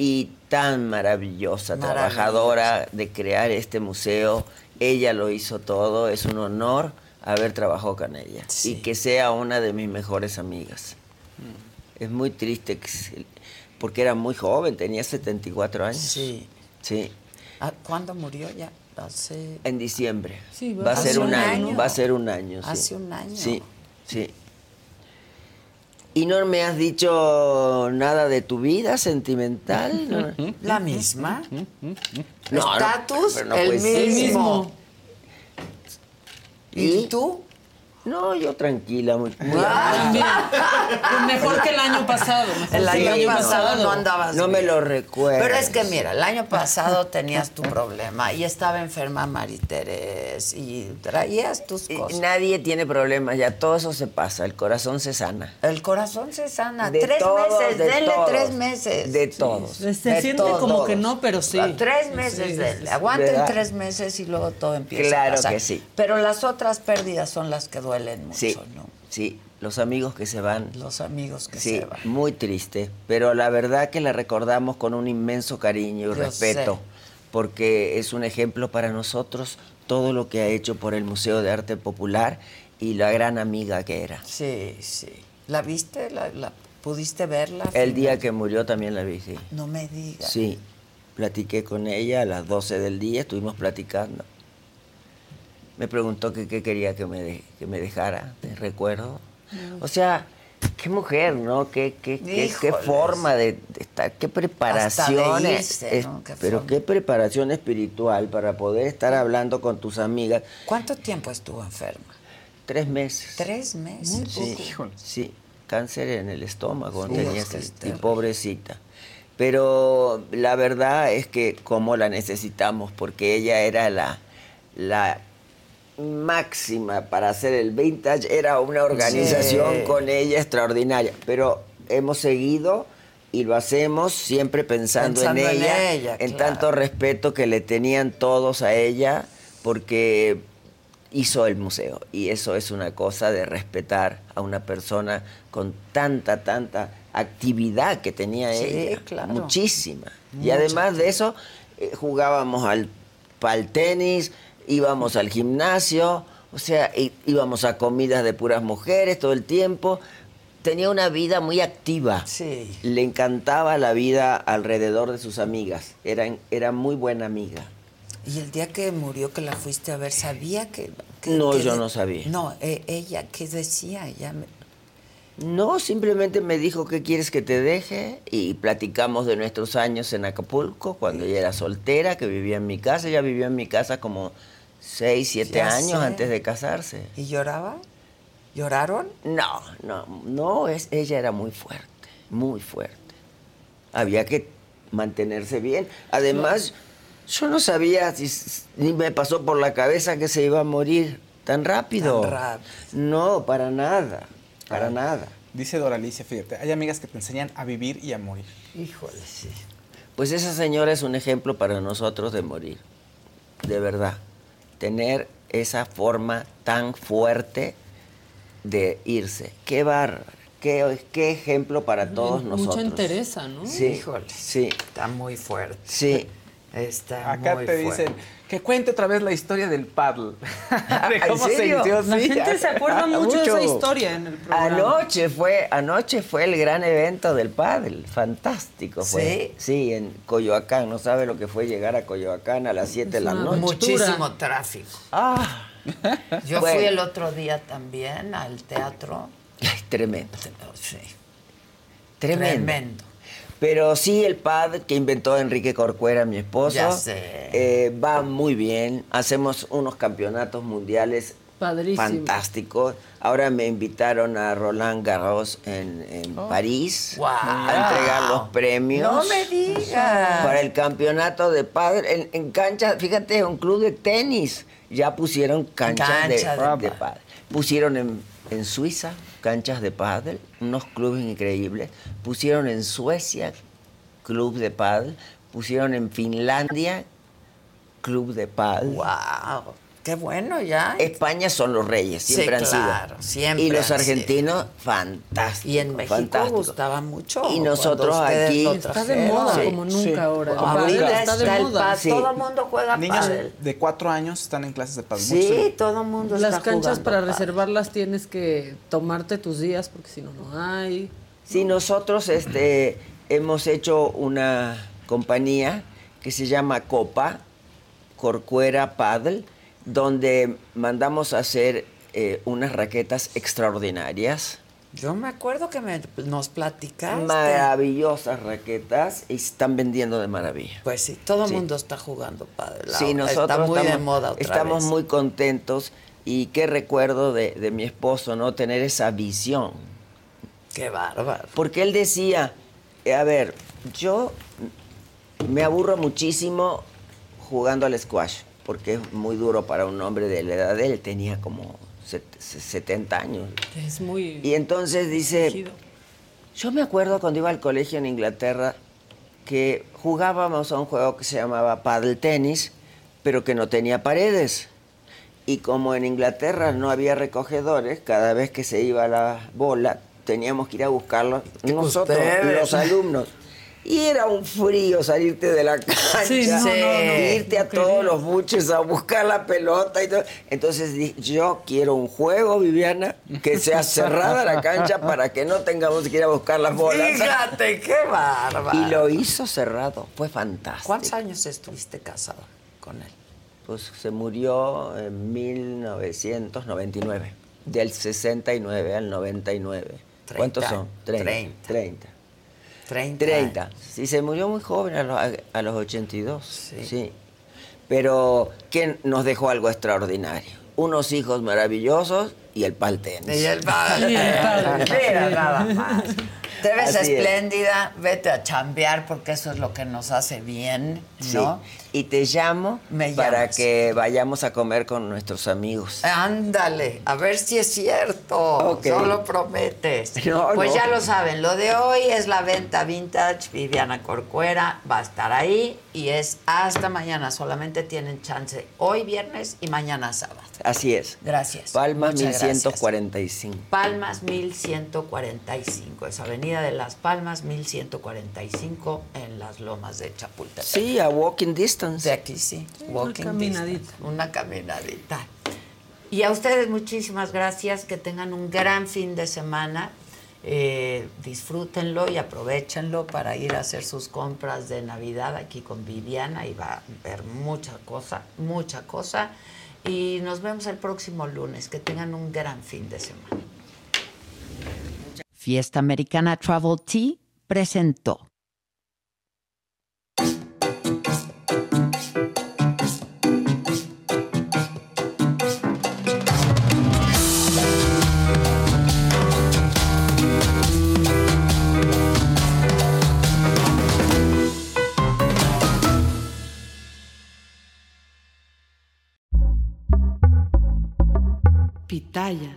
y tan maravillosa, Maravillosa. trabajadora de crear este museo. Ella lo hizo todo, es un honor haber trabajado con ella y que sea una de mis mejores amigas. Es muy triste que porque era muy joven, tenía 74 años. Sí. Sí. Ah, ¿Cuándo murió ya? Hace... En diciembre. Sí, va a ser un un año. año. Va a ser un año. sí. Hace un año. Sí, sí. ¿Y no me has dicho nada de tu vida sentimental? No. La misma. No, no, Estatus, no el mismo. ¿Y tú? No, yo tranquila, muy, muy Pues mejor que el año pasado. El año pasado no andabas No me lo recuerdo. Pero es que mira, el año pasado tenías tu problema y estaba enferma Mariteres y traías tus cosas. Nadie tiene problemas, ya todo eso se pasa, el corazón se sana. El corazón se sana. De tres todos, meses, de denle todos. tres meses. De todos. Se De siente todos. como que no, pero sí. Tres meses, Sí, denle. Aguanten ¿Verdad? tres meses y luego todo empieza Claro a pasar. que sí. Pero las otras pérdidas son las que duelen mucho, Sí, ¿no? sí, los amigos que se van. Los amigos que sí, se van. muy triste, pero la verdad que la recordamos con un inmenso cariño y Yo respeto, sé. porque es un ejemplo para nosotros todo lo que ha hecho por el Museo de Arte Popular y la gran amiga que era. Sí, sí. ¿La viste? ¿La, la- pudiste verla? El día que murió también la vi, sí. No me digas. Sí, platiqué con ella a las 12 del día, estuvimos platicando. Me preguntó que qué quería que me, de- que me dejara, te recuerdo. O sea, qué mujer, ¿no? Qué, qué, qué, forma de, de estar, qué preparación. Irse, es- ¿no? Qué pero forma. qué preparación espiritual para poder estar hablando con tus amigas. ¿Cuánto tiempo estuvo enferma? Tres meses. Tres meses. Sí, sí, cáncer en el estómago Sí, tenía es que ese- es y pobrecita. Pero la verdad es que como la necesitamos, porque ella era la, la máxima para hacer el vintage, era una organización Sí. con ella extraordinaria. Pero hemos seguido y lo hacemos siempre pensando, Pensando en en ella, ella, en claro. tanto respeto que le tenían todos a ella, porque hizo el museo y eso es una cosa de respetar a una persona con tanta, tanta actividad que tenía Sí, ella. claro. Muchísima. y además de eso, eh, jugábamos al, al tenis, íbamos al gimnasio, o sea, íbamos a comidas de puras mujeres todo el tiempo. Tenía una vida muy activa. Sí. Le encantaba la vida alrededor de sus amigas. Era, era muy buena amiga. Y el día que murió, que la fuiste a ver, ¿sabía que...? que- No, que yo de- no sabía. No, eh, ella, ¿qué decía? Ella me- No, simplemente me dijo que quieres que te deje y platicamos de nuestros años en Acapulco, cuando ella era soltera, que vivía en mi casa. Ella vivió en mi casa como seis, siete Ya años sé. antes de casarse. ¿Y lloraba? ¿Lloraron? No, no, no, es, ella era muy fuerte, muy fuerte. Había que mantenerse bien. Además, yo no sabía, si, ni me pasó por la cabeza que se iba a morir tan rápido. Tan rápido. No, para nada, para Ah. nada. Dice Doralicia, fíjate, hay amigas que te enseñan a vivir y a morir. Híjole, sí. Pues esa señora es un ejemplo para nosotros de morir, de verdad. Tener esa forma tan fuerte de irse. Qué bárbaro, qué, qué ejemplo para todos Mucha nosotros. entereza, ¿no? Sí, Híjole. sí. Está muy fuerte. Sí. Está Acá muy te fuerte. dicen que cuente otra vez la historia del paddle. de ¿En cómo se serio? inició. La sí, gente se acuerda mucho, de esa historia en el programa. Anoche fue, anoche fue el gran evento del pádel, fantástico fue. Sí, en Coyoacán, no sabe lo que fue llegar a Coyoacán a las 7 de la noche. Muchísimo tráfico. Ah, Yo Bueno. fui el otro día también al teatro. ay, tremendo, Sí. tremendo. Tremendo. Pero sí, el pad que inventó Enrique Corcuera, mi esposo, Ya sé. eh, va muy bien. Hacemos unos campeonatos mundiales Padrísimo. fantásticos. Ahora me invitaron a Roland Garros en, en París Guau. a entregar los premios. No me digas. Para el campeonato de padre. En, en cancha, fíjate, un club de tenis. Ya pusieron canchas Cancha de, de de pádel. Pusieron en, en Suiza canchas de pádel, unos clubes increíbles. Pusieron en Suecia club de pádel. Pusieron en Finlandia club de pádel. ¡Wow! ¡Qué bueno ya! España son los reyes, Sí, siempre han claro, sido. siempre y los han sido. argentinos, fantásticos. Y en México fantástico. gustaba mucho. Y nosotros aquí- Está de moda Sí, como nunca sí. ahora. Ahorita está de el moda. Sí. todo el mundo juega Niños pádel. de cuatro años están en clases de pádel. Sí, todo el mundo Las está canchas jugando para pádel. reservarlas tienes que tomarte tus días porque si no, no hay. Sí, nosotros este, hemos hecho una compañía que se llama Copa, Corcuera Paddle, donde mandamos a hacer eh, unas raquetas extraordinarias, Yo me acuerdo que me, nos platicaste. maravillosas raquetas, y están vendiendo de maravilla. Pues sí, todo el Sí. mundo está jugando pádel. Sí, nosotros está muy estamos, de moda otra estamos vez. muy contentos y qué recuerdo de, de mi esposo, ¿no? Tener esa visión. Qué bárbaro. Porque él decía, eh, a ver, yo me aburro muchísimo jugando al squash, porque es muy duro para un hombre de la edad de él, tenía como set- 70 años. Es muy. Y entonces dice, yo me acuerdo cuando iba al colegio en Inglaterra que jugábamos a un juego que se llamaba paddle tenis, pero que no tenía paredes. Y como en Inglaterra no había recogedores, cada vez que se iba la bola, teníamos que ir a buscarlo nosotros, Ustedes. los alumnos. Y era un frío salirte de la cancha, Sí, no, no, no, irte a todos los buches a buscar la pelota y todo. Entonces dije, yo quiero un juego, Viviana, que sea cerrada la cancha para que no tengamos que ir a buscar las bolas. Fíjate, qué bárbaro. Y lo hizo cerrado, fue fantástico. ¿Cuántos años estuviste casado con él? Pues se murió en 1999, del 69 al 99. ¿Cuántos son? 30. 30. 30. 30. 30. Sí, se murió muy joven a los, a los 82. Sí. Pero ¿quién nos dejó algo extraordinario? Unos hijos maravillosos y el pal tenis. Y el padre. Y el padre. Mira, nada más. Te ves Así es. espléndida, vete a chambear porque eso es lo que nos hace bien, Sí. Y te llamo Me para llamas. que vayamos a comer con nuestros amigos. Ándale, a ver si es cierto. Ok. No lo prometes. No, pues no. ya lo saben, lo de hoy es la venta vintage. Viviana Corcuera va a estar ahí y es hasta mañana. Solamente tienen chance hoy viernes y mañana sábado. Así es. Gracias. Palmas Muchas gracias. 1145. Palmas 1145, es Avenida de las Palmas 1145 en las Lomas de Chapultepec. Sí, a walking distance. De aquí sí, walking caminadita. distance, una caminadita. Y a ustedes muchísimas gracias, que tengan un gran fin de semana Eh, disfrútenlo y aprovechenlo para ir a hacer sus compras de Navidad aquí con Viviana y va a ver mucha cosa, mucha cosa. Y nos vemos el próximo lunes. Que tengan un gran fin de semana. Fiesta Americana Travel Tea presentó. Pitaya